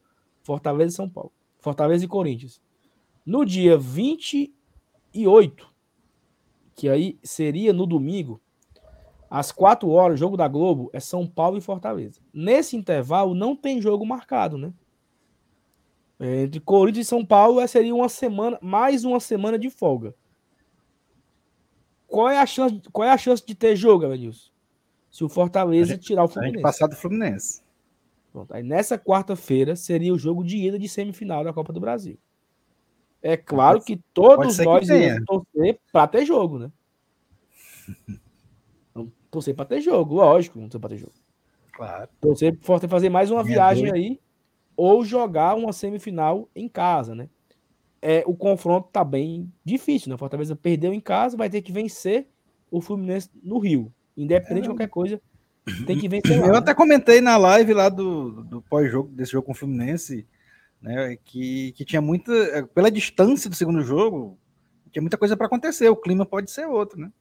Fortaleza e São Paulo. Fortaleza e Corinthians. No dia 28, que aí seria no domingo, às 4 horas, jogo da Globo é São Paulo e Fortaleza. Nesse intervalo não tem jogo marcado, né? Entre Corinthians e São Paulo é, seria uma semana, mais uma semana de folga. Qual é a chance, qual é a chance de ter jogo, Evanilson? Se o Fortaleza gente, tirar o Fluminense. A gente passar do Fluminense. Pronto. Aí nessa quarta-feira seria o jogo de ida de semifinal da Copa do Brasil. É claro que todos nós iremos torcer para ter jogo, né? torcer para ter jogo, lógico, não torcer para ter jogo. Claro. Torcer para fazer mais uma Minha viagem aí ou jogar uma semifinal em casa, né? É, o confronto tá bem difícil, né? Fortaleza perdeu em casa, vai ter que vencer o Fluminense no Rio. Independente é, de qualquer coisa, tem que vencer. Lá, eu né? até comentei na live lá do, do pós-jogo, desse jogo com o Fluminense, né, que, que tinha muita. Pela distância do segundo jogo, tinha muita coisa para acontecer. O clima pode ser outro, né?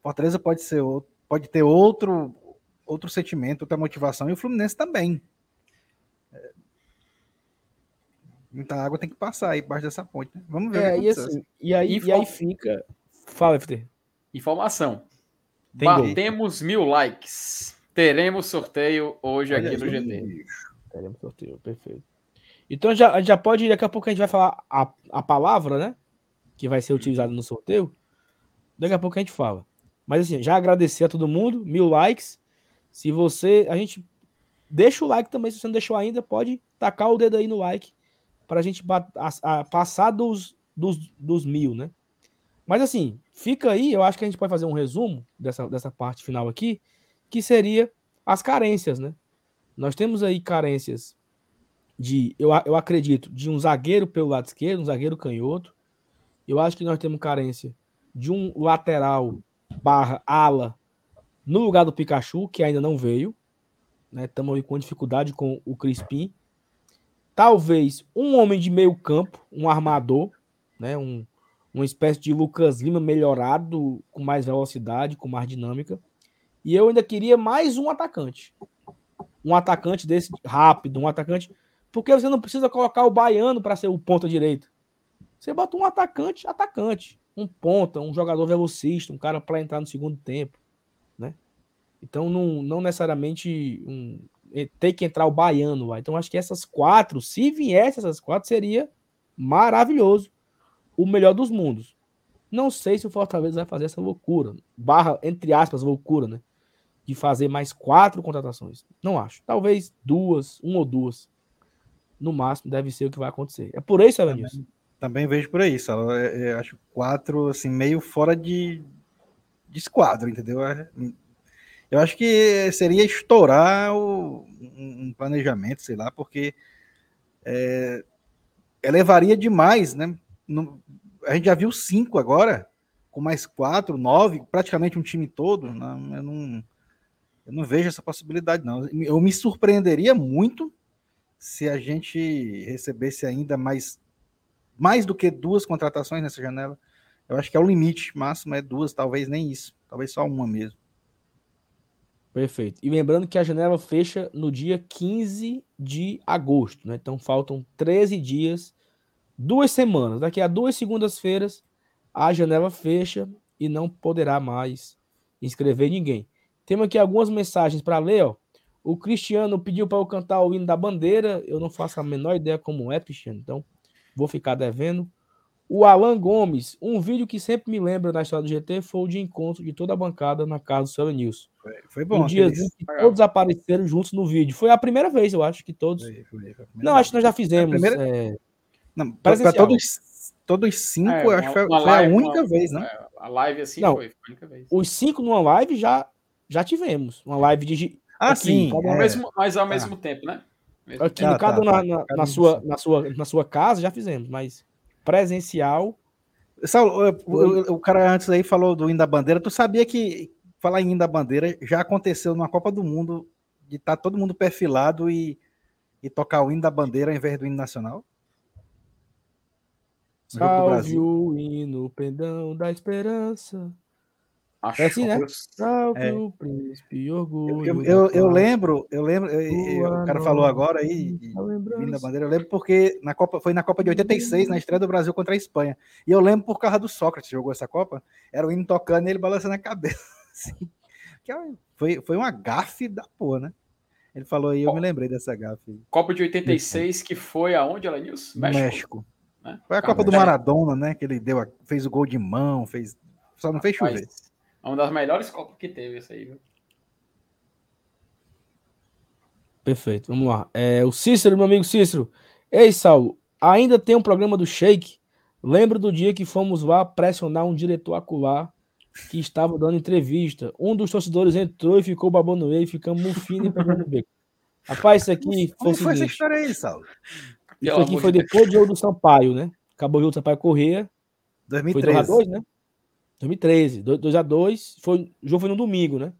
Fortaleza pode ser outro, pode ter outro, outro sentimento, outra motivação, e o Fluminense também. É, muita água tem que passar aí embaixo dessa ponte. Né? Vamos ver. É, e, assim, e, aí, Info... e aí fica. Fala, FT. Informação. Tem Batemos gol. mil likes. Teremos sorteio hoje Olha aqui no GT. Teremos sorteio, perfeito. Então já, já pode, daqui a pouco a gente vai falar a, a palavra, né? Que vai ser utilizada no sorteio. Daqui a pouco a gente fala. Mas assim, já agradecer a todo mundo, mil likes. Se você. A gente. Deixa o like também, se você não deixou ainda, pode tacar o dedo aí no like para a gente passar dos, dos, dos mil, né? Mas assim, fica aí, eu acho que a gente pode fazer um resumo dessa, dessa parte final aqui, que seria as carências, né? Nós temos aí carências de, eu, eu acredito, de um zagueiro pelo lado esquerdo, um zagueiro canhoto. Eu acho que nós temos carência de um lateral barra ala no lugar do Pikachu, que ainda não veio. Estamos né? com dificuldade com o Crispim. Talvez um homem de meio campo, um armador, né? um, uma espécie de Lucas Lima melhorado, com mais velocidade, com mais dinâmica. E eu ainda queria mais um atacante. Um atacante desse rápido, um atacante. Porque você não precisa colocar o baiano para ser o ponta direita. Você bota um atacante, atacante. Um ponta, um jogador velocista, um cara para entrar no segundo tempo. Né? Então, não, não necessariamente um, tem que entrar o baiano lá. Então, acho que essas quatro, se viesse essas quatro, seria maravilhoso o melhor dos mundos. Não sei se o Fortaleza vai fazer essa loucura, barra, entre aspas, loucura, né? De fazer mais quatro contratações. Não acho. Talvez duas, uma ou duas. No máximo, deve ser o que vai acontecer. É por isso, Evanilson. Também, vejo por aí, Salo. Eu, eu acho quatro, assim, meio fora de, de esquadro, entendeu? É, eu acho que seria estourar o, um planejamento, sei lá, porque é, elevaria demais, né? no, a gente já viu cinco agora, com mais quatro, nove, praticamente um time todo. Não, eu, não, eu não vejo essa possibilidade, não. Eu me surpreenderia muito se a gente recebesse ainda mais, mais do que duas contratações nessa janela. Eu acho que é o limite máximo, é duas, talvez nem isso, talvez só uma mesmo. Perfeito. E lembrando que a janela fecha no dia 15 de agosto, né? Então faltam 13 dias duas semanas. Daqui a duas segundas-feiras, a janela fecha e não poderá mais inscrever ninguém. Temos aqui algumas mensagens para ler. Ó. O Cristiano pediu para eu cantar o hino da bandeira. Eu não faço a menor ideia como é, Cristiano. Então, vou ficar devendo. O Alan Gomes, um vídeo que sempre me lembra na história do GT foi o de encontro de toda a bancada na casa do Sr. Nilson. Foi, foi bom. Um dia que todos apareceram juntos no vídeo. Foi a primeira vez, eu acho, que todos. Foi, foi, não, acho que nós já fizemos. Primeira... É... Não, para todos, todos cinco, é, acho que foi, live, a única uma, vez, né? É, a live assim não, foi, foi, a única vez. Os cinco numa live já, já tivemos. Uma live de. Ah, aqui, sim. Ao é. mesmo, mas ao mesmo ah. tempo, né? Aqui, tempo. cada tá, na, tá, na, na sua, na, sua, na sua casa já fizemos, mas presencial. Saulo, o, o, cara antes aí falou do hino da bandeira. Tu sabia que falar em da bandeira já aconteceu numa Copa do Mundo de estar tá todo mundo perfilado e, e tocar o hino da bandeira ao invés do hino nacional? Salve o hino, pendão da esperança. Acho é assim, né? Salve é. o príncipe, orgulho. Eu, eu, eu lembro, eu lembro, eu, o cara falou agora aí, hino da bandeira, eu lembro porque na Copa, foi na Copa de 86, na estreia do Brasil contra a Espanha. E eu lembro por causa do Sócrates, jogou essa Copa, era o hino tocando e ele balançando a cabeça. Assim, que é foi, foi uma gafe da porra, né? Ele falou aí, eu me lembrei dessa gafe. Copa de 86, que foi aonde, Alanils? México. México. Né? Foi a Copa do Maradona, né? Que ele deu, fez o gol de mão, fez. Só não fez chover. É uma das melhores Copas que teve essa aí, viu? Perfeito, vamos lá. É, o Cícero, meu amigo Cícero. Ei, Saulo, ainda tem um programa do Shake? Lembro do dia que fomos lá pressionar um diretor acular que estava dando entrevista. Um dos torcedores entrou e ficou babando ele, ficamos mufino e pegando o beco. Rapaz, isso aqui foi, foi essa história aí, Saulo? Isso aqui foi depois do jogo do Sampaio, né? Acabou o jogo do Sampaio Corrêa. 2013. Foi 2x2, né? 2013. 2x2. Foi, o jogo foi no domingo, né?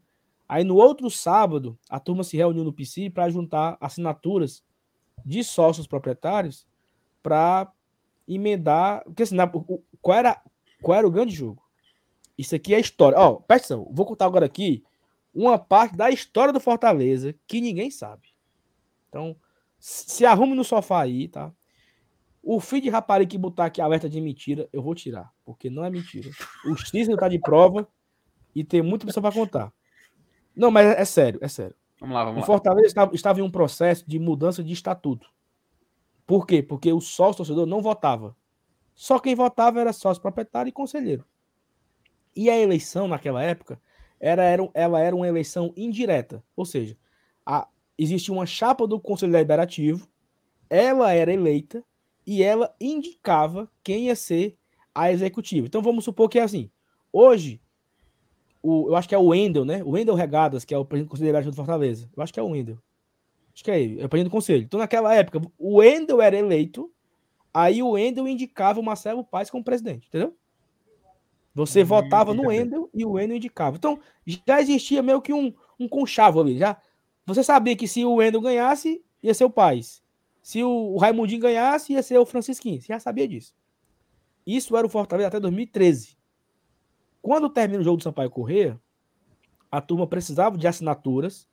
Aí no outro sábado, a turma se reuniu no PC para juntar assinaturas de sócios proprietários para emendar. Porque assim, qual, era, qual era o grande jogo? Isso aqui é história. Ó, oh, presta atenção, vou contar agora aqui uma parte da história do Fortaleza que ninguém sabe. Então, se arrume no sofá aí, tá? O feed de rapariga que botar aqui alerta de mentira, eu vou tirar, porque não é mentira. O Cisne tá de prova e tem muita pessoa para contar. Não, mas é, sério, é sério. Vamos lá, vamos o lá. Fortaleza estava, estava em um processo de mudança de estatuto. Por quê? Porque o sócio torcedor não votava. Só quem votava era sócio proprietário e conselheiro. E a eleição naquela época era, era, ela era uma eleição indireta. Ou seja, a, existia uma chapa do Conselho Deliberativo, ela era eleita e ela indicava quem ia ser a executiva. Então vamos supor que é assim. Hoje, o, eu acho que é o Wendel, né? O Wendel Regadas, que é o presidente do Conselho Deliberativo do Fortaleza. Eu acho que é o Wendel. Acho que é ele, é o presidente do conselho. Então, naquela época, o Wendel era eleito, aí o Wendel indicava o Marcelo Paes como presidente, entendeu? Você hum, votava no Wendel e o Wendel indicava. Então, já existia meio que um, um conchavo ali. Já. Você sabia que se o Wendel ganhasse, ia ser o Paes. Se o, Raimundinho ganhasse, ia ser o Francisquinho. Você já sabia disso. Isso era o Fortaleza até 2013. Quando termina o jogo do Sampaio Corrêa, a turma precisava de assinaturas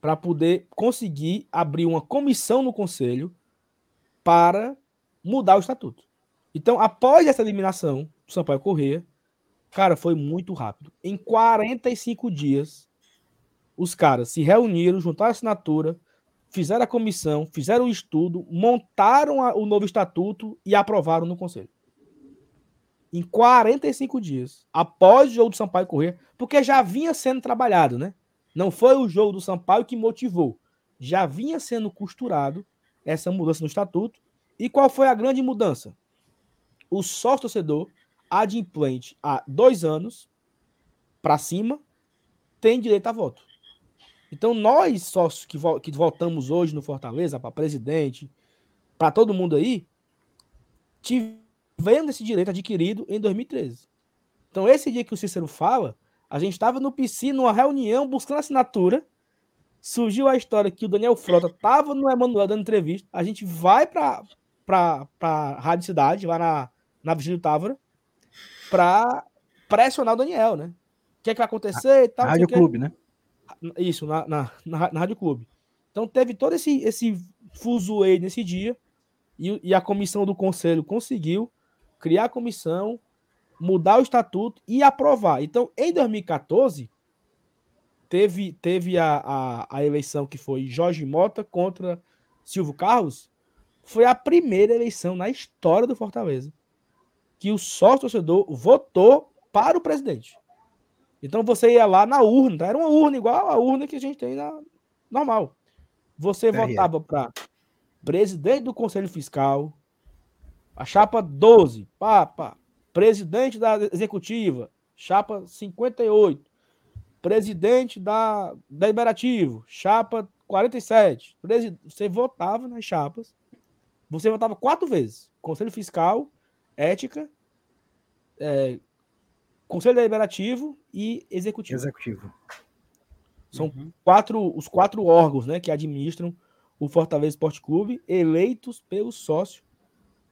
para poder conseguir abrir uma comissão no conselho para mudar o estatuto. Então, após essa eliminação do Sampaio Corrêa, cara, foi muito rápido. Em 45 dias, os caras se reuniram, juntaram a assinatura, fizeram a comissão, fizeram o estudo, montaram a, o novo estatuto e aprovaram no conselho em 45 dias, após o jogo do Sampaio correr, porque já vinha sendo trabalhado, né? Não foi o jogo do Sampaio que motivou. Já vinha sendo costurado essa mudança no estatuto. E qual foi a grande mudança? O sócio torcedor adimplente há dois anos para cima tem direito a voto. Então, nós, sócios que, vo que votamos hoje no Fortaleza, para presidente, para todo mundo aí, tivemos esse direito adquirido em 2013. Então, esse dia que o Cícero fala, a gente estava no PC, numa reunião, buscando assinatura. Surgiu a história que o Daniel Frota estava no Emanuel dando entrevista. A gente vai para a Rádio Cidade, lá na, na Vigília Távora, para pressionar o Daniel, né? O que, é que vai acontecer e tal. Rádio Clube, né? Isso, na, na, na, na Rádio Clube. Então teve todo esse, esse fuzuê nesse dia e, e a comissão do conselho conseguiu criar a comissão, mudar o estatuto e aprovar. Então, em 2014, teve, teve a, a, a eleição que foi Jorge Mota contra Silvio Carlos. Foi a primeira eleição na história do Fortaleza que o sócio torcedor votou para o presidente. Então você ia lá na urna, tá? era uma urna igual a urna que a gente tem na normal. Você é votava para presidente do Conselho Fiscal, a chapa 12, pá, pá. Presidente da executiva, chapa 58. Presidente da deliberativo, chapa 47. Você votava nas chapas. Você votava quatro vezes. Conselho Fiscal, Ética, é, Conselho Deliberativo e Executivo. Executivo. São uhum. quatro, os quatro órgãos né, que administram o Fortaleza Esporte Clube, eleitos pelo sócio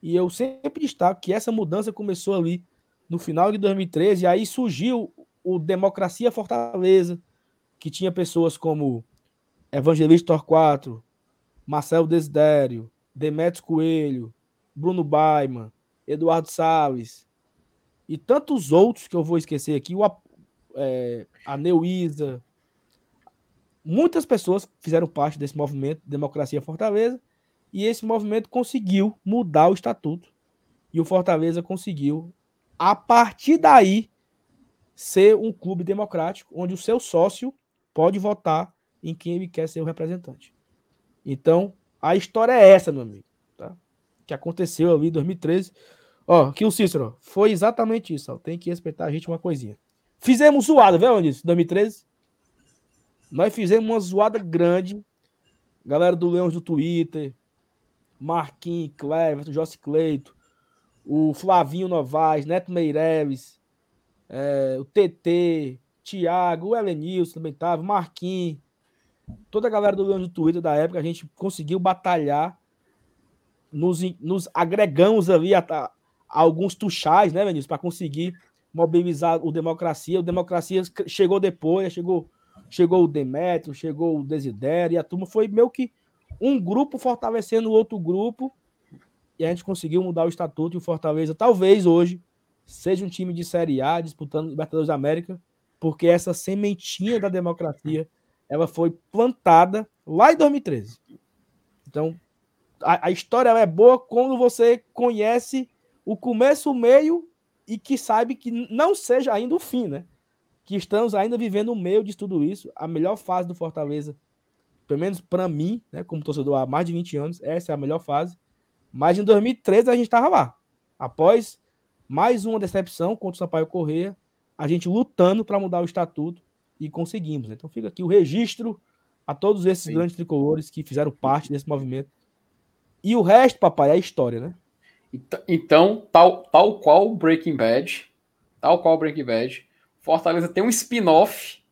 e eu sempre destaco que essa mudança começou ali no final de 2013, e aí surgiu o Democracia Fortaleza, que tinha pessoas como Evangelista Torquato, Marcelo Desidério, Demetrios Coelho, Bruno Baiman, Eduardo Salles e tantos outros que eu vou esquecer aqui, o, é, a Neuísa. Muitas pessoas fizeram parte desse movimento Democracia Fortaleza e esse movimento conseguiu mudar o estatuto. E o Fortaleza conseguiu, a partir daí, ser um clube democrático, onde o seu sócio pode votar em quem ele quer ser o representante. Então, a história é essa, meu amigo. Tá? Que aconteceu ali em 2013. Ó, que o Cícero, foi exatamente isso. Ó. Tem que respeitar a gente uma coisinha. Fizemos zoada, viu, Anísio? 2013. Nós fizemos uma zoada grande. Galera do Leões do Twitter, Marquinhos, Cleverton, Jossi Cleito, o Flavinho Novaes, Neto Meireles, é, o TT, Thiago, o Elenilson também tava, Marquinhos, toda a galera do Leão do Twitter da época, a gente conseguiu batalhar, nos, nos agregamos ali a alguns tuchais, né, Vinícius, para conseguir mobilizar o Democracia. O Democracia chegou depois, chegou, chegou o Demetrio, chegou o Desidério, e a turma foi meio que um grupo fortalecendo o outro grupo e a gente conseguiu mudar o estatuto e o Fortaleza talvez hoje seja um time de Série A disputando Libertadores da América, porque essa sementinha da democracia ela foi plantada lá em 2013. Então, a, a história é boa quando você conhece o começo, o meio e que sabe que não seja ainda o fim, né? Que estamos ainda vivendo o meio de tudo isso. A melhor fase do Fortaleza pelo menos para mim, né, como torcedor há mais de 20 anos, essa é a melhor fase. Mas em 2013 a gente estava lá. Após Mais uma decepção contra o Sampaio Correia. A gente lutando para mudar o estatuto e conseguimos. né? Então fica aqui o registro a todos esses Sim. grandes tricolores que fizeram parte desse movimento. E o resto, papai, é história, né? Ent- Então, tal, tal qual Breaking Bad, tal qual Breaking Bad, Fortaleza tem um spin-off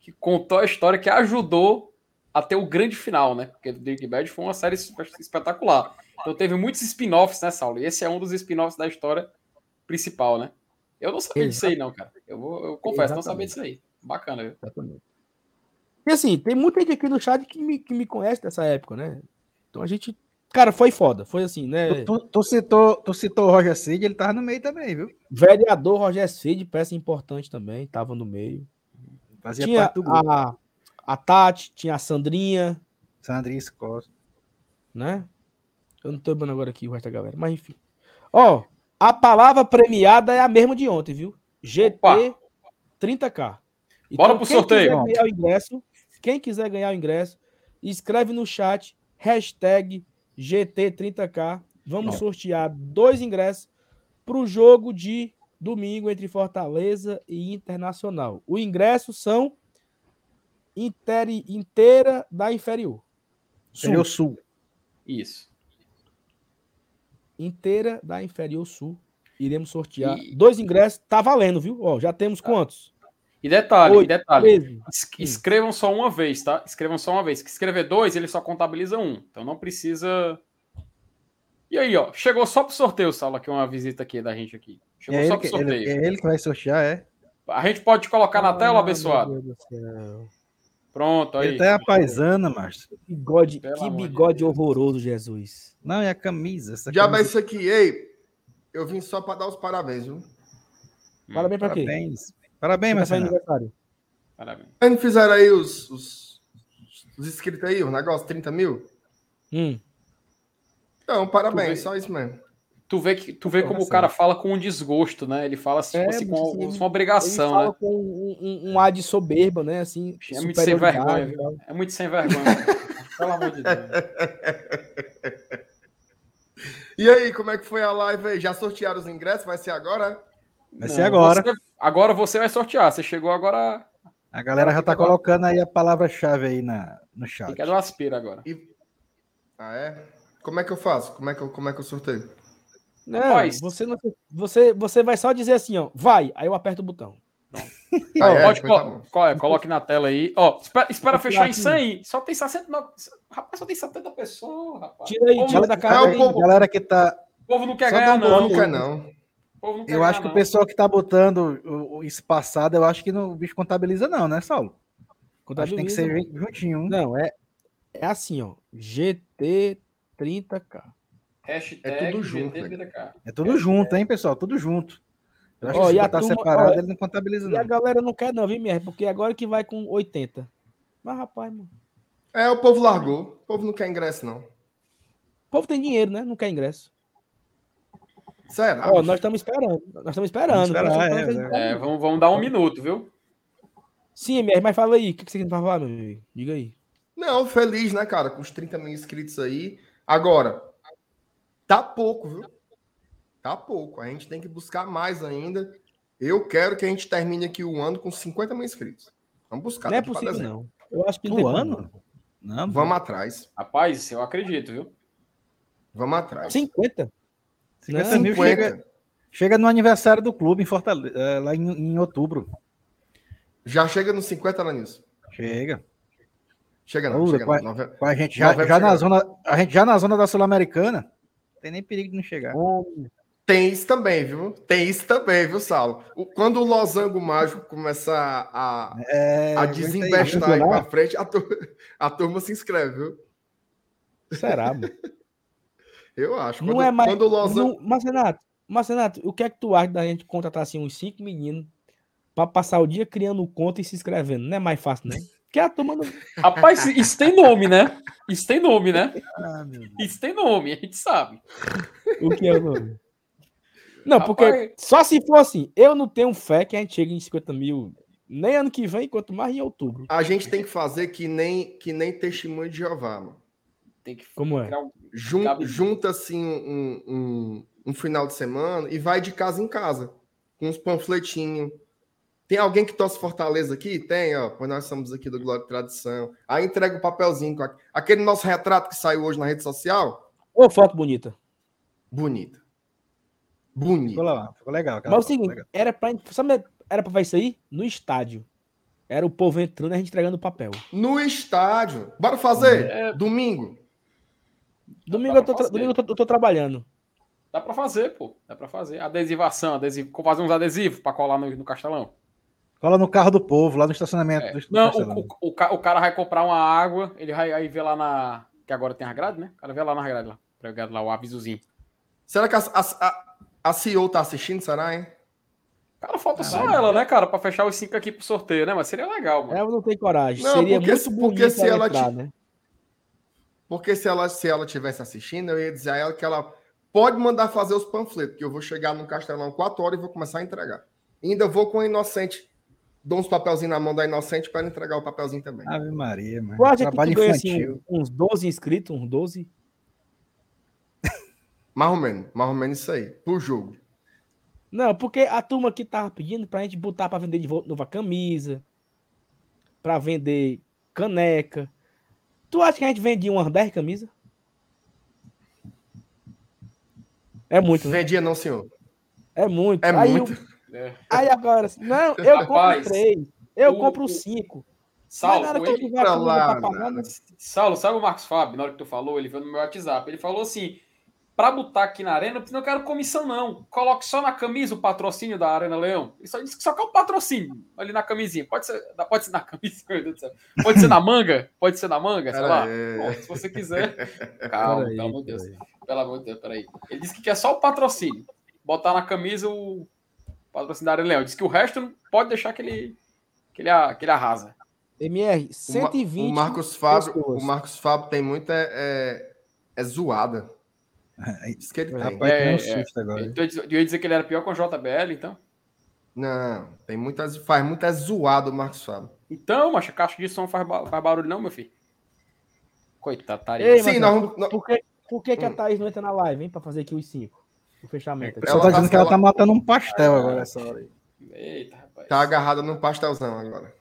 que contou a história que ajudou a ter o grande final, né? Porque Breaking Bad foi uma série espe- espetacular. Então teve muitos spin-offs, né, Saulo? E esse é um dos spin-offs da história principal, né? Eu não sabia disso aí, não, cara. Eu, vou, eu confesso, não sabia disso aí. Bacana, viu? Exatamente. E assim, tem muita gente aqui no chat que me, que me conhece dessa época, né? Então a gente. Cara, foi foda. Foi assim, né? Tu, tu- tu citou, tu citou o Roger Cid, ele tava no meio também, viu? Vereador Roger Cid, peça importante também, tava no meio. Fazia Tinha parte do grupo. a, a Tati, tinha a Sandrinha, Sandrinha Costa. né? Eu não tô lembrando agora aqui o resto da galera, mas enfim. Ó, a palavra premiada é a mesma de ontem, viu? GT Opa. 30k. Bora pro quem sorteio. Quiser ganhar o ingresso, quem quiser ganhar o ingresso, escreve no chat hashtag GT30k. Vamos Pronto. sortear dois ingressos para o jogo de domingo entre Fortaleza e Internacional. O ingresso são interi- inteira da inferior. Seria o Sul. Isso. inteira da Inferior Sul. Iremos sortear E- dois ingressos. Tá valendo, viu? Ó, já temos quantos? E detalhe, Oito, e detalhe. 13. Es- Escrevam só uma vez, tá? Escrevam só uma vez. Que escrever dois, ele só contabiliza um. Então não precisa. E aí, ó. Chegou só pro sorteio, Saulo, aqui uma visita aqui da gente aqui. Chegou É só pro que, ele, sorteio. é ele que vai sortear, é? A gente pode colocar na tela, Ah, abençoado? meu Deus do céu. Pronto, aí. Ele tá a paisana, Márcio. Bigode, Pelo que amor de bigode Deus. horroroso, Jesus. Não, é a camisa. Essa Já vai isso aqui, ei. Eu vim só pra dar os parabéns, viu? Parabéns pra quê? Parabéns. Parabéns, Marcelo. aniversário? Parabéns. Não fizeram aí os, os, os inscritos aí, o negócio, 30 mil? Hum. Então, parabéns, vê. só isso mesmo. Tu vê, que, tu vê como o cara fala com um desgosto, né? Ele fala assim, É, assim, com, assim, com ele- uma obrigação, Ele fala né? com um, um, um ar de soberba, né? Assim, É muito sem vergonha, viu? É muito sem vergonha. Pelo amor de Deus. E aí, como é que foi a live aí? Já sortearam os ingressos? Vai ser agora? Vai ser agora. você- agora você vai sortear. Você chegou agora. A galera já tá Agora. colocando aí a palavra-chave aí na, no chat. Fica do aspira agora. Ah, é? Como é que eu faço? Como é que eu, como é que eu sorteio? Não, Rapaz. você, não, você, você vai só dizer assim, ó, vai, aí eu aperto o botão. Ah, é? pode, tá é? Coloque na tela aí. Ó, espera, espera fechar em 100 aqui. aí. Só tem 69. Rapaz, só tem 70 pessoas, rapaz. Tira aí, tira da É cara o aí. povo- Galera que tá. o povo não quer Só ganhar, não. Não quer, não. Povo não Eu acho que o não. pessoal que tá botando o, o espaçado, eu acho que não, o bicho contabiliza, não, né, Saulo? Acho que tem que ser Contabiliza, juntinho. Não, é, é assim, ó. GT30K. Hashtag É tudo junto, GTVDK. É tudo junto, hein, pessoal? Tudo junto. Eu acho Ó, que se e a botar turma- separado, ó, ele não contabiliza, E a não. galera não quer não, viu, mesmo? Porque agora que vai com 80. Mas, rapaz, mano. É, o povo largou. O povo não quer ingresso, não. O povo tem dinheiro, né? Não quer ingresso. Sério? Ó, nós estamos esperando. Nós estamos esperando. Vamos esperar, Nós é, estamos é. É, vamos, vamos dar um minuto, viu? Sim, MR, mas fala aí. O que que você quer falar, meu amigo? Diga aí. Não, feliz, né, cara? Com os 30 mil inscritos aí. Agora, tá pouco, viu? Tá pouco. A gente tem que buscar mais ainda. Eu quero que a gente termine aqui o ano com 50 mil inscritos. Vamos buscar. não é possível, não. Eu acho que não tem O como, ano? Não, Vamos atrás. Rapaz, eu acredito, viu? Vamos atrás. 50? 50 Não, mil 50. chega, chega no aniversário do clube em Fortaleza, eh, lá em, em outubro. Já chega nos 50, Lanilson. Chega. Chega não, Ura, chega não. vai- Nove- Com a gente já, Novembro já na zona, a gente já na zona da Sul-Americana, não tem nem perigo de não chegar. Tem isso também, viu? Tem isso também, viu, Saulo? O- Quando o losango mágico começar a, É, a aí. aí pra frente, a, tu- a turma se inscreve, viu? Será, mano? Eu acho. Não Quando, é mais. quando o losango... Não, Marcenato, Marcenato, o que é que tu acha da gente contratar assim uns cinco meninos pra passar o dia criando conta e se inscrevendo? Não é mais fácil, não? Porque a turma não. Rapaz, isso tem nome, né? Isso tem nome, né? Ah. Isso tem nome, a gente sabe. O que é o nome? Não, Rapaz. porque só se for assim, eu não tenho fé que a gente chegue em 50 mil nem ano que vem, quanto mais em outubro. A gente tem que fazer que nem, que nem testemunho de Jeová, mano. Tem que Como é? um- Jun, junta assim um, um, um final de semana e vai de casa em casa, com uns panfletinhos. Tem alguém que torce Fortaleza aqui? Tem, ó. Pois nós somos aqui do Glória e Tradição. Aí entrega o papelzinho com a- aquele nosso retrato que saiu hoje na rede social. Ô, foto bonita. Bonita. Ficou, Bonita. lá, ficou legal. Mas é o seguinte, legal. era pra. Sabe, era pra fazer isso aí? No estádio. Era o povo entrando e a gente entregando o papel. No estádio. Bora fazer? É. Domingo. Domingo, eu tô, domingo eu tô, eu tô trabalhando. Dá pra fazer, pô. Dá pra fazer. Adesivação, adesivo. Fazer uns adesivos pra colar no, no castelão. Cola no carro do povo, lá no estacionamento É. do, Não, o, o, o, ca- o cara vai comprar uma água, ele vai aí ver lá na. Que agora tem a grade, né? O cara vê lá na grade lá. Pregado lá o avisozinho. Será que a, a, a, a CEO tá assistindo, será, hein? Cara, falta só ela, né, cara, pra fechar os cinco aqui pro sorteio, né? Mas seria legal, mano. Ela não tem coragem. Não, Seria porque muito porque se ela entrar, te- né? Porque se ela se ela tivesse assistindo, eu ia dizer a ela que ela pode mandar fazer os panfletos, que eu vou chegar no Castelão 4 horas e vou começar a entregar. Ainda vou com a Inocente. Dou uns papelzinhos na mão da Inocente para ela entregar o papelzinho também. Ave Maria, mano. Que Trabalho ganha assim, infantil. uns 12 inscritos, uns 12? Mais ou menos, mais ou menos isso aí, por jogo. Não, porque a turma aqui tava pedindo pra gente botar pra vender de volta nova camisa, pra vender caneca. Tu acha que a gente vendia umas 10 camisas? É muito, né? Vendia não, senhor. É muito. É aí, muito. o- É. aí agora, assim, não, eu Rapaz, compro três, eu o- compro cinco. Saulo, eu pra camisa lá, pra pagar, né? Saulo, sabe o Marcos Fábio, na hora que tu falou, ele veio no meu WhatsApp. Ele falou assim: pra botar aqui na arena, eu não quero comissão, não. Coloque só na camisa o patrocínio da Arena Leão. Ele só disse que só quer o patrocínio ali na camisinha. Pode ser, pode ser na camisa, meu Deus do céu. Pode ser na manga? Pode ser na manga, sei lá. Bom, se você quiser. Calma, pelo amor de Deus. Pelo amor de Deus, peraí. Ele disse que quer só o patrocínio. Botar na camisa o patrocínio da Arena Leão. Diz que o resto não pode deixar que ele, que ele, que ele arrasa. MR, O Ma- 120. O Marcos Fábio, pessoas. o Marcos Fábio tem muita é, é zoada. Diz que ele tem. Rapaz, É, um é, susto agora. Eu ia dizer- eu ia dizer que ele era pior com o JBL, então. Não, tem muitas, faz muita zoada o Marcos Fábio. Então, macho, a caixa de som faz, faz barulho, não, meu filho. Coitado, taria. Ei, Sim, nós- por, nós- por que, por que, que a Hum. Thaís não entra na live, hein? Pra fazer aqui os cinco. O fechamento. O aqui. pessoal Ela tá dizendo tá- que ela tá ela- matando um pastel agora essa hora aí. Eita, rapaz. Tá agarrada no pastelzão agora.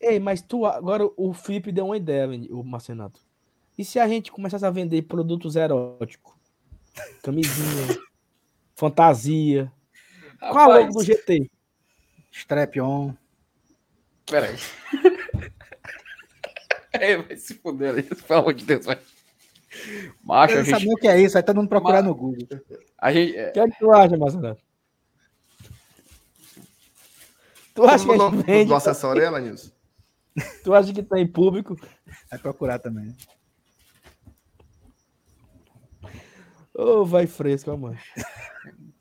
Ei, mas tu agora o Felipe deu uma ideia, o Marcenato. E se a gente começasse a vender produtos eróticos? Camisinha, fantasia. Qual a Rapaz, logo do GT? Strap on. Peraí. É, vai se fuder aí, pelo amor de Deus, vai. Macho, a Eu não gente. sabia o que é isso, aí todo mundo procurar Mas- no Google. A gente O é, que é que tu acha, Marcenato? Tu acha que Como a o gente nome vende? do acessório é? Tu acha que tem público? Vai procurar também. Ô, vai fresco, mano.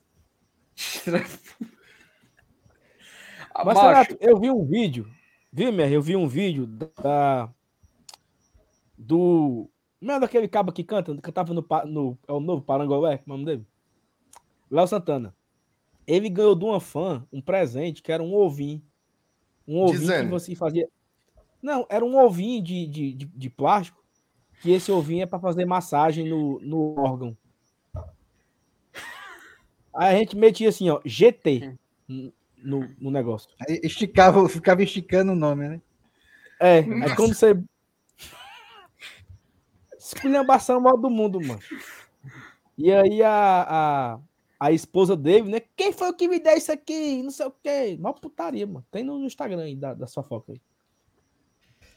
Marcenato, macho, eu vi um vídeo, viu, Mer? Eu vi um vídeo da. Do. Não é daquele cabo que canta, que cantava no, no. É o novo Parangolé, é o nome dele? Léo Santana. Ele ganhou de uma fã um presente que era um ovinho. Um ovinho Dizendo. que você fazia. Não, era um ovinho de, de, de, de plástico. Que esse ovinho é para fazer massagem no, no órgão. Aí a gente metia assim, ó, GT no, no negócio. Aí esticava, ficava esticando o nome, né? É, aí quando você. Esculhambação é o mal do mundo, mano. E aí a, a, a esposa dele, né? Quem foi o que me deu isso aqui? Não sei o quê. Mal putaria, mano. Tem no, no Instagram aí da, da sua foca aí.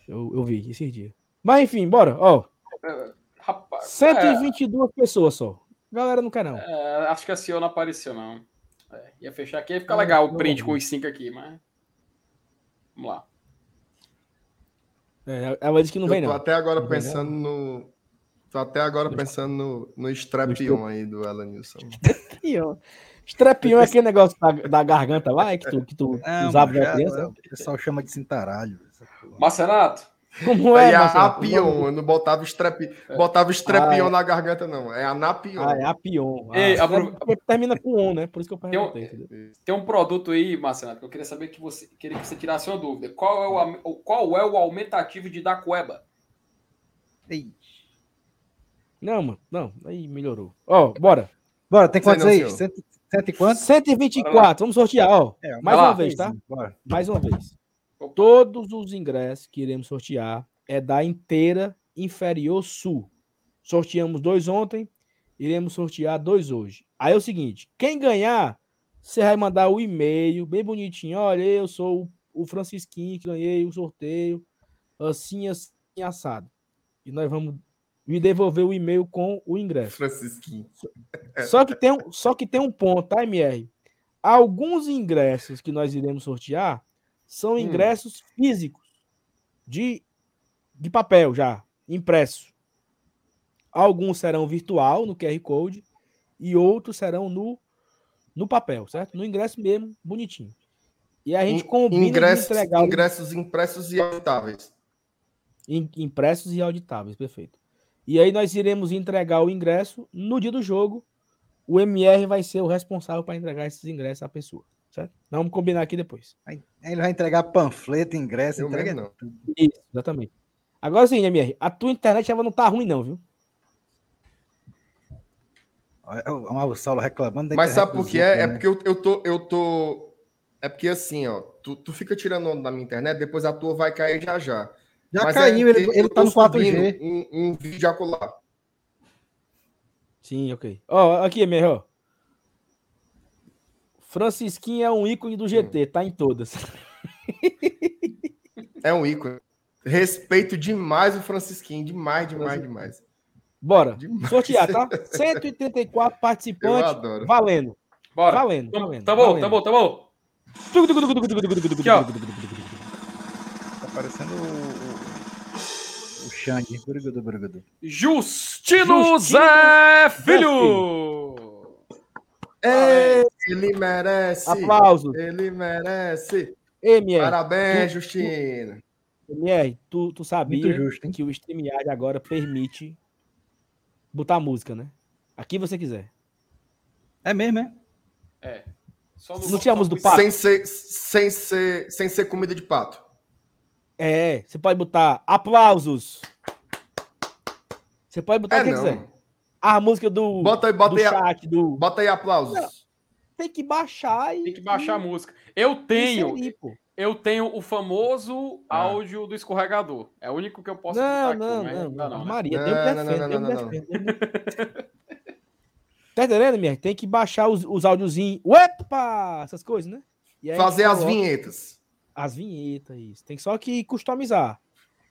Eu, eu vi esses dias. Mas enfim, bora. Ó, rapaz. 122 pessoas só. Galera não quer, não. É, é, acho que a CEO não apareceu, não. É, ia fechar aqui, ia ficar Não, legal o print com os cinco aqui, mas. Vamos lá. É, ela disse que não eu vem, tô não. até agora Não vem, pensando no. Tô até agora pensando no, no strap-on aí do Elenilson. Strepion. Strepion é aquele negócio da, da garganta lá, é que tu, que tu Não, usava quando já- era criança. o pessoal chama de cintaralho. Marcenato, Como É, é, a Marcelo? Apion, eu não botava strap, botava strap-on Ah, é. na garganta, não. É Anapion. Ah, é Apion. Ah, Ei, é apro- termina com on, né? Por isso que eu Tem um- perguntei. tem um produto aí, Marcenato, que eu queria saber que você queria que você tirasse uma dúvida. Qual é o, qual é o aumentativo de da Cueba? Ei, Não, mano, não, aí melhorou. Ó, bora. Bora, tem quantos aí? Cento, cento e quantos? 124. Vamos sortear, ó. É, Mais lá. uma vez, tá? Bora. Mais uma vez. Todos os ingressos que iremos sortear é da inteira inferior sul. Sorteamos dois ontem, iremos sortear dois hoje. Aí é o seguinte: quem ganhar, você vai mandar o e-mail bem bonitinho. Olha, eu sou o Francisquinho que ganhei o sorteio, assim, assim, assado. E nós vamos me devolver o e-mail com o ingresso. Francisquinho. Só que tem um, só que tem um ponto, tá, MR? Alguns ingressos que nós iremos sortear são ingressos físicos de, de papel já, impresso. Alguns serão virtual no QR Code e outros serão no, no papel, certo? No ingresso mesmo, bonitinho. E a gente In- combina ingressos, entregar ingressos impressos e auditáveis. im- impressos e auditáveis, perfeito. E aí nós iremos entregar o ingresso no dia do jogo. O MR vai ser o responsável para entregar esses ingressos à pessoa, certo? Vamos combinar aqui depois. Aí ele vai entregar panfleto, ingresso, Eu entrega não. Isso, exatamente. Agora sim, MR, a tua internet ela não tá ruim não, viu? O Saulo reclamando da Mas internet sabe por que é? É né? porque eu, eu tô. Eu tô... É porque assim, ó, tu, tu fica tirando onda da minha internet, depois a tua vai cair já já. Já Mas é caiu, ele, porque ele tá no subindo 4G. Um, um vídeo acolá. Sim, ok. Ó, aqui, MR, ó. Francisquinho é um ícone do GT, tá em todas. É um ícone. Respeito demais o Francisquinho, demais, demais, demais. Bora. Demais. Sortear, tá? 134 Eu participantes, adoro. valendo. Bora. Valendo, Tá- valendo, Tá bom, valendo. tá bom, tá bom. Aqui, ó. Tá parecendo o, o, Xande. Brugudu, brugudu. Justino, Justino Zé Zé Filho. É, ele merece. Aplausos. Ele merece. MR, Parabéns, Tu- Justino. MR, tu, tu sabia justo, que o StreamYard agora permite botar música, né? Aqui você quiser. É mesmo, é? É. Só no- Não tinha música do Pato? Sem ser, sem, ser, sem ser comida de pato. É, você pode botar aplausos. Você pode botar É o que não. quiser. A música do, Bota aí, bota do aí, chat, do... bota aí aplausos. Tem que baixar e... Tem que baixar a música. Eu tenho, eu tenho o famoso Ah. áudio do escorregador. É o único que eu posso Não, aqui, não, não, dá não. né? Maria, Não, não, defende, não, não, me não, não. defende. Tá entendendo, minha? Tem que baixar os, os áudiozinhos. Opa! Essas coisas, né? E aí Fazer as coloca vinhetas. As vinhetas, isso. Tem só que customizar.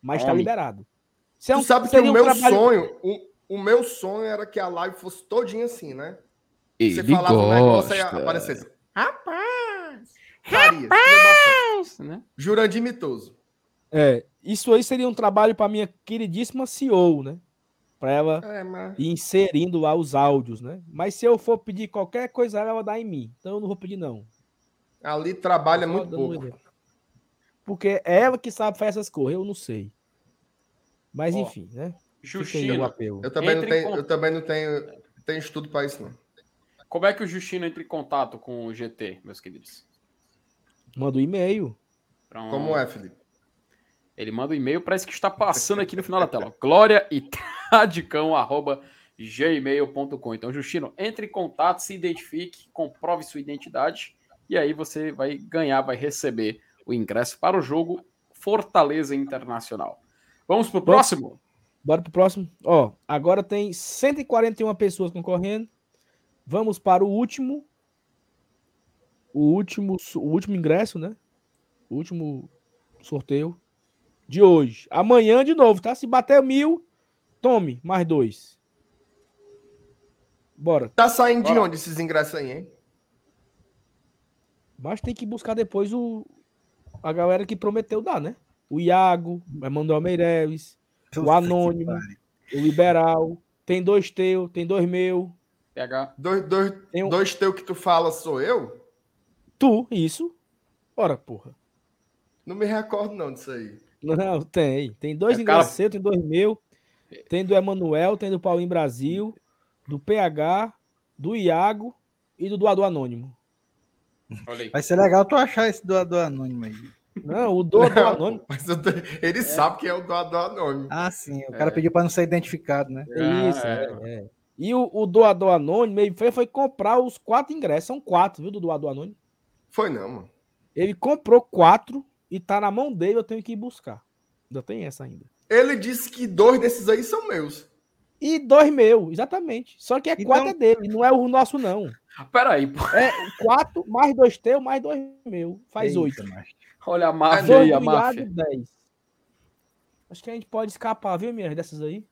Mas tá Homem. liberado. Isso é Tu um- sabe que o um meu trabalho- sonho, o, o meu sonho era que a live fosse todinha assim, né? Você Ele falava um negócio e gosta. aparecesse. Rapaz! Bastante. Né? Jurandir Mitoso. É, isso aí seria um trabalho para minha queridíssima CEO, né? Para ela É, mas... ir inserindo lá os áudios, né? Mas se eu for pedir qualquer coisa, ela vai dar em mim. Então eu não vou pedir, não. Ali trabalha muito um pouco. Porque é ela que sabe fazer essas coisas, eu não sei. Mas Ó, enfim, né? Apelo. Eu também, não Entre tenho, eu também não tenho, tenho estudo para isso, não. Como é que o Justino entra em contato com o GT, meus queridos? Manda um e-mail. Pronto. Como é, Felipe? Ele manda um e-mail, parece que está passando aqui no final da tela. Glória e gmail.com. Então, Justino, entre em contato, se identifique, comprove sua identidade e aí você vai ganhar, vai receber o ingresso para o jogo Fortaleza Internacional. Vamos pro próximo? Bora pro próximo. Ó, agora tem 141 pessoas concorrendo. Vamos para o último. O último, o último ingresso, né? O último sorteio de hoje. Amanhã de novo, tá? Se bater mil, tome mais dois. Bora. Tá saindo de Bora. onde esses ingressos aí, hein? Mas tem que buscar depois o a galera que prometeu dar, né? O Iago, o Emanuel Meireles, que Anônimo. o Liberal. Tem dois teu, tem dois meu. PH. Dois, dois, Tem um- dois teu que tu fala sou eu? Tu, isso. Ora, porra. Não me recordo não disso aí. Não, tem. Tem dois É, cara- ingressos seus, tem dois meu. Tem do Emanuel, tem do Paulinho Brasil, do PH, do Iago e do doador anônimo. Vai ser legal tu achar esse doador anônimo aí. Não, o doador anônimo. mas tô- ele É. sabe que é o doador anônimo. Ah, sim. O cara pediu para não ser identificado, né? É isso, Ah, é, é. E o, o doador anônimo ele foi, foi comprar os quatro ingressos. São quatro, viu, do doador anônimo? Foi não, mano. Ele comprou quatro e tá na mão dele, eu tenho que ir buscar. Ainda tem essa ainda. Ele disse que dois desses aí são meus. E dois meus, exatamente. Só que é Então- quatro é dele, não é o nosso, não. Peraí, pô. É quatro, mais dois teu, mais dois meu. Faz Eita, oito. macho. Olha a máfia aí, a do máfia. Dez. Acho que a gente pode escapar, viu, minha, dessas aí?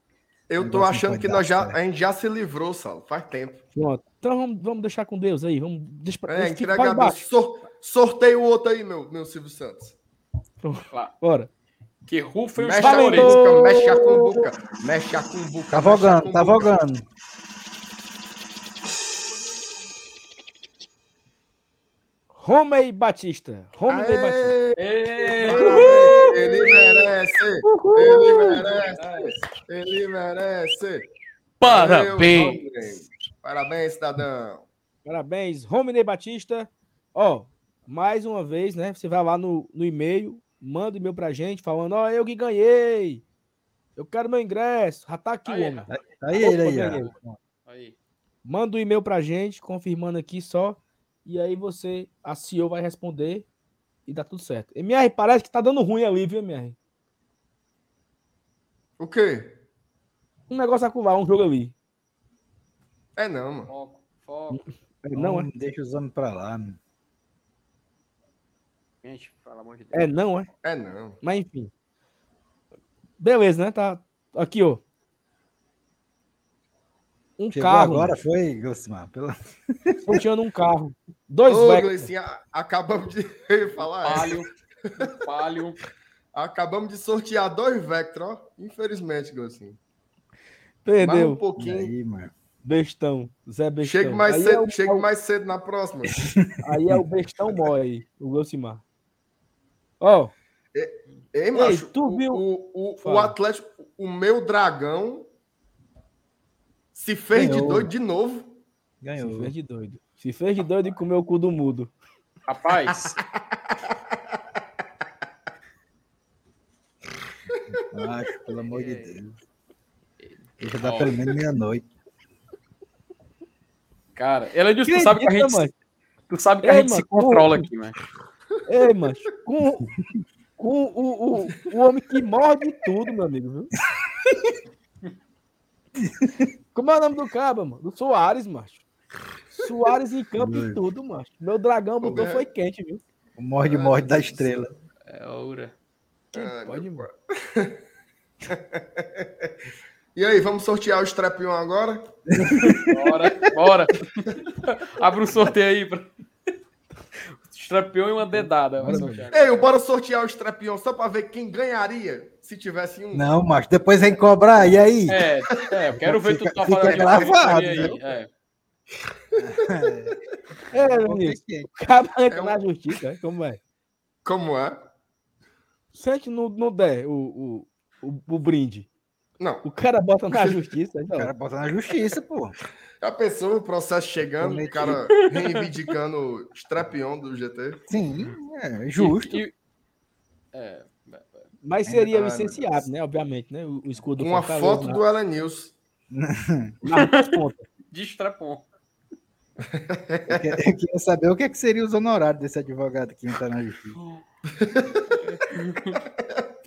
Eu tô achando que nós já, a gente já se livrou, Sal, faz tempo. Pronto. Então vamos, vamos deixar com Deus aí. Vamos, deixa pra, É, fica entrega pra a Deus. baixo. Sor, sorteia o outro aí, meu, meu Silvio Santos. Bora. Que rufem os Mexe a Valeu! tambores. mexe a cumbuca, mexe a cumbuca. Tá vogando, tá vogando. Romei Batista. Romei Batista. Aê, Ê, parabéns, Ele merece, ele merece, ele merece. Parabéns. Valeu. Parabéns, cidadão. Parabéns, Romney Batista. Ó, mais uma vez, né? Você vai lá no, no e-mail, manda e-mail pra gente falando, ó, eu que ganhei. Eu quero meu ingresso. Já tá aqui, Aí, homem. Tá aí ele aí, ganhei. ó. Aí. Manda o e-mail pra gente, confirmando aqui só. E aí você, a CEO vai responder e dá tudo certo. MR, parece que tá dando ruim ali, viu, MR? O quê? Um negócio acular, um jogo ali. É não, mano. Foco, foco. Não, é? Deixa os homens pra lá, mano. Gente, pelo amor de Deus. É, não, é? É não. Mas enfim. Beleza, né? Tá aqui, ó. Um Chegou carro. agora, foi, Gosmar? Pelo... sorteando um carro. Dois Ô, acabamos de eu ia falar. é. Palio. Palio. Acabamos de sortear dois Vectra, ó. Infelizmente, Gleicinho. Mais um Perdeu. Pouquinho. aí, mano? Bestão. Zé Bestão. Chega mais aí cedo, é o, chega mais cedo na próxima. Aí é o Bestão Mói, o Gilcimar. Ó, Ei, macho, tu o- viu- O, o, o Fala. Atlético, o meu dragão se fez de Ganhou. doido de novo. se Ganhou. fez de doido. Se fez de doido e comeu o cu do mudo. Rapaz, Acho, pelo amor de É. Deus. Deixa dar Ó. pelo menos meia-noite. cara, ela disse, tu sabe que a gente, Acredita, tu sabe que a Ei, gente se mano, controla o- aqui, né? Ei, macho, com, com o, o, o homem que morre de tudo, meu amigo, viu? Como é o nome do cabo, mano? Do Soares, macho. Soares em campo e tudo, macho. Meu dragão botou é? foi quente, viu? O morde Ah, morde da estrela. É aura. Ah, Pode ir, mano. E aí, vamos sortear o Strepion agora? Bora, bora. Abre um sorteio aí. Pra... Estrapeou e uma dedada. sortear. Ei, bora sortear o Strepion só pra ver quem ganharia se tivesse um. Não, macho, depois vem cobrar, e aí? É, é, eu quero ver tu Fica- tá fica falando de gravado, porcaria aí. viu? É. É, é? O cara entra É um- na justiça, é? como é? Como é? Se a gente não, não der o, o, o, o brinde, Não. o cara bota na justiça. O Então, cara bota na justiça, pô. Já pensou o processo chegando, o cara reivindicando o Strepion do GT? Sim, é justo. E- é, mas seria meu licenciado, né? Obviamente, né? O, o escudo Uma foto na- do Ellen News. de estrapon. Eu que- eu queria saber o que, é que seria os honorários desse advogado que entra na justiça.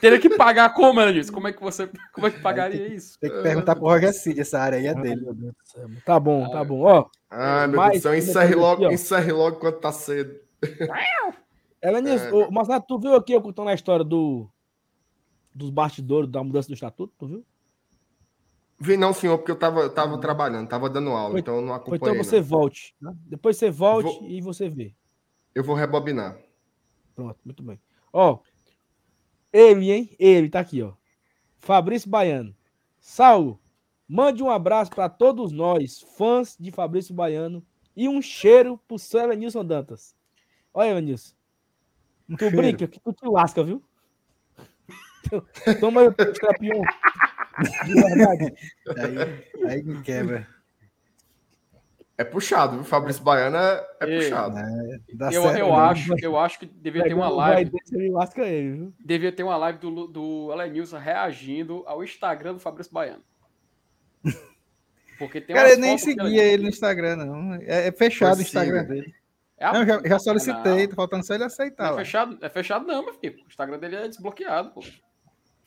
Teria que pagar como, ela disse? Como é que você como é que pagaria isso? Tem que perguntar pro Roger Cid, essa área aí é Ai, dele. meu Deus do céu. Tá bom, tá bom. Ó, Ai, meu Mas, Deus do céu, encerre aqui, logo, ó. encerre logo quando tá cedo. ela nisso, É, ô, Marcelo, tu viu aqui eu contando a história do dos bastidores da mudança do estatuto? Tu viu? Vi não, senhor, porque eu tava, eu tava trabalhando, tava dando aula, Foi- então eu não Ou acompanhei. então você não. volte. né? Depois você volte Vou- e você vê. Eu vou rebobinar. Pronto, muito bem. Ó, ele, hein? Ele tá aqui, ó. Fabrício Baiano. Saulo, mande um abraço para todos nós, fãs de Fabrício Baiano, e um cheiro pro seu Elenilson Dantas. Olha, Elenilson, Um tu cheiro. brinca que tu te lasca, viu? Toma aí o trapião. De verdade. Aí, aí me quebra. É puxado, viu? Fabrício Baiano é, é puxado. Dá Eu, certo, eu né? acho, eu acho que devia ter uma live, ele lasca ele, viu? devia ter uma live do, do Elenilson reagindo ao Instagram do Fabrício Baiano. Porque tem Cara, eu nem seguia ele no Instagram, não. É, é fechado o Pois Instagram dele. É a- Não, já, já solicitei, Não, tá faltando só ele não aceitar. é lá. fechado, é fechado não, meu filho. O Instagram dele é desbloqueado, pô.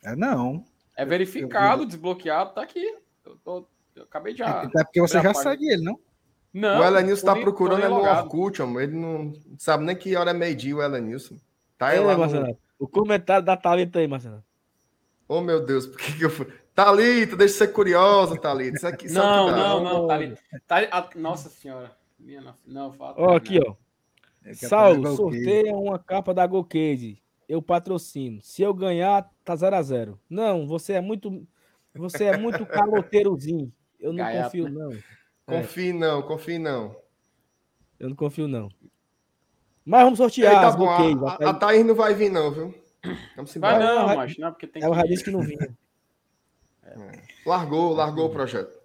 É, não. É verificado, desbloqueado, tá aqui. Eu, tô- eu acabei de. É porque você já página. segue ele, não? Não, o Elenilson tá procurando é no. Orkut, amor. Ele não sabe nem que hora é meio-dia, o Elenilson. Tá aí lá no... O comentário da Thalita aí, Marcelo. Oh, meu Deus, por que, que eu fui... Thalita, deixa eu ser curiosa, Thalita. Isso aqui Não, dá. não, não, tá ali. Tá ali a- Nossa senhora. Minha nossa, não, fala. Ó, aqui, ó. É que Saulo, Golcase. sorteia uma capa da Golcase. Eu patrocino. Se eu ganhar, tá 0 a 0 Não, você é muito. Você é muito caloteirozinho. Eu não Gaiato, confio, né? não. É, Confie não, confie não. eu não confio, não. Mas vamos sortear tá as bom, a, a, a Thaís não vai vir não, viu? Vamos Vai embora. não, vai- mas não, porque tem Ela já que. disse que não vinha. Largou, largou o projeto.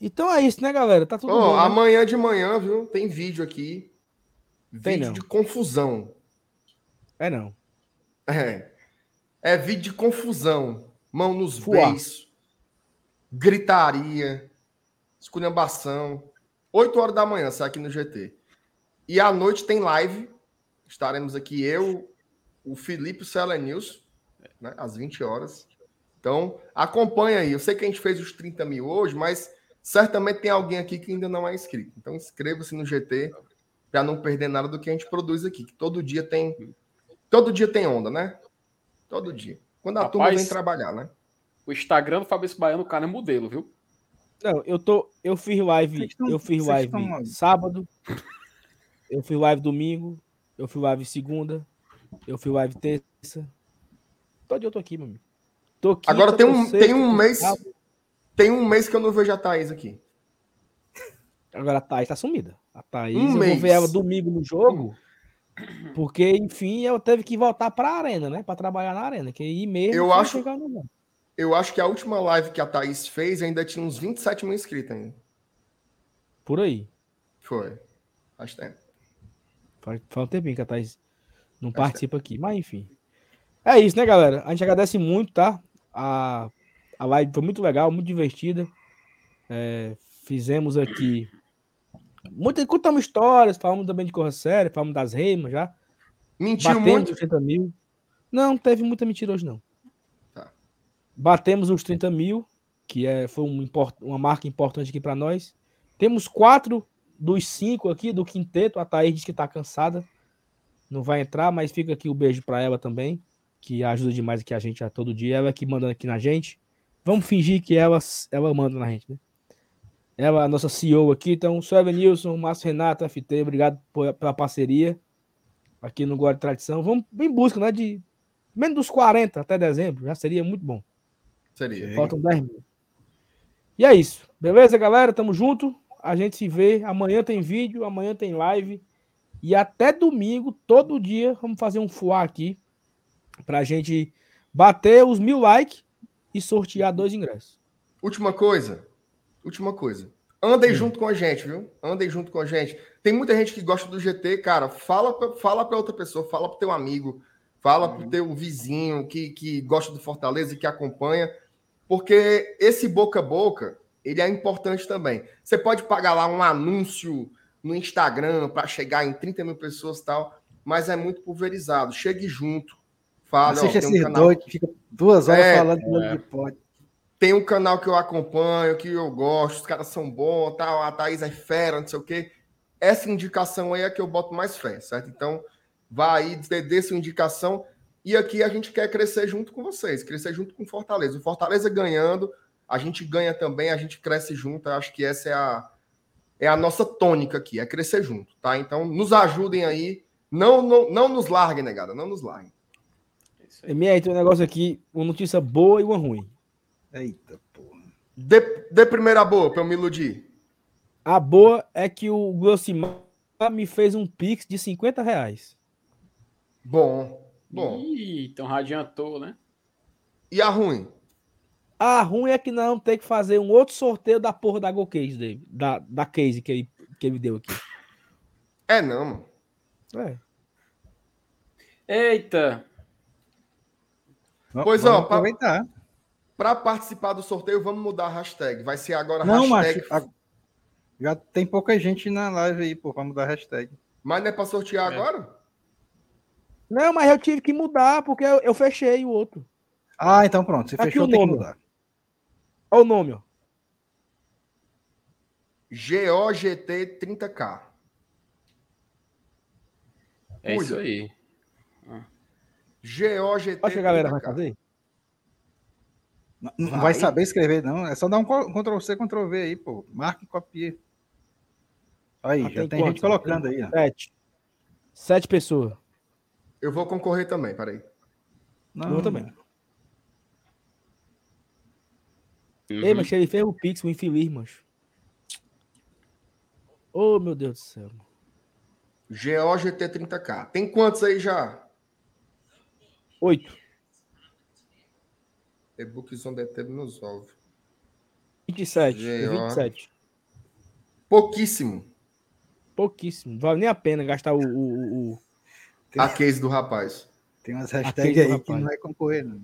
Então é isso, né, galera? Tá tudo Ó, bom. né? amanhã de manhã, viu? Tem vídeo aqui. Tem Vídeo não. de confusão. É não. É. É vídeo de confusão. Mão nos Fuá. beiços. Gritaria. Esculhambação. 8 horas da manhã, sai aqui no GT. E à noite tem live. Estaremos aqui eu, o Felipe e o Celenilson, né? Às 20 horas. Então, acompanha aí. Eu sei que a gente fez os 30 mil hoje, mas certamente tem alguém aqui que ainda não é inscrito. Então, inscreva-se no GT para não perder nada do que a gente produz aqui. Que todo dia tem. Todo dia tem onda, né? Todo dia. Quando a turma Rapaz, vem trabalhar, né? O Instagram do Fabrício Baiano, o cara é modelo, viu? Não, eu tô. Eu fiz live. Vocês tão- eu fiz live sábado. Eu fiz live domingo. Eu fiz live segunda. Eu fiz live terça. Todo dia eu tô aqui, meu amigo. Tô quinta, Agora tem um, sexta, tem um mês. sábado. Tem um mês que eu não vejo a Thaís aqui. Agora a Thaís tá sumida. A Thaís, Um eu vou mês. ver ela domingo no jogo. Porque, enfim, eu teve que voltar pra arena, né? Pra trabalhar na arena. Que ir mesmo. Eu acho- chegando, não. Eu acho que a última live que a Thaís fez ainda tinha uns 27 mil inscritos ainda. Por aí. Foi. Faz tempo. Faz, faz um tempinho que a Thaís não Faz participa aqui. Mas, enfim. É isso, né, galera? A gente agradece muito, tá? A, a live foi muito legal, muito divertida. É, fizemos aqui. Muita, contamos histórias, falamos também de Corra Séria, falamos das reimas já. Mentiu muito. os 30 mil. Não, não teve muita mentira hoje, não. Batemos os 30 mil, que é, foi um uma marca importante aqui para nós. Temos quatro dos cinco aqui do quinteto. A Thaís disse que tá cansada. Não vai entrar, mas fica aqui o beijo para ela também, que ajuda demais aqui a gente a todo dia. Ela que mandando aqui na gente. Vamos fingir que ela, ela manda na gente, né? Ela, a nossa CEO aqui. Então, sou Evanilson, Márcio Renato, FT, obrigado por- pela parceria aqui no Guarda Tradição. Vamos em busca, né? De menos dos 40 até dezembro, já seria muito bom. Seria. Faltam 10 mil. E é isso. Beleza, galera? Tamo junto. A gente se vê. Amanhã tem vídeo, amanhã tem live. E até domingo, todo dia, vamos fazer um fuá aqui pra gente bater os mil likes e sortear dois ingressos. Última coisa. Última coisa. Andem junto com a gente, viu? Andem junto com a gente. Tem muita gente que gosta do GT, cara. Fala pra, fala pra outra pessoa, fala pro teu amigo, fala pro teu vizinho que, que gosta do Fortaleza e que acompanha. Porque esse boca a boca, ele é importante também. Você pode pagar lá um anúncio no Instagram para chegar em 30 mil pessoas e tal, mas é muito pulverizado. Chegue junto. Fala, ó, um esses canal doidos que ficam duas horas É, falando de jogo de pote. tem um canal que eu acompanho, que eu gosto, os caras são bons, tal, a Thaís é fera, não sei o quê. Essa indicação aí é que eu boto mais fé, certo? Então, vai aí, dê, dê sua indicação. E aqui a gente quer crescer junto com vocês, crescer junto com o Fortaleza. O Fortaleza ganhando, a gente ganha também, a gente cresce junto. Eu acho que essa é a, é a nossa tônica aqui, é crescer junto, tá? Então, nos ajudem aí. Não, não, não nos larguem, negada, não nos larguem. É. MR, tem um negócio aqui, uma notícia boa e uma ruim. Eita, porra. Dê, dê primeira boa pra eu me iludir. A boa é que o Glossimar me fez um pix de 50 reais. Bom, bom. Ih, então radiantou, né? E a ruim? A ruim é que não tem que fazer um outro sorteio da porra da Go Case dele, da, da case que ele, que ele deu aqui. É não, mano. É. Eita! Pois, vamos ó, aproveitar. Para participar do sorteio, vamos mudar a hashtag. Vai ser agora Não, hashtag. macho. a- Já tem pouca gente na live aí, pô, pra mudar a hashtag. Mas não é para sortear É. agora? Não, mas eu tive que mudar porque eu, eu fechei o outro. Ah, então pronto. Você Aqui fechou, o tem que nome. mudar. Olha o nome, ó. GOGT 30K. É isso Cuida. aí. GOGT Acho que a galera vai 30K. fazer. Não, não Vai. vai saber escrever, não. É só dar um Ctrl C, Ctrl V aí, pô. Marca e copia. Aí, Ah, já tem tem, gente colocando aí, ó. Sete. Sete pessoas. Eu vou concorrer também, peraí. Não, Eu também. Uhum. Ei, mas ele fez o Pix, o infeliz, mancho. Oh, meu Deus do céu. GOGT 30K. Tem quantos aí já? Oito. E-book Zone Deteve nos ovos. 27. G, ó. 27. Pouquíssimo. Pouquíssimo. Não vale nem a pena gastar o. o, o- o- A case do rapaz. Tem umas hashtags aí que rapaz. não vai concorrer, não.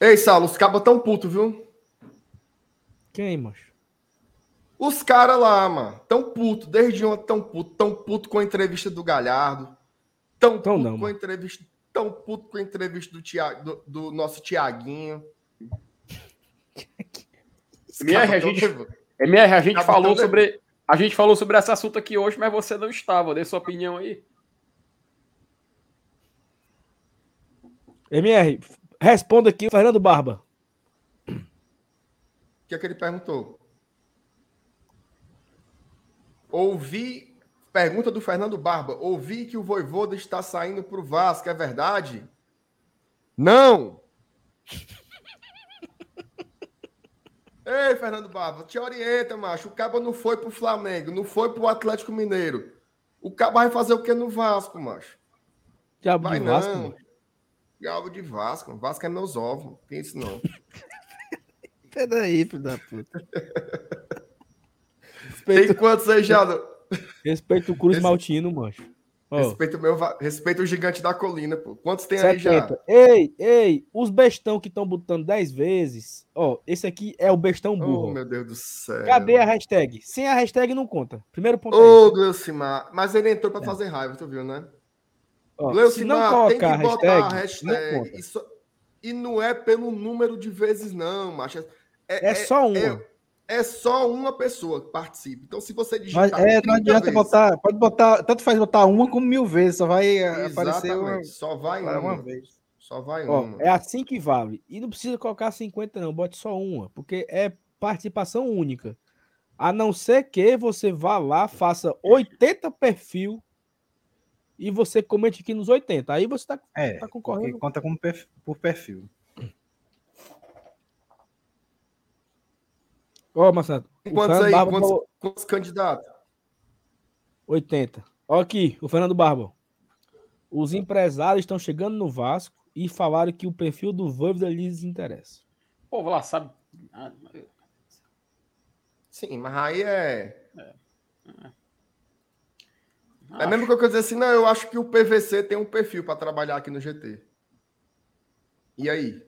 Ei, Saulo, os cabos tão puto, viu? Quem, mancho? Os caras lá, mano, tão puto, desde ontem tão puto, tão puto com a entrevista do Galhardo, tão Tão puto não, com a mano. entrevista, tão puto com a entrevista do, Tia- do, do nosso Tiaguinho. Minha cabas tão gente-. MR, a gente falou sobre. A gente falou sobre esse assunto aqui hoje, mas você não estava. Dê sua opinião aí. MR, responda aqui, Fernando Barba. O que é que ele perguntou? Ouvi, pergunta do Fernando Barba, ouvi que o Voivoda está saindo pro Vasco, é verdade? Não! Ei, Fernando Barba, te orienta, macho. O Cabo não foi pro Flamengo, não foi pro Atlético Mineiro. O Cabo vai fazer o que no Vasco, macho? Diabo Vai de Vasco, não. mano. Diabo de Vasco. Vasco é meus ovos. Não tem isso não. Peraí, filho da puta. Tem Respeita, quantos aí, já? respeita o Cruz Esse- Maltino, mancho. Ó, Respeita o meu, respeita o gigante da colina, pô. Quantos tem aí já? 70. Ei, ei, os bestão que estão botando 10 vezes. Ó, esse aqui é o bestão Oh, burro. ó. meu Deus do céu. Cadê a hashtag? Sem a hashtag não conta. Primeiro ponto Ô, é Gleucimar. Mas ele entrou pra É. fazer raiva, tu viu, né? Se Gleucimar, não tem que a botar a hashtag, não hashtag. conta. Isso- E não é pelo número de vezes, não, macho. É, só uma. É, é só uma pessoa que participa. Então, se você Mas, digitar. é, 30 não adianta vezes- botar. Pode botar. Tanto faz botar uma como mil vezes. Só vai aparecer uma, Exatamente. Só vai uma, uma. vez. Só vai Ó, uma. é assim que vale. E não precisa colocar 50, não. Bote só uma. Porque é participação única. A não ser que você vá lá, faça 80 perfil e você comente aqui nos 80. Aí você tá, É, tá concorrendo. conta como perf- por perfil. Ó, Marcelo. o Quantos Fernando aí? Barba Quantos, falou quantos candidatos? 80. Ó aqui, o Fernando Barba. Os empresários estão chegando no Vasco e falaram que o perfil do Voivoda lhes interessa. O povo lá sabe. Sim, mas aí é. É acho. mesmo que eu quero dizer assim, não, eu acho que o PVC tem um perfil para trabalhar aqui no GT. E aí?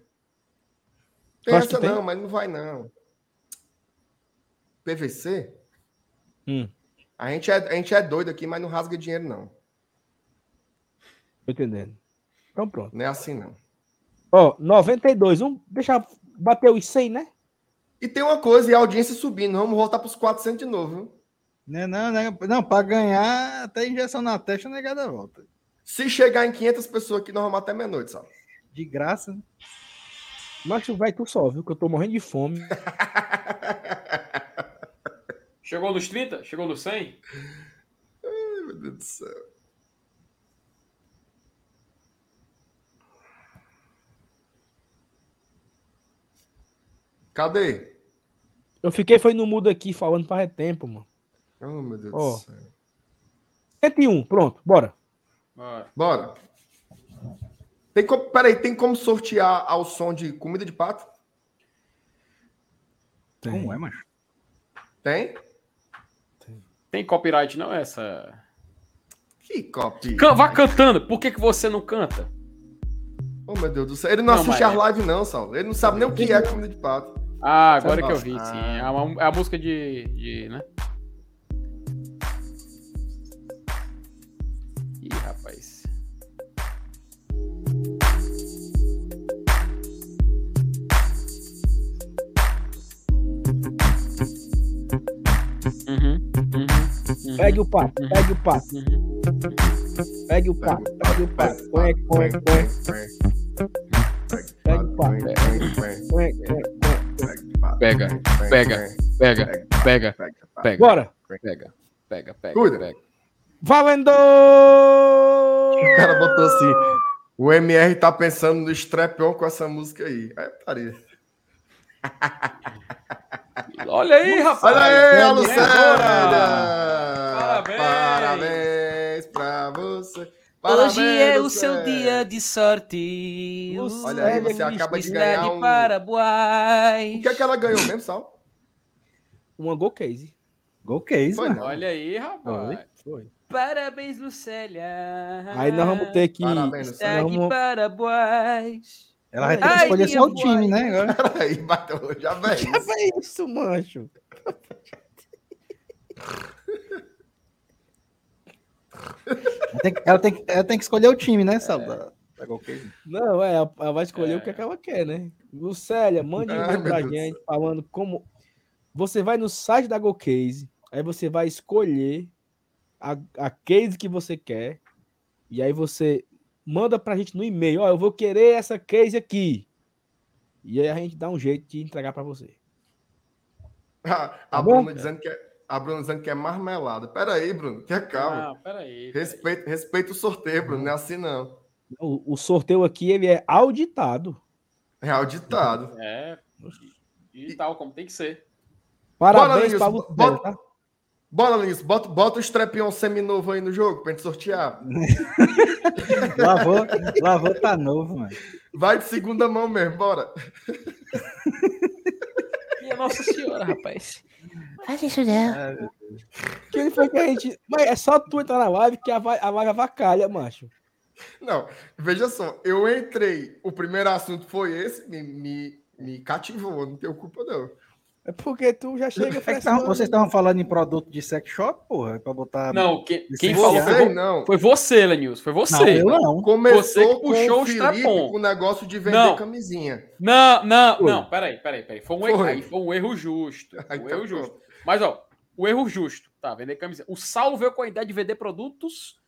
Essa tem? não, mas não vai não. PVC? Hum, A gente, é, a gente é doido aqui, mas não rasga dinheiro não. tô entendendo. Então pronto. Não é assim não. Ó, 92. Vamos deixar bater os 100, né? E tem uma coisa, e a audiência subindo, vamos voltar para os 400 de novo. Viu? Não, não, não, não para ganhar, até injeção na testa, a negada volta. Se chegar em 500 pessoas aqui, nós vamos até meia-noite, sabe? De graça. né? Mas vai tu só, viu? Que eu tô morrendo de fome. Chegou nos 30? Chegou nos 100? Meu Deus do céu. Cadê? Eu fiquei foi no mudo aqui falando faz tempo, mano. Oh, meu Deus Ó. do céu. 101, pronto, bora. Bora. Bora. Tem como, peraí, tem como sortear ao som de comida de pato? Como é, macho? Tem? Tem copyright, não? Essa. Que copy. Can- Vá cantando. Por que, que você não canta? Oh, meu Deus do céu. Ele não, Não, assiste mas- as lives, não, Saulo. Ele não sabe nem o que é comida de pato. Ah, agora Sabe que eu vi, sim. É, uma- é a música de, de, né? Pegue o pato, pegue o pato, uhum. pegue o pato, pegue o pato. Põe, põe, põe, Pega o pato. põe, põe, põe. Pega, pega, pega, pega, pega. Bora! Pega, pega, pega, Cuida. pega. Valendo! O cara botou assim. O MR tá pensando no strap-on com essa música aí. É putaria. Olha aí, rapaz. Olha aí, a Grande Lucélia! Parabéns! Parabéns pra você. Hoje Parabéns, é o Lucélia. seu dia de sorte. Olha aí, você acaba de ganhar um... Paraguai. O que é que ela ganhou mesmo, Sal? Uma Go Case. Gol case, Foi. Olha aí, rapaz. Foi. Parabéns, Lucélia. Aí nós vamos ter que. Parabéns, de vamos- Paraguai. Ela vai ter que escolher só o time, né? Agora. Peraí, bateu. Já vem. Já é isso, mancho. Ela tem, que- ela, tem, que- ela tem que escolher o time, né, Sal? Da, da Gol Case. Não, é, ela- vai escolher É. o que, é que ela quer, né? Lucélia, mande um Ai, e-mail pra Deus. gente falando como. Você vai no site da GoCase, aí você vai escolher a, a case que você quer, e aí você manda pra gente no e-mail: Ó, eu vou querer essa case aqui. E aí a gente dá um jeito de entregar pra você. A, a Tá bom? Bruna dizendo que é, a Bruna dizendo que é marmelada. Peraí, Bruno. Tenha calma. Ah, peraí. peraí. Respeita, respeita o sorteio, Bruno. Não é assim, não. O, o sorteio aqui ele é auditado. É auditado. É. E tal, como tem que ser. Parabéns bo- Lucélia, bota- tá? Bora, Linus. Bota, bota o Strepion seminovo aí no jogo pra gente sortear. Lavou, lavou tá novo, mano. Vai de segunda mão mesmo, bora. Minha Nossa Senhora, rapaz. Faz isso não. Quem foi que a gente. Mas é só tu entrar na live que a, va- a live avacalha, macho. Não, veja só. Eu entrei, o primeiro assunto foi esse, me, me, me cativou, não tenho culpa, não. É porque tu já chega É que tavam- vocês estavam falando em produto de sex shop, porra? Pra botar. Não, quem, quem falou foi, não. foi você, Lenils. Foi Não, você. eu não. Começou Você que com puxou o o Felipe strap-on. com o negócio de vender Não. camisinha. Não, não, Foi. não, peraí, peraí, peraí. Foi um, erro, Foi. aí foi um erro justo. Um tá erro justo. Mas, ó, o erro justo, tá? Vender camiseta. O Saulo veio com a ideia de vender produtos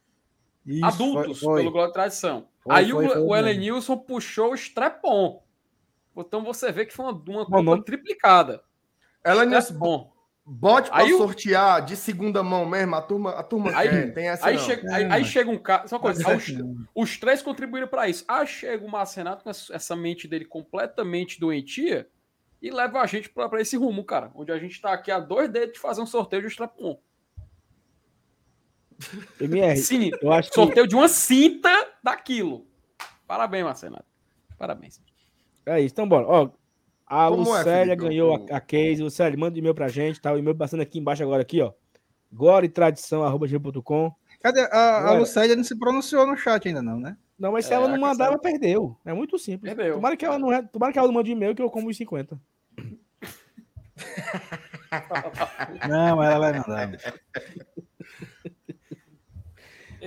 Isso, adultos, foi- foi. pelo Glória e Tradição. Foi, aí foi, o, o. Elenilson puxou o strap-on. Então você vê que foi uma, uma compra triplicada. Ela nisso, Strap-on. bote pra Aí o- sortear de segunda mão mesmo, a turma, a turma Aí- quer, tem essa Aí, não. chega, É, aí, aí chega um cara. Só uma coisa, Tá os, certo, não. os três contribuíram para isso. Aí chega o Marcenato com essa mente dele completamente doentia e leva a gente para esse rumo, cara. Onde a gente tá aqui a dois dedos de fazer um sorteio de strap-on. MR, Sim, eu acho que. sorteio de uma cinta daquilo. Parabéns, Marcenato. Parabéns. É isso, então bora. Ó, a Como é, Lucélia Felipe? ganhou a, a case. Lucélia, manda e-mail pra gente, tá? O e-mail passando aqui embaixo agora, aqui, ó. Glória e tradição, arroba gmail.com. Cadê? A, a Agora- Lucélia não se pronunciou no chat ainda, não, né? Não, mas se É, ela não mandar, ela perdeu. É muito simples. Perdeu. Tomara que ela não, é- tomara que ela não mande e-mail que eu como os 50. Não, ela vai mandar.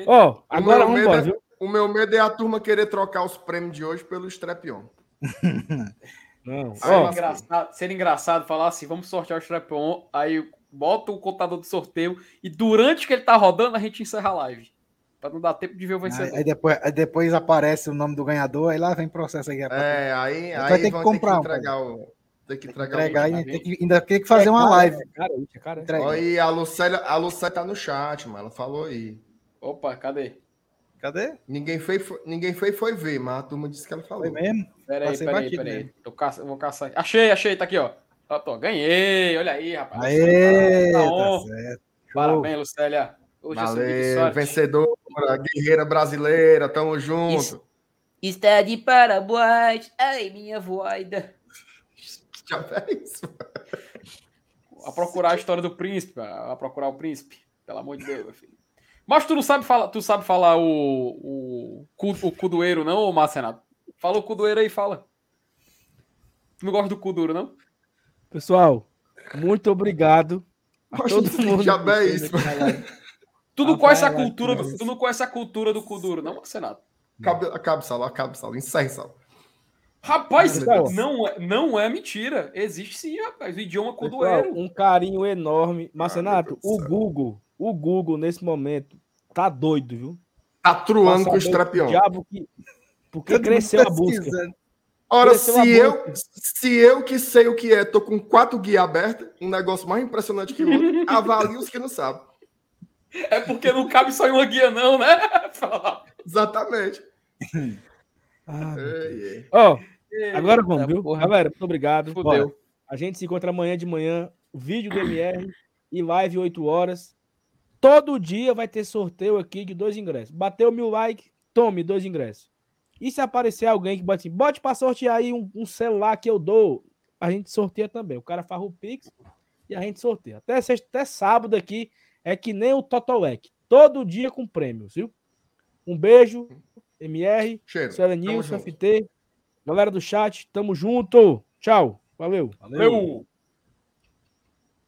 Ó, agora meu vamos embora, é- viu? O meu medo é a turma querer trocar os prêmios de hoje pelo Strepion. Não. Aí, mas- engraçado, ser engraçado falar assim: vamos sortear o strap-on. Aí bota o contador do sorteio e durante que ele tá rodando, a gente encerra a live. Pra não dar tempo de ver o Aí, vencedor. aí depois, aí depois aparece o nome do ganhador, aí lá vem processo aí. É, aí, Vai aí ter que comprar um, ter que entregar o. Ter que entregar, entregar o. e tem que, ainda tem que fazer uma live. Cara, é cara. Entrega. Olha aí, a Lucélia, a Lucélia tá no chat, mano. Ela falou aí. Opa, cadê? Cadê? Ninguém fez, foi- ninguém fez foi ver, mas a turma disse que ela falou. Foi mesmo? Peraí, peraí, peraí. caça... Vou caçar. Achei, achei, tá aqui, ó. Ó, tô, ganhei, olha aí, rapaz. Aê, Tá tá certo. Parabéns, Lucélia. Hoje é Valeu, vencedora, guerreira brasileira, tamo junto. Isso. Está de Paraguai. Ai, minha voida. Já fez? A procurar a história do príncipe, a procurar o príncipe. Pelo amor de Deus, meu filho. Mas tu não sabe falar, tu sabe falar o, o, cu, o cudoeiro, não, Marcenato? Fala o cu doeiro aí, fala. Tu não gosta do cu duro, não? Pessoal, muito obrigado. A todo mundo. diabo é isso. Tu não conhece a cultura do, tu não conhece a cultura do cu duro, não, Marcenato? Acabe, acabe, Saulo, acabe, Saulo. Encerre, Saulo. Rapaz, Pessoal. não é, não é mentira. Existe sim, rapaz. O idioma cudoeiro. um carinho enorme. Marcenato, o. Google, o Google nesse momento tá doido, viu? Tá truando com Pra os saber trapião. diabo que- Porque Todo cresceu a busca. Ora, Cresceu se eu, busca. se eu que sei o que é, tô com quatro guias abertas, um negócio mais impressionante que o outro, avalie os que não sabem. É porque não cabe só em uma guia, não, né? Exatamente. Ah. Ó, agora vamos, viu? porra. Galera, muito obrigado. Fudeu. A gente se encontra amanhã de manhã, vídeo do MR e live 8 horas. Todo dia vai ter sorteio aqui de dois ingressos. Bateu mil likes, tome dois ingressos. E se aparecer alguém que bote assim, bote pra sortear aí um, um celular que eu dou, a gente sorteia também. O cara faz o Pix e a gente sorteia. Até, sexta, até sábado aqui é que nem o Totolec. Todo dia com prêmios, viu? Um beijo, MR, junto. FT, galera do chat, tamo junto. Tchau. Valeu. Valeu.